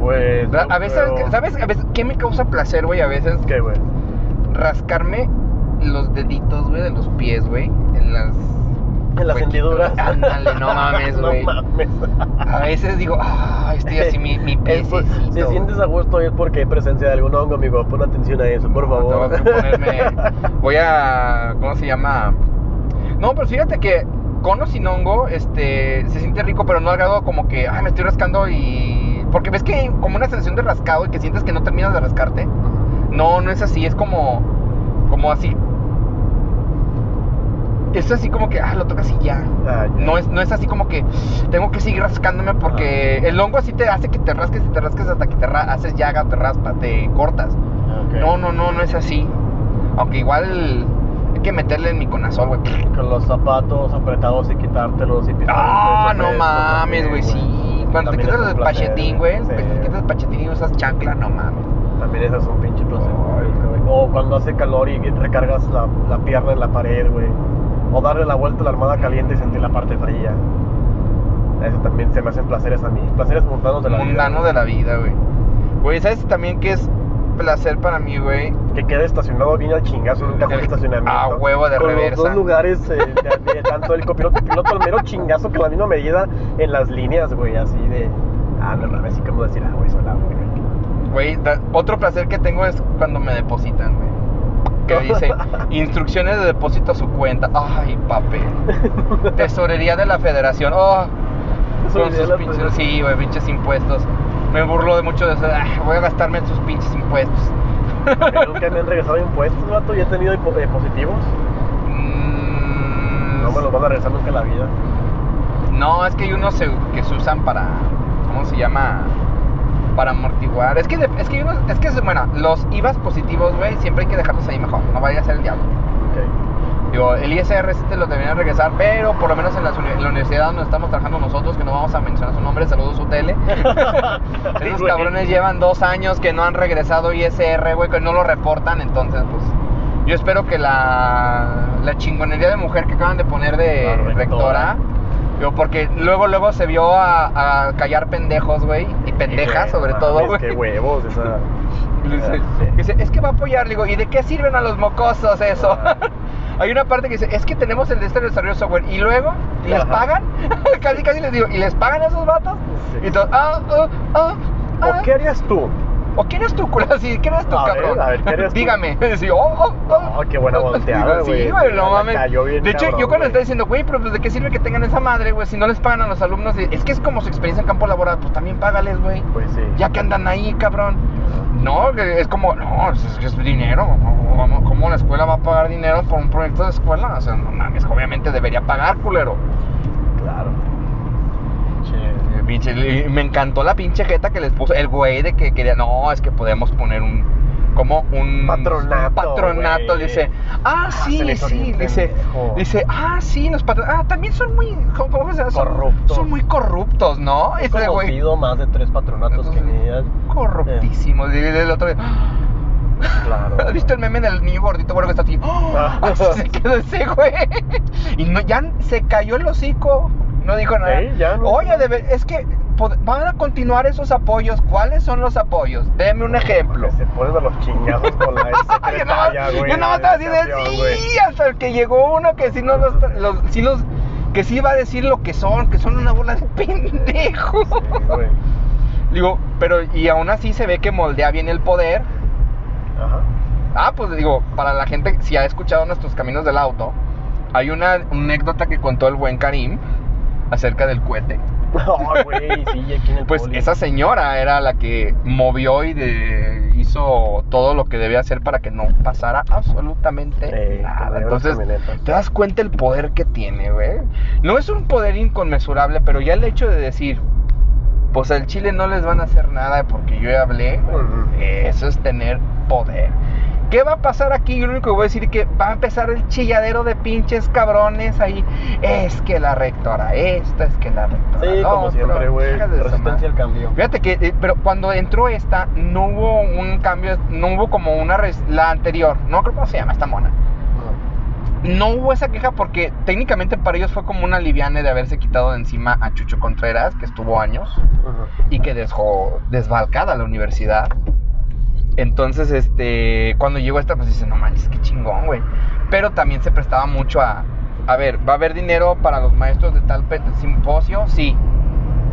Speaker 1: Pues.
Speaker 2: A veces, ¿sabes? A veces, ¿qué me causa placer, güey? A veces
Speaker 1: ¿Qué, güey?
Speaker 2: rascarme los deditos, güey, de los pies, güey, en las...
Speaker 1: En las hendiduras.
Speaker 2: Ándale, no mames, güey.
Speaker 1: No mames.
Speaker 2: A veces digo, ah, estoy así, mi, mi piececito.
Speaker 1: si sientes a gusto es porque hay presencia de algún hongo, amigo. Pon atención a eso, por
Speaker 2: No,
Speaker 1: favor.
Speaker 2: Que ponerme. Voy a. ¿Cómo se llama? No, pero fíjate que con o sin hongo, este, se siente rico, pero no al grado como que, ay, me estoy rascando y. Porque ves que hay como una sensación de rascado y que sientes que no terminas de rascarte. No, no es así, es como. Como así. Es así como que, ah, lo tocas y ya.
Speaker 1: Ah, ya.
Speaker 2: No es, no es así como que tengo que seguir rascándome porque el hongo así te hace que te rasques y te rasques hasta que te haces llaga, te raspa, te cortas.
Speaker 1: Ok.
Speaker 2: No, no, no, no es así. Aunque igual hay que meterle en mi conazol, güey.
Speaker 1: Con los zapatos apretados y quitártelos y
Speaker 2: Ah, no mames, güey, sí. Cuando te quitas el pachetín, güey,
Speaker 1: sí.
Speaker 2: te quitas el pachetín y usas chancla, no mames.
Speaker 1: También eso es un pinche placer. O cuando hace calor y recargas la, la pierna en la pared, güey. O darle la vuelta a la armada caliente y sentir la parte fría. Eso también se me hacen placeres a mí. Placeres mundanos de la vida.
Speaker 2: Mundano de la vida, güey. Güey, ¿sabes también qué es placer para mí, güey?
Speaker 1: Que quede estacionado bien al chingazo en un cajón de estacionamiento.
Speaker 2: ah, huevo de
Speaker 1: con
Speaker 2: reversa.
Speaker 1: Los dos lugares, eh, de, de tanto el copiloto, el piloto, el mero chingazo con la misma medida en las líneas, güey, así de. Ah, no mames, así como decir, ah, güey, soy la verga.
Speaker 2: Güey, da- otro placer que tengo es cuando me depositan, güey. Que dice, instrucciones de depósito a su cuenta. Ay, papel. Tesorería de la federación. Oh, con sus pinches, sí, güey, pinches impuestos. Me burlo de mucho de eso. Ah, voy a gastarme en sus pinches impuestos.
Speaker 1: Que Nunca me han regresado impuestos, vato, y he tenido eh, positivos.
Speaker 2: Mm,
Speaker 1: No me los van a regresar nunca en la vida.
Speaker 2: No, es que hay unos que se usan para. ¿Cómo se llama? Para amortiguar. Es que, es que unos. Es que, bueno, los IVAs positivos, güey, siempre hay que dejarlos ahí mejor. No vaya a ser el diablo.
Speaker 1: Ok.
Speaker 2: Digo, el ISR sí te lo deberían regresar, pero por lo menos en, uni- en la universidad donde estamos trabajando nosotros, que no vamos a mencionar su nombre, saludos su tele.
Speaker 1: Sí,
Speaker 2: Esos cabrones llevan dos años que no han regresado ISR, güey, que no lo reportan, entonces, pues. Yo espero que la, la chingonería de mujer que acaban de poner de
Speaker 1: La rectora.
Speaker 2: Digo, porque luego, luego se vio a, a callar pendejos, güey, y pendejas, sobre
Speaker 1: no
Speaker 2: todo, güey.
Speaker 1: Qué huevos, esa.
Speaker 2: Dice, dice, es que va a apoyar, le digo, ¿y de qué sirven a los mocosos eso?
Speaker 1: Ah.
Speaker 2: Hay una parte que dice, es que tenemos el de este desarrollo de software, y luego, ¿y les
Speaker 1: Ajá.
Speaker 2: pagan? casi, casi les digo, ¿y les pagan a esos vatos?
Speaker 1: Sí.
Speaker 2: Y todos, ah, ah, ah, ah.
Speaker 1: ¿O qué harías tú?
Speaker 2: ¿O quién eres tú, culo? Sí, ¿quién eres tú,
Speaker 1: A ver,
Speaker 2: cabrón?
Speaker 1: a ver, ¿qué eres tú?
Speaker 2: Dígame. Sí, oh, oh, oh.
Speaker 1: Oh, qué buena volteada,
Speaker 2: Sí,
Speaker 1: güey.
Speaker 2: güey, no mames. de hecho,
Speaker 1: cabrón,
Speaker 2: yo cuando
Speaker 1: güey.
Speaker 2: estaba diciendo, güey, pero pues de qué sirve que tengan esa madre, güey, si no les pagan a los alumnos, es que es como su experiencia en campo laboral, pues también págales, güey.
Speaker 1: Pues sí.
Speaker 2: Ya que andan ahí, cabrón. No, es como, no, es, es- es dinero. ¿Cómo, cómo la escuela va a pagar dinero por un proyecto de escuela? O sea, no mames, obviamente debería pagar, culero.
Speaker 1: Claro.
Speaker 2: Eh, pinche, y me encantó la pinche jeta que les puso el güey de que quería, no, es que podemos poner un, como un
Speaker 1: Patronato,
Speaker 2: patronato, dice, ah,
Speaker 1: Ah,
Speaker 2: sí,
Speaker 1: hizo
Speaker 2: sí, dice,
Speaker 1: pendejo.
Speaker 2: dice, ah, sí, los patronatos, ah, también son muy, ¿cómo, se llama?
Speaker 1: Corruptos.
Speaker 2: Son muy corruptos, ¿no?
Speaker 1: He
Speaker 2: Ese güey,
Speaker 1: más de tres patronatos que ellas.
Speaker 2: corruptísimos, y el otro día,
Speaker 1: Claro.
Speaker 2: ¿Has visto el meme del niño gordito güero que está así?
Speaker 1: Ah.
Speaker 2: Así se quedó ese güey. Y no, ya se cayó el hocico. No dijo nada.
Speaker 1: Ya no.
Speaker 2: Oye, es que van a continuar esos apoyos. ¿Cuáles son los apoyos? Deme un ejemplo.
Speaker 1: Se ponen a los chingazos con la secretaria, güey.
Speaker 2: yo nada más estaba sí, hasta el que llegó uno que sí no los, los- sí los que sí iba a decir lo que son, que son una bola de pendejos.
Speaker 1: Sí.
Speaker 2: Digo, pero y aún así se ve que moldea bien el poder.
Speaker 1: Ajá.
Speaker 2: Ah, pues digo, para la gente, si ha escuchado nuestros caminos del auto, hay una anécdota que contó el buen Karim acerca del cohete.
Speaker 1: No, güey, sí, aquí en el
Speaker 2: Pues
Speaker 1: poli.
Speaker 2: esa señora era la que movió y de- hizo todo lo que debía hacer para que no pasara absolutamente
Speaker 1: Eh,
Speaker 2: nada. Entonces, te das cuenta el poder que tiene, güey. No es un poder inconmensurable, pero ya el hecho de decir, pues al Chile no les van a hacer nada porque yo ya hablé, eso es tener poder. ¿Qué va a pasar aquí? Yo lo único que voy a decir es que va a empezar el chilladero de pinches cabrones ahí. Es que la rectora esta, es que la rectora
Speaker 1: Sí,
Speaker 2: la
Speaker 1: como siempre, güey. Resistencia al cambio.
Speaker 2: Fíjate que, eh, pero cuando entró esta, no hubo un cambio, no hubo como una, la anterior, no creo cómo se llama esta mona. No hubo esa queja porque técnicamente para ellos fue como una liviane de haberse quitado de encima a Chucho Contreras, que estuvo años
Speaker 1: Ajá.
Speaker 2: y que dejó desbalcada la universidad. Entonces, este, cuando llegó esta, pues dice, no manches, qué chingón, güey. Pero también se prestaba mucho a, a ver, ¿va a haber dinero para los maestros de tal simposio? Sí.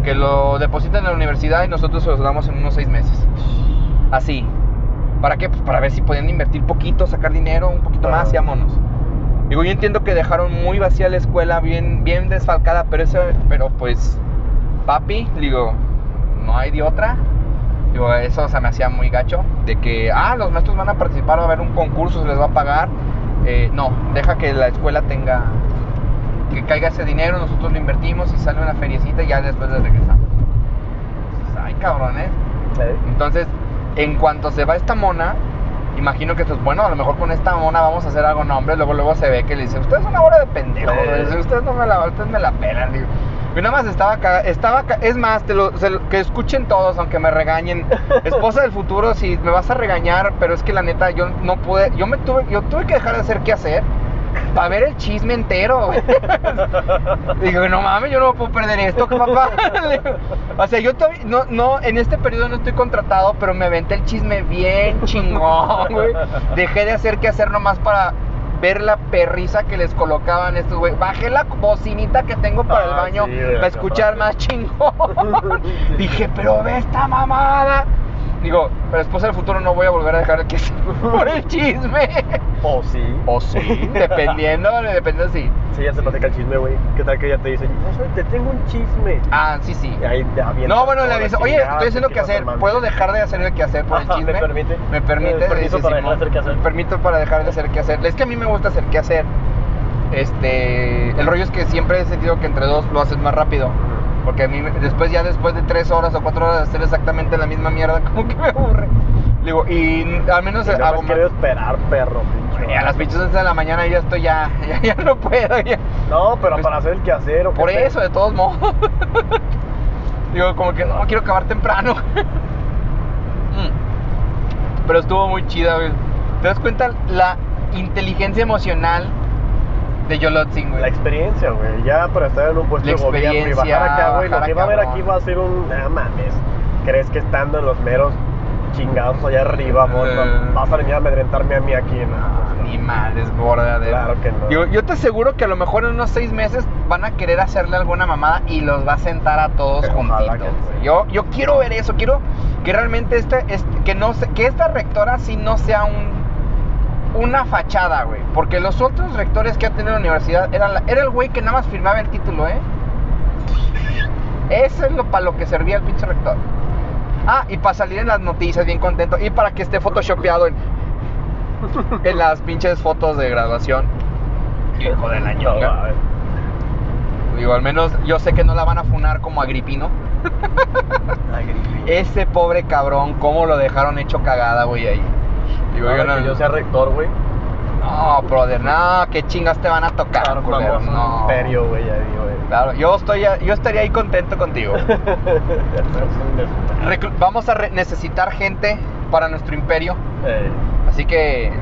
Speaker 2: Que lo depositen en la universidad y nosotros se los damos en unos seis meses. Así. ¿Para qué? Pues para ver si podían invertir poquito, sacar dinero, un poquito más y vámonos. Digo, yo entiendo que dejaron muy vacía la escuela, bien, bien desfalcada, pero eso, pero pues, papi, digo, no hay de otra. Digo, eso se me hacía muy gacho, de que, ah, los maestros van a participar, va a haber un concurso, se les va a pagar. Eh, no, deja que la escuela tenga, que caiga ese dinero, nosotros lo invertimos y sale una feriecita y ya después les regresamos. Pues, Ay, cabrón, ¿eh?
Speaker 1: Sí.
Speaker 2: Entonces, en cuanto se va esta mona, imagino que pues bueno, a lo mejor con esta mona vamos a hacer algo nombre, luego luego se ve que le dice, "Usted es una bola de pendejo,
Speaker 1: Sí.
Speaker 2: ustedes no me la, ustedes me la pelan." Digo, y nada más estaba acá, estaba acá, es más, te lo- se lo- que escuchen todos aunque me regañen. Esposa del futuro, si me vas a regañar, pero es que la neta yo no pude, yo me tuve yo tuve que dejar de hacer qué hacer para ver el chisme entero, güey. Digo, no mames, yo no puedo perder esto, papá. o sea, yo todavía, no, no, en este periodo no estoy contratado, pero me aventé el chisme bien chingón, güey. Dejé de hacer que hacer nomás para ver la perrisa que les colocaban estos güey. Bajé la bocinita que tengo para el
Speaker 1: Ah,
Speaker 2: baño
Speaker 1: sí,
Speaker 2: para escuchar más chingón. Dije, pero ve esta mamada. Digo, pero después del futuro no voy a volver a dejar que se por el chisme.
Speaker 1: O sí.
Speaker 2: O sí, dependiendo, dependiendo si.
Speaker 1: Sí, ya se platica el chisme, güey. ¿Qué tal que ya te dicen, no sé, te tengo un chisme?
Speaker 2: Ah, sí, sí.
Speaker 1: Y ahí te avientas
Speaker 2: No, bueno, le aviso, oye, estoy haciendo que hacer,
Speaker 1: armando".
Speaker 2: ¿puedo dejar de hacer el que hacer por el chisme?
Speaker 1: ¿me permite?
Speaker 2: Me permite.
Speaker 1: Permiso
Speaker 2: dice
Speaker 1: para dejar de hacer quehacer.
Speaker 2: Permito para dejar de hacer que hacer. Es que a mí me gusta hacer que hacer. Este, el rollo es que siempre he sentido que entre dos lo haces más rápido. Porque a mí, después ya después de tres horas o cuatro horas de hacer exactamente la misma mierda, como que me aburre. Digo, y al menos
Speaker 1: Y no
Speaker 2: hago más.
Speaker 1: quiero esperar, perro, pinche.
Speaker 2: Y a las pinches once de la mañana ya estoy ya, ya, ya no puedo. ya.
Speaker 1: No, pero
Speaker 2: Pues,
Speaker 1: para hacer el quehacer o
Speaker 2: Por eso, de todos modos. Digo, como que no, quiero acabar temprano. Mm. Pero estuvo muy chida, güey. ¿Te das cuenta la inteligencia emocional de Yolotzin,
Speaker 1: La
Speaker 2: güey?
Speaker 1: experiencia, güey. Ya para estar en un puesto
Speaker 2: La
Speaker 1: de gobierno y bajar acá, güey. Lo que va a haber
Speaker 2: cabrón.
Speaker 1: aquí va a ser un. No mames. ¿Crees que estando en los meros chingados allá arriba,
Speaker 2: Eh.
Speaker 1: vas a venir a amedrentarme a mí aquí? No,
Speaker 2: ni madres, gorda de.
Speaker 1: Claro que no.
Speaker 2: Yo te aseguro que a lo mejor en unos seis meses van a querer hacerle alguna mamada y los va a sentar a todos
Speaker 1: Ojalá
Speaker 2: juntitos.
Speaker 1: que.
Speaker 2: Yo, yo quiero ver eso, quiero que realmente este, este- que no se- que esta rectora sí no sea un una fachada, güey. Porque los otros rectores que ha tenido la universidad eran la- era el güey que nada más firmaba el título, ¿eh? Eso es lo para lo que servía el pinche rector. Ah, y para salir en las noticias bien contento. Y para que esté photoshopeado en, en las pinches fotos de graduación. Hijo de la
Speaker 1: No,
Speaker 2: ñonga.
Speaker 1: a ver.
Speaker 2: Digo, al menos yo sé que no la van a funar como Agripino.
Speaker 1: Ay, Griffin.
Speaker 2: Ese pobre cabrón, cómo lo dejaron hecho cagada, güey, ahí. Digo, yo no,
Speaker 1: que yo sea rector, güey.
Speaker 2: no, brother, no, qué chingas te van a tocar,
Speaker 1: Armamos
Speaker 2: culero, no.
Speaker 1: imperio, güey, ahí, güey.
Speaker 2: Claro, yo estoy, yo estaría ahí contento contigo. Vamos a necesitar gente para nuestro imperio, así que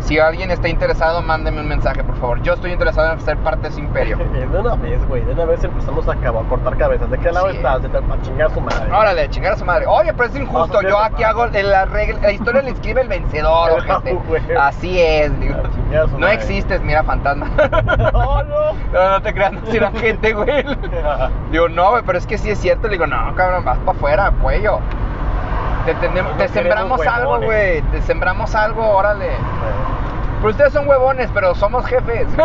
Speaker 2: si alguien está interesado, mándeme un mensaje, por favor. Yo estoy interesado en ser parte de ese imperio.
Speaker 1: de una vez, güey, de una vez empezamos a, acabar, a cortar cabezas. ¿De qué lado
Speaker 2: Sí.
Speaker 1: estás? De a chingar a su madre.
Speaker 2: Órale, chingar a su madre. Oye, pero es injusto. Yo aquí hago la regla. La historia le escribe el vencedor, ojete.
Speaker 1: güey.
Speaker 2: Así es, digo. No
Speaker 1: madre.
Speaker 2: existes, mira, fantasma.
Speaker 1: No, no.
Speaker 2: No, no te creas, no soy la gente, güey. Digo, no, güey, pero es que sí es cierto. Le digo, no, cabrón, vas para afuera, cuello. Te, sembramos algo, güey. Te sembramos algo, órale. Pero ustedes son huevones, pero somos jefes.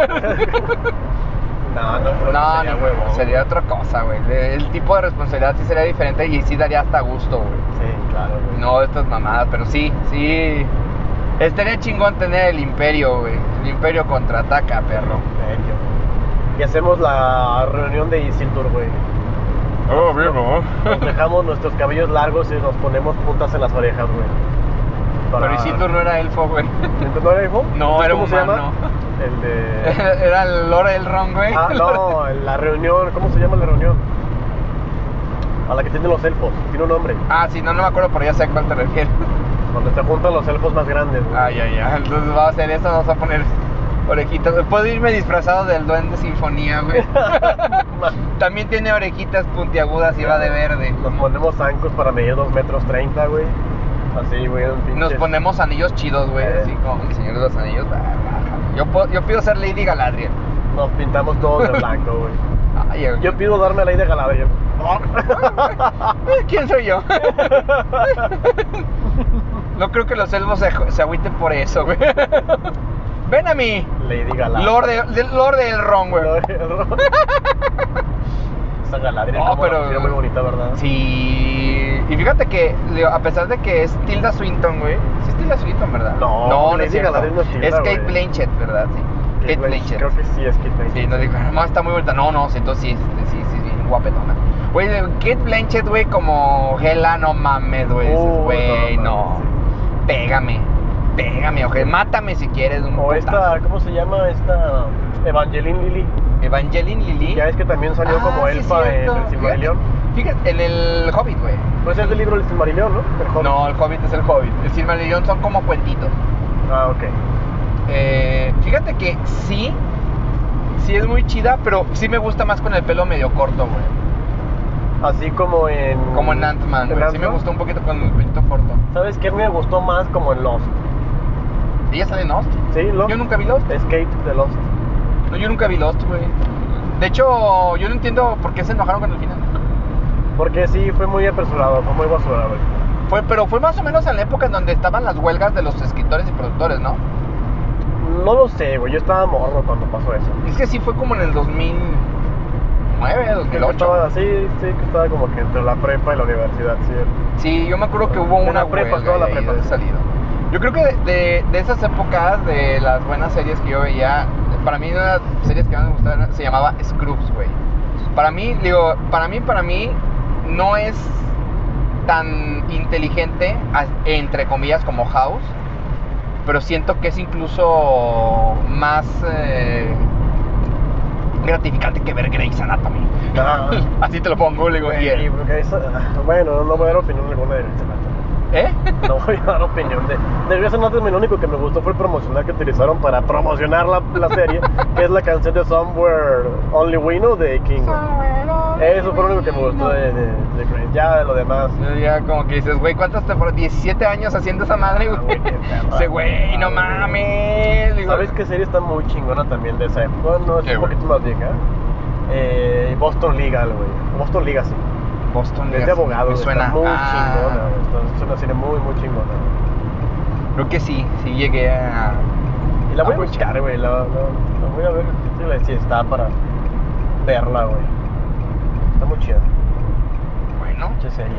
Speaker 1: No, no, creo que
Speaker 2: No,
Speaker 1: sería
Speaker 2: no, sería otra cosa, güey. El tipo de responsabilidad sí sería diferente y sí daría hasta gusto, güey.
Speaker 1: Sí, claro, güey.
Speaker 2: No estas mamadas, pero sí, sí. Estaría chingón tener el imperio, güey. El imperio contraataca, perro.
Speaker 1: Serio. Y hacemos la reunión de Isildur, güey.
Speaker 2: Oh, bien,
Speaker 1: Nos dejamos nuestros cabellos largos y nos ponemos puntas en las orejas, güey. Para-
Speaker 2: Pero Isildur no era elfo, güey.
Speaker 1: ¿Entonces ¿No era hijo?
Speaker 2: No,
Speaker 1: Entonces,
Speaker 2: era
Speaker 1: ¿Cómo se llama? El de...
Speaker 2: Era el Lord Elrond, güey.
Speaker 1: Ah, no, la reunión, ¿cómo se llama la reunión? A la que tienen los elfos, tiene un nombre.
Speaker 2: Ah, sí, no, no me acuerdo, pero ya sé a cuál te refieres.
Speaker 1: Donde se juntan los elfos más grandes. güey.
Speaker 2: Ay, ay, ay. Entonces vamos a hacer eso, vamos a poner orejitas. Puedo irme disfrazado del duende sinfonía, güey. También tiene orejitas puntiagudas y va de verde.
Speaker 1: Nos ponemos zancos para medir 2 metros 30, güey. Así, güey.
Speaker 2: Nos ponemos anillos chidos, güey,
Speaker 1: Eh.
Speaker 2: así como el señor de los anillos. bah, bah. Yo, puedo- yo pido ser Lady Galadriel.
Speaker 1: Nos pintamos todos de blanco, güey.
Speaker 2: Ay.
Speaker 1: Yo pido darme la de Galadriel.
Speaker 2: Eh, ¿Quién soy yo? No creo que los elfos se, se agüiten por eso, güey. Ven a mí,
Speaker 1: Lady Galadriel.
Speaker 2: Lord de, Lord del Ron, güey.
Speaker 1: Esa Galadriel
Speaker 2: No, pero-
Speaker 1: pusieron muy bonita, ¿verdad?
Speaker 2: Sí. Y fíjate que, a pesar de que es Tilda Swinton, güey. Sí es Tilda Swinton, ¿verdad?
Speaker 1: No,
Speaker 2: no, no es cierto.
Speaker 1: No es Tilda,
Speaker 2: Es Kate
Speaker 1: güey.
Speaker 2: Blanchett, ¿verdad? Sí. Kate
Speaker 1: Kate
Speaker 2: Blanchett.
Speaker 1: Creo que sí es Kate Blanchett.
Speaker 2: Sí, no digo, no, está muy bonita. No, no, sí, entonces sí, sí, sí, sí, bien guapetona. Güey, Kate Blanchett, güey, como Hela, no mames, güey.
Speaker 1: Uh,
Speaker 2: Güey,
Speaker 1: no,
Speaker 2: Pégame. Pégame, oje. Mátame si quieres. Un
Speaker 1: O esta. ¿cómo se llama? Esta Evangeline Lilly.
Speaker 2: Evangeline Lilly.
Speaker 1: Ya es que también salió
Speaker 2: Ah,
Speaker 1: como
Speaker 2: sí,
Speaker 1: elfa en el Silmarillion.
Speaker 2: Fíjate, en el Hobbit, güey.
Speaker 1: Pues es del libro del Silmarillion, ¿no? El Hobbit.
Speaker 2: No, el Hobbit es el Hobbit. El Silmarillion son como cuentitos.
Speaker 1: Ah, ok.
Speaker 2: Eh, fíjate que sí, sí es muy chida, pero sí me gusta más con el pelo medio corto, güey.
Speaker 1: Así como en.
Speaker 2: Como en Ant-Man,
Speaker 1: ¿En
Speaker 2: güey. Sí me gustó un poquito con el pelito corto.
Speaker 1: ¿Sabes qué me gustó más como en Lost?
Speaker 2: ¿Ella sale en Lost?
Speaker 1: Sí, Lost.
Speaker 2: Yo nunca vi Lost.
Speaker 1: Escape de Lost.
Speaker 2: No, yo nunca vi Lost, güey. De hecho, yo no entiendo por qué se enojaron con el final.
Speaker 1: Porque sí, fue muy apresurado, fue muy basura, güey.
Speaker 2: Fue, pero fue más o menos en la época en donde estaban las huelgas de los escritores y productores, ¿no?
Speaker 1: No lo sé, güey. Yo estaba morro cuando pasó eso.
Speaker 2: Es que sí fue como en el 2009,
Speaker 1: Que
Speaker 2: 2008.
Speaker 1: Estaba así, sí, que estaba como que entre la prepa y la universidad, sí.
Speaker 2: Sí, yo me acuerdo que hubo
Speaker 1: En
Speaker 2: una
Speaker 1: la prepa,
Speaker 2: huelga
Speaker 1: toda la prepa.
Speaker 2: salido. Yo creo que de, de- esas épocas, de las buenas series que yo veía, para mí una de las series que más me gustaban se llamaba Scrubs, güey. Para mí, digo, para mí, para mí, no es tan inteligente, entre comillas, como House, pero siento que es incluso más eh, gratificante que ver Grey's Anatomy.
Speaker 1: Ah.
Speaker 2: Así te lo pongo, le digo,
Speaker 1: eso- bueno, no a dar opinión alguna de Grey's Anatomy.
Speaker 2: ¿Eh?
Speaker 1: No voy a dar opinión de. De Grey's Anatomy lo único que me gustó fue el promocional que utilizaron para promocionar la, la serie, que es la canción de Somewhere Only We Know de King. Eso fue lo único que me gustó de, de, de. Ya de lo demás.
Speaker 2: Ya como que dices, güey, ¿cuántas temporadas? 17 años haciendo esa madre,
Speaker 1: Ah,
Speaker 2: güey. Ese güey, no mames. Digo,
Speaker 1: ¿Sabes qué serie está muy chingona también de esa época? No, es
Speaker 2: ¿Qué,
Speaker 1: un poquito más vieja. Eh, Boston Legal, güey. Boston Legacy.
Speaker 2: Boston
Speaker 1: Es de abogado,
Speaker 2: Me suena.
Speaker 1: Está muy
Speaker 2: Ah,
Speaker 1: chingona, Es una serie muy, muy chingona.
Speaker 2: Creo que sí, sí llegué a.
Speaker 1: Y la voy a buscar, güey. La, la, la voy a ver si, está para verla, güey. Está muy chida.
Speaker 2: Bueno,
Speaker 1: Mucha serie.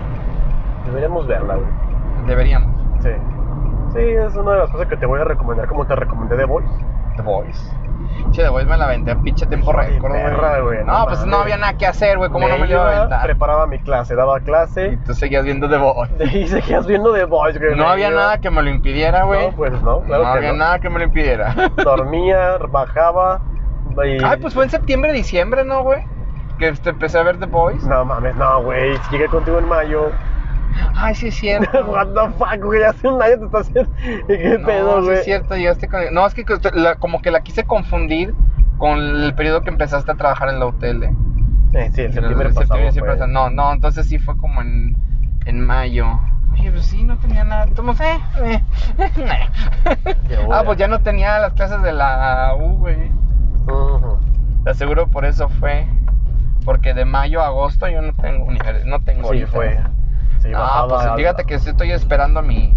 Speaker 1: Deberíamos verla, güey.
Speaker 2: deberíamos.
Speaker 1: Sí. Sí, es una de las cosas que te voy a recomendar, como te recomendé The Voice.
Speaker 2: The Boys. Che, The Boys me la aventé en pinche tiempo
Speaker 1: de
Speaker 2: récord,
Speaker 1: güey,
Speaker 2: No,
Speaker 1: no
Speaker 2: pues no había nada que hacer, güey. ¿Cómo
Speaker 1: Me
Speaker 2: no me lo iba a
Speaker 1: iba,
Speaker 2: aventar?
Speaker 1: Preparaba mi clase, daba
Speaker 2: Y
Speaker 1: clase.
Speaker 2: tú seguías viendo The Boys.
Speaker 1: Y seguías viendo The Voice, güey.
Speaker 2: No había
Speaker 1: iba-
Speaker 2: nada que me lo impidiera, güey.
Speaker 1: No, pues no, claro
Speaker 2: no
Speaker 1: que
Speaker 2: había
Speaker 1: no.
Speaker 2: nada que me lo impidiera.
Speaker 1: Dormía, bajaba. Y...
Speaker 2: Ay, pues fue en septiembre, diciembre, ¿no, güey? Que este, empecé a ver The Boys.
Speaker 1: No mames, no, güey. Llegué contigo en mayo.
Speaker 2: Ay, sí es cierto.
Speaker 1: What the fuck, güey. Hace un año te estás haciendo. ¿Qué
Speaker 2: no,
Speaker 1: pedo,
Speaker 2: sí
Speaker 1: güey?
Speaker 2: es cierto, llegaste con... No, es que la- como que la quise confundir con el periodo que empezaste a trabajar en la UTL.
Speaker 1: Eh, sí, el septiembre pasado.
Speaker 2: sí. No, no, entonces sí fue como en, en mayo. Oye, pues sí, no tenía nada. Entonces, eh, eh,
Speaker 1: Qué
Speaker 2: ah, pues ya no tenía las clases de la U, güey. Te aseguro por eso fue. Porque de mayo a agosto yo no tengo no tengo
Speaker 1: Sí,
Speaker 2: ahorita.
Speaker 1: fue. Sí, bajaba
Speaker 2: pues
Speaker 1: al-
Speaker 2: fíjate que estoy esperando mi,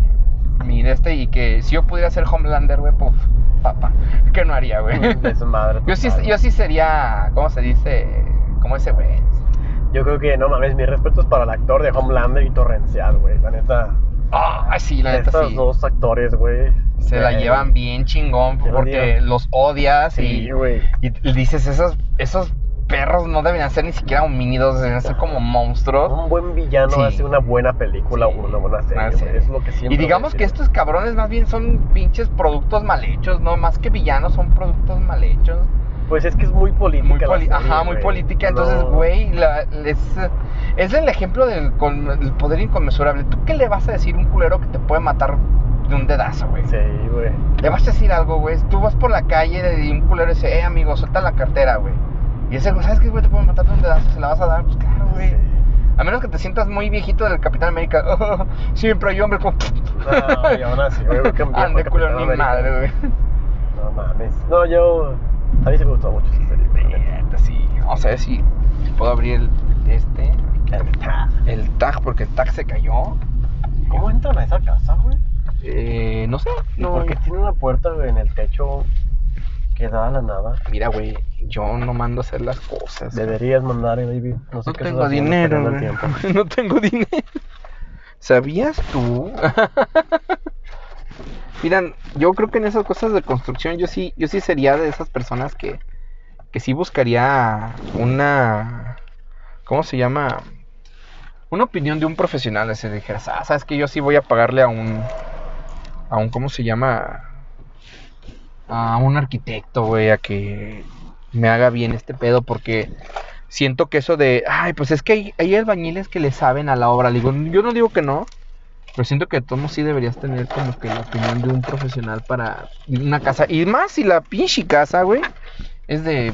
Speaker 2: mi de este y que si yo pudiera ser Homelander, güey, puf, papá, ¿qué no haría, güey?
Speaker 1: De su madre.
Speaker 2: Yo sí, yo sí sería, ¿cómo se dice? Como ese güey.
Speaker 1: Yo creo que, no mames, mis respetos para el actor de Homelander y Torrencial, güey. La neta.
Speaker 2: Ah, sí, la neta
Speaker 1: Estos
Speaker 2: sí.
Speaker 1: dos actores, güey.
Speaker 2: Se la
Speaker 1: güey.
Speaker 2: llevan bien chingón porque los odias
Speaker 1: Sí,
Speaker 2: y,
Speaker 1: güey.
Speaker 2: y dices, esos, esos perros no deberían ser ni siquiera homínidos, deberían ser como monstruos.
Speaker 1: Un buen villano
Speaker 2: Sí.
Speaker 1: hace una buena película
Speaker 2: Sí.
Speaker 1: o una buena serie.
Speaker 2: Ah, sí.
Speaker 1: Es lo que siempre.
Speaker 2: Y digamos que estos cabrones más bien son pinches productos mal hechos, ¿no? Más que villanos son productos mal hechos.
Speaker 1: Pues es que es muy política.
Speaker 2: Muy poli-
Speaker 1: serie,
Speaker 2: ajá, muy
Speaker 1: güey.
Speaker 2: política. Entonces,
Speaker 1: No.
Speaker 2: güey, la- es, es el ejemplo del con- el poder inconmensurable. ¿Tú qué le vas a decir a un culero que te puede matar de un dedazo, güey?
Speaker 1: Sí, güey.
Speaker 2: Le vas a decir algo, güey. Tú vas por la calle y un culero dice, eh, amigo, suelta la cartera, güey. Y ese, güey, ¿sabes qué, güey? Te puede matar de un dedazo, se la vas a dar, pues claro, güey.
Speaker 1: Sí.
Speaker 2: A menos que te sientas muy viejito del Capitán América. siempre hay hombres como.
Speaker 1: No, y aún así, güey,
Speaker 2: Ande culero,
Speaker 1: Capitán
Speaker 2: ni madre, güey.
Speaker 1: No mames. No, yo. A mí sí me gustó mucho esa serie. neta.
Speaker 2: Sí. Vamos a ver si puedo abrir el este.
Speaker 1: El tag.
Speaker 2: El tag, porque el tag se cayó.
Speaker 1: ¿Cómo entran a esa casa, güey?
Speaker 2: Eh, no sé. No,
Speaker 1: Porque tiene una puerta en el techo que da a la nada.
Speaker 2: Mira, güey, yo no mando a hacer las cosas.
Speaker 1: Deberías mandar, eh, baby. No, sé
Speaker 2: No
Speaker 1: qué
Speaker 2: tengo
Speaker 1: estás
Speaker 2: dinero, güey.
Speaker 1: el.
Speaker 2: No tengo dinero. ¿Sabías tú? Miran, yo creo que en esas cosas de construcción yo sí, yo sí sería de esas personas que, que sí buscaría una, ¿cómo se llama? Una opinión de un profesional. Si dijeras, ah, sabes que yo sí voy a pagarle a un, a un, ¿cómo se llama? A un arquitecto, güey, a que me haga bien este pedo porque siento que eso de, ay, pues es que hay, hay albañiles que le saben a la obra. Le digo, yo no digo que no, Pero siento que tú sí deberías tener como que la opinión de un profesional para una casa. Y más si la pinche casa, güey, es de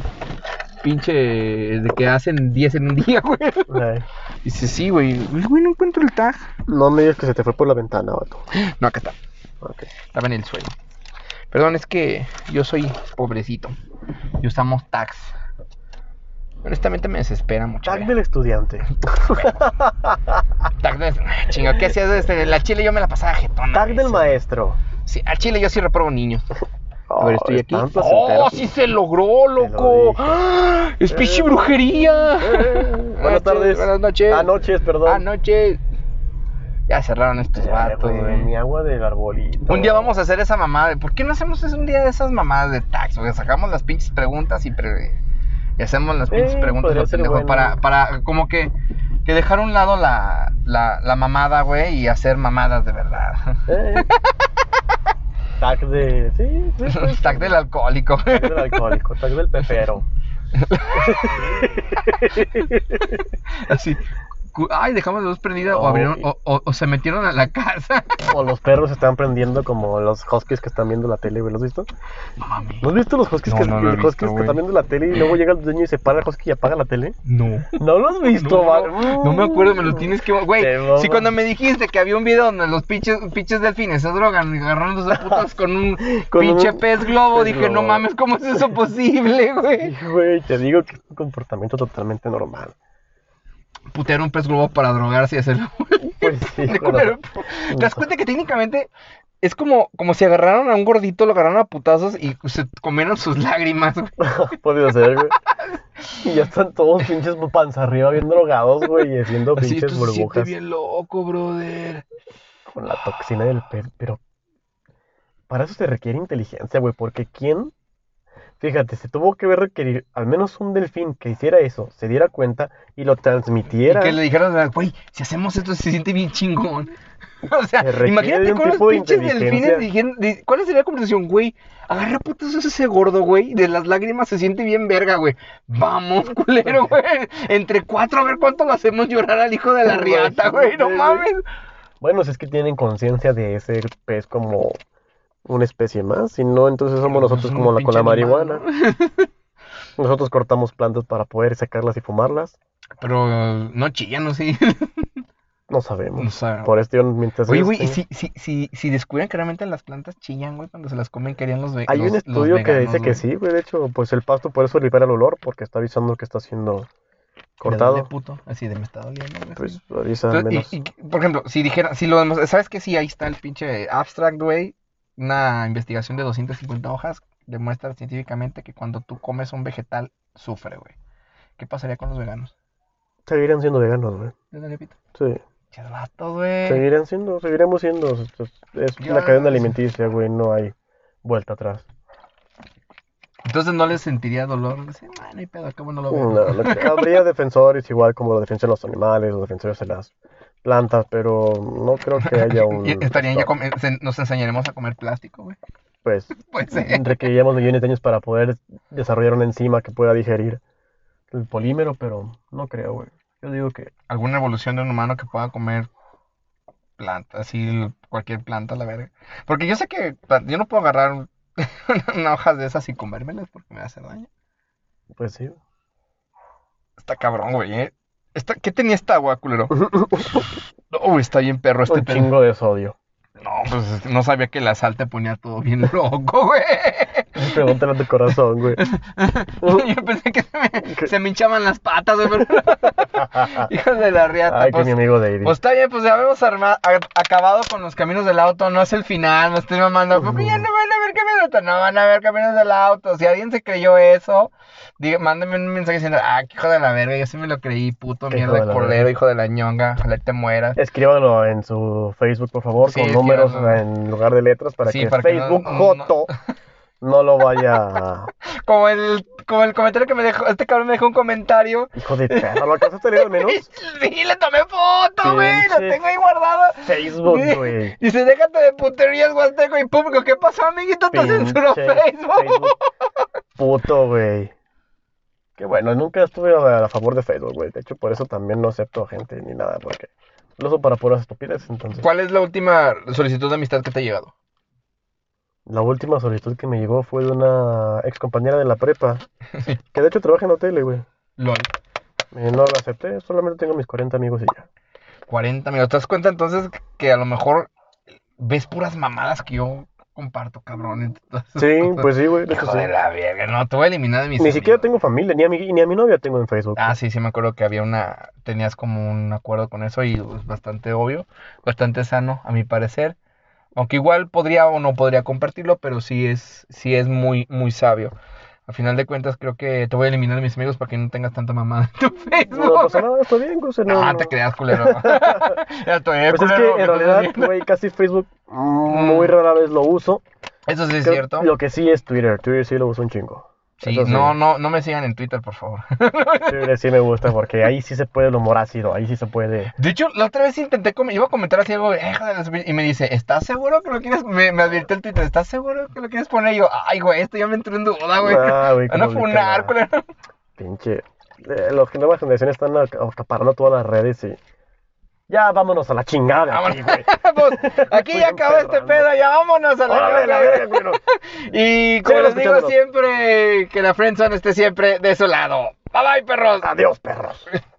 Speaker 2: pinche. de que hacen 10 en un día, güey.
Speaker 1: Ay,
Speaker 2: Dice, sí, güey. Güey, no encuentro el tag.
Speaker 1: no me digas que se te fue por la ventana, vato.
Speaker 2: No, acá está.
Speaker 1: Ok.
Speaker 2: Estaba en el suelo. Perdón, es que yo soy pobrecito. Y usamos tags. Honestamente me desespera mucho.
Speaker 1: Tag del estudiante.
Speaker 2: Tag del... Chinga, ¿qué hacías desde la chile? Yo me la pasaba jetona.
Speaker 1: Tag del maestro.
Speaker 2: Sí, al chile yo sí reprobo niños. A ver, estoy aquí. ¡Oh, sí se logró, loco!
Speaker 1: dije.
Speaker 2: ¡Ah! ¡Es
Speaker 1: Eh.
Speaker 2: brujería!
Speaker 1: Eh, buenas tardes.
Speaker 2: Buenas noches.
Speaker 1: Ah, noches, perdón.
Speaker 2: Anoche. Ya cerraron estos
Speaker 1: Ya,
Speaker 2: vatos,
Speaker 1: güey. Mi agua del arbolito.
Speaker 2: Un día vamos a hacer esa mamada. ¿Por qué no hacemos un día de esas mamadas de tax? O sacamos las pinches preguntas y, pre- y hacemos las pinches
Speaker 1: Eh,
Speaker 2: preguntas
Speaker 1: podría
Speaker 2: lo pendejo,
Speaker 1: bueno.
Speaker 2: para, para como que, que dejar a un lado la, la, la mamada, güey, y hacer mamadas de verdad.
Speaker 1: Eh. Tag de. Sí, sí, pues.
Speaker 2: Tag del alcohólico.
Speaker 1: Tag del alcohólico. Tag del pepero.
Speaker 2: Así. Ay, dejamos la luz prendida o, abrieron, o, o- o se metieron a la casa.
Speaker 1: O los perros están prendiendo como los huskies que están viendo la tele, güey. ¿Los has visto?
Speaker 2: No mames.
Speaker 1: ¿No has visto los huskies,
Speaker 2: No,
Speaker 1: que,
Speaker 2: no
Speaker 1: huskies están viendo la tele y luego llega el dueño y se para el husky y apaga la tele?
Speaker 2: No.
Speaker 1: ¿No lo has visto,
Speaker 2: No, no me acuerdo, me lo tienes que. Güey, si cuando me dijiste que había un video donde los pinches, pinches delfines se drogan agarrándose a putas con un
Speaker 1: Con
Speaker 2: pinche
Speaker 1: un
Speaker 2: pez globo,
Speaker 1: pez
Speaker 2: dije, no mames, ¿cómo es eso posible, güey?
Speaker 1: Güey, te digo que es un comportamiento totalmente normal.
Speaker 2: Putear un pez globo para drogarse y hacerlo.
Speaker 1: Pues sí, pero-
Speaker 2: culero. ¿Te das cuenta que técnicamente es como, como si agarraron a un gordito, lo agarraron a putazos y se comieron sus lágrimas, güey?
Speaker 1: Puede ser, güey. Y ya están todos pinches panza arriba bien drogados, güey, y haciendo
Speaker 2: Así,
Speaker 1: pinches
Speaker 2: siente
Speaker 1: burbujas
Speaker 2: bien loco, brother.
Speaker 1: con la toxina del pez. Pero para eso se requiere inteligencia, güey, porque ¿quién? Fíjate, se tuvo que ver requerir al menos un delfín que hiciera eso, se diera cuenta y lo transmitiera.
Speaker 2: Y que le dijeron, güey, si hacemos esto se siente bien chingón. o sea,
Speaker 1: Se
Speaker 2: imagínate con los
Speaker 1: de
Speaker 2: pinches delfines dijeron, ¿cuál sería la conversación, güey? Agarra putas ese gordo, güey, de las lágrimas se siente bien verga, güey. Vamos, culero, güey. Entre cuatro a ver cuánto lo hacemos llorar al hijo de la riata, güey. No mames.
Speaker 1: Bueno, si es que tienen conciencia de ese pez como una especie más, si no, entonces somos
Speaker 2: Pues
Speaker 1: nosotros como la con la marihuana. Nosotros cortamos plantas para poder sacarlas y fumarlas.
Speaker 2: Pero no chillan, no sé.
Speaker 1: No sabemos.
Speaker 2: No sabemos.
Speaker 1: Por esto, yo, mientras
Speaker 2: Oye, güey, si, si, si, si descubren que realmente las plantas chillan, güey, cuando se las comen, querían los ve-
Speaker 1: Hay un estudio que
Speaker 2: veganos,
Speaker 1: dice que sí, güey. De hecho, pues el pasto por eso libera el olor, porque está avisando que está siendo cortado.
Speaker 2: puto. Así de me está doliendo, güey.
Speaker 1: Pues
Speaker 2: sí.
Speaker 1: avisa al
Speaker 2: Entonces,
Speaker 1: menos.
Speaker 2: y- y, por ejemplo, si dijera, si lo ¿sabes que sí? Ahí está el pinche abstract, güey. Una investigación de 250 hojas demuestra científicamente que cuando tú comes un vegetal, sufre, güey. ¿Qué pasaría con los veganos?
Speaker 1: Seguirán siendo veganos, güey.
Speaker 2: ¿Les da lepito?
Speaker 1: Sí.
Speaker 2: Chas vatos, güey.
Speaker 1: Seguirán siendo, seguiremos siendo. Es, la cadena alimenticia, güey. No hay vuelta atrás.
Speaker 2: Entonces no les sentiría dolor. Dicen, ah, no hay pedo, acá bueno lo veo.
Speaker 1: No, lo que- habría defensores igual como lo defienden los animales, los defensores de las plantas, pero no creo que haya un
Speaker 2: estarían ya se- nos enseñaremos a comer plástico, güey.
Speaker 1: Pues
Speaker 2: Pues sí.
Speaker 1: requeriríamos millones de años para poder desarrollar una enzima que pueda digerir el polímero, pero no creo, güey. Yo digo que
Speaker 2: Alguna evolución de un humano que pueda comer planta, así cualquier planta, la verga. Porque yo sé que yo no puedo agarrar una hojas de esas y comérmelas porque me va a hacer daño.
Speaker 1: pues sí.
Speaker 2: Está cabrón, güey, ¿eh? Esta- ¿Qué tenía esta agua, culero? No, güey, está bien perro este
Speaker 1: un chingo de sodio.
Speaker 2: No, pues no sabía que la sal te ponía todo bien loco, güey.
Speaker 1: Pregúntale a tu corazón, güey.
Speaker 2: Yo pensé que se me, se me hinchaban las patas, güey. pero- Hijos de la riata.
Speaker 1: Ay, que
Speaker 2: pues,
Speaker 1: mi amigo David.
Speaker 2: Pues está bien, pues ya hemos arma- a- acabado con los caminos del auto, no es el final, me estoy mamando, porque ya no van a ver caminos del auto, no van a ver caminos del auto, si alguien se creyó eso, diga, mándame un mensaje diciendo, ah, qué hijo de la verga, yo sí me lo creí, puto, mierda
Speaker 1: hijo verga.
Speaker 2: hijo de la ñonga, ojalá te mueras.
Speaker 1: Escríbanlo en su Facebook, por favor,
Speaker 2: Sí,
Speaker 1: con números en lugar de letras para
Speaker 2: Sí,
Speaker 1: que
Speaker 2: para que no-
Speaker 1: Facebook
Speaker 2: no-
Speaker 1: Joto no lo vaya.
Speaker 2: Como el, como el comentario que me dejó, este cabrón me dejó un comentario,
Speaker 1: Hijo de perra, ¿lo alcanzaste a leer al menos?
Speaker 2: sí, le tomé foto, güey, lo tengo ahí guardado.
Speaker 1: Facebook, güey.
Speaker 2: Dice, déjate de puterías, Huasteco y público. ¿Qué pasó, amiguito? Te censuró
Speaker 1: Pinche
Speaker 2: Facebook.
Speaker 1: Puto, güey. Qué bueno, nunca estuve a, a favor de Facebook, güey. De hecho, por eso también no acepto gente ni nada, porque Lo uso para puras estupideces, entonces.
Speaker 2: ¿Cuál es la última solicitud de amistad que te ha llegado?
Speaker 1: La última solicitud que me llegó fue de una ex compañera de la prepa. Que de hecho trabaja en hotel, güey.
Speaker 2: LOL.
Speaker 1: Eh, no la acepté, solamente tengo mis 40 amigos y ya.
Speaker 2: 40 minutos. ¿Te das cuenta entonces que a lo mejor ves puras mamadas que yo comparto, cabrón?
Speaker 1: Sí, pues sí, güey. de hecho
Speaker 2: Hijo
Speaker 1: sí.
Speaker 2: de la verga, no, te voy a eliminar de mis
Speaker 1: Ni siquiera
Speaker 2: amigos.
Speaker 1: tengo familia, ni a, mi, ni a mi novia tengo en Facebook.
Speaker 2: Ah, sí, sí me acuerdo que había una, tenías como un acuerdo con eso y es bastante obvio, bastante sano a mi parecer. Aunque igual podría o no podría compartirlo, pero sí es, sí es muy, muy sabio. A final de cuentas creo que te voy a eliminar de mis amigos para que no tengas tanta mamada en tu Facebook.
Speaker 1: No pasa nada, está bien, Gus.
Speaker 2: No,
Speaker 1: No, no.
Speaker 2: te creas, culero. ya
Speaker 1: Pues es que
Speaker 2: ¿qué
Speaker 1: en realidad, güey, casi Facebook muy rara vez lo uso.
Speaker 2: Eso sí es cierto.
Speaker 1: Lo que sí es Twitter. Twitter sí lo uso un chingo.
Speaker 2: Sí, no, no, no me sigan en Twitter, por favor.
Speaker 1: Twitter sí me gusta porque ahí sí se puede el humor ácido, ahí sí se puede.
Speaker 2: De hecho, la otra vez intenté, iba a comentar así algo, y me dice, ¿estás seguro que lo quieres? Me, me advirtió el Twitter, ¿estás seguro que lo quieres poner? Y yo, ay, güey, esto ya me entró en duda, güey.
Speaker 1: Ah, güey,
Speaker 2: Van a funar.
Speaker 1: Pinche. eh, los que nuevas generaciones están ac- acaparando todas las redes y. Ya vámonos a la chingada de aquí, güey.
Speaker 2: Pues, aquí ya acabó este pedo, ya vámonos a la
Speaker 1: güey.
Speaker 2: Y como les digo siempre, que la friendzone esté siempre de su lado. Bye bye, perros.
Speaker 1: Adiós, perros.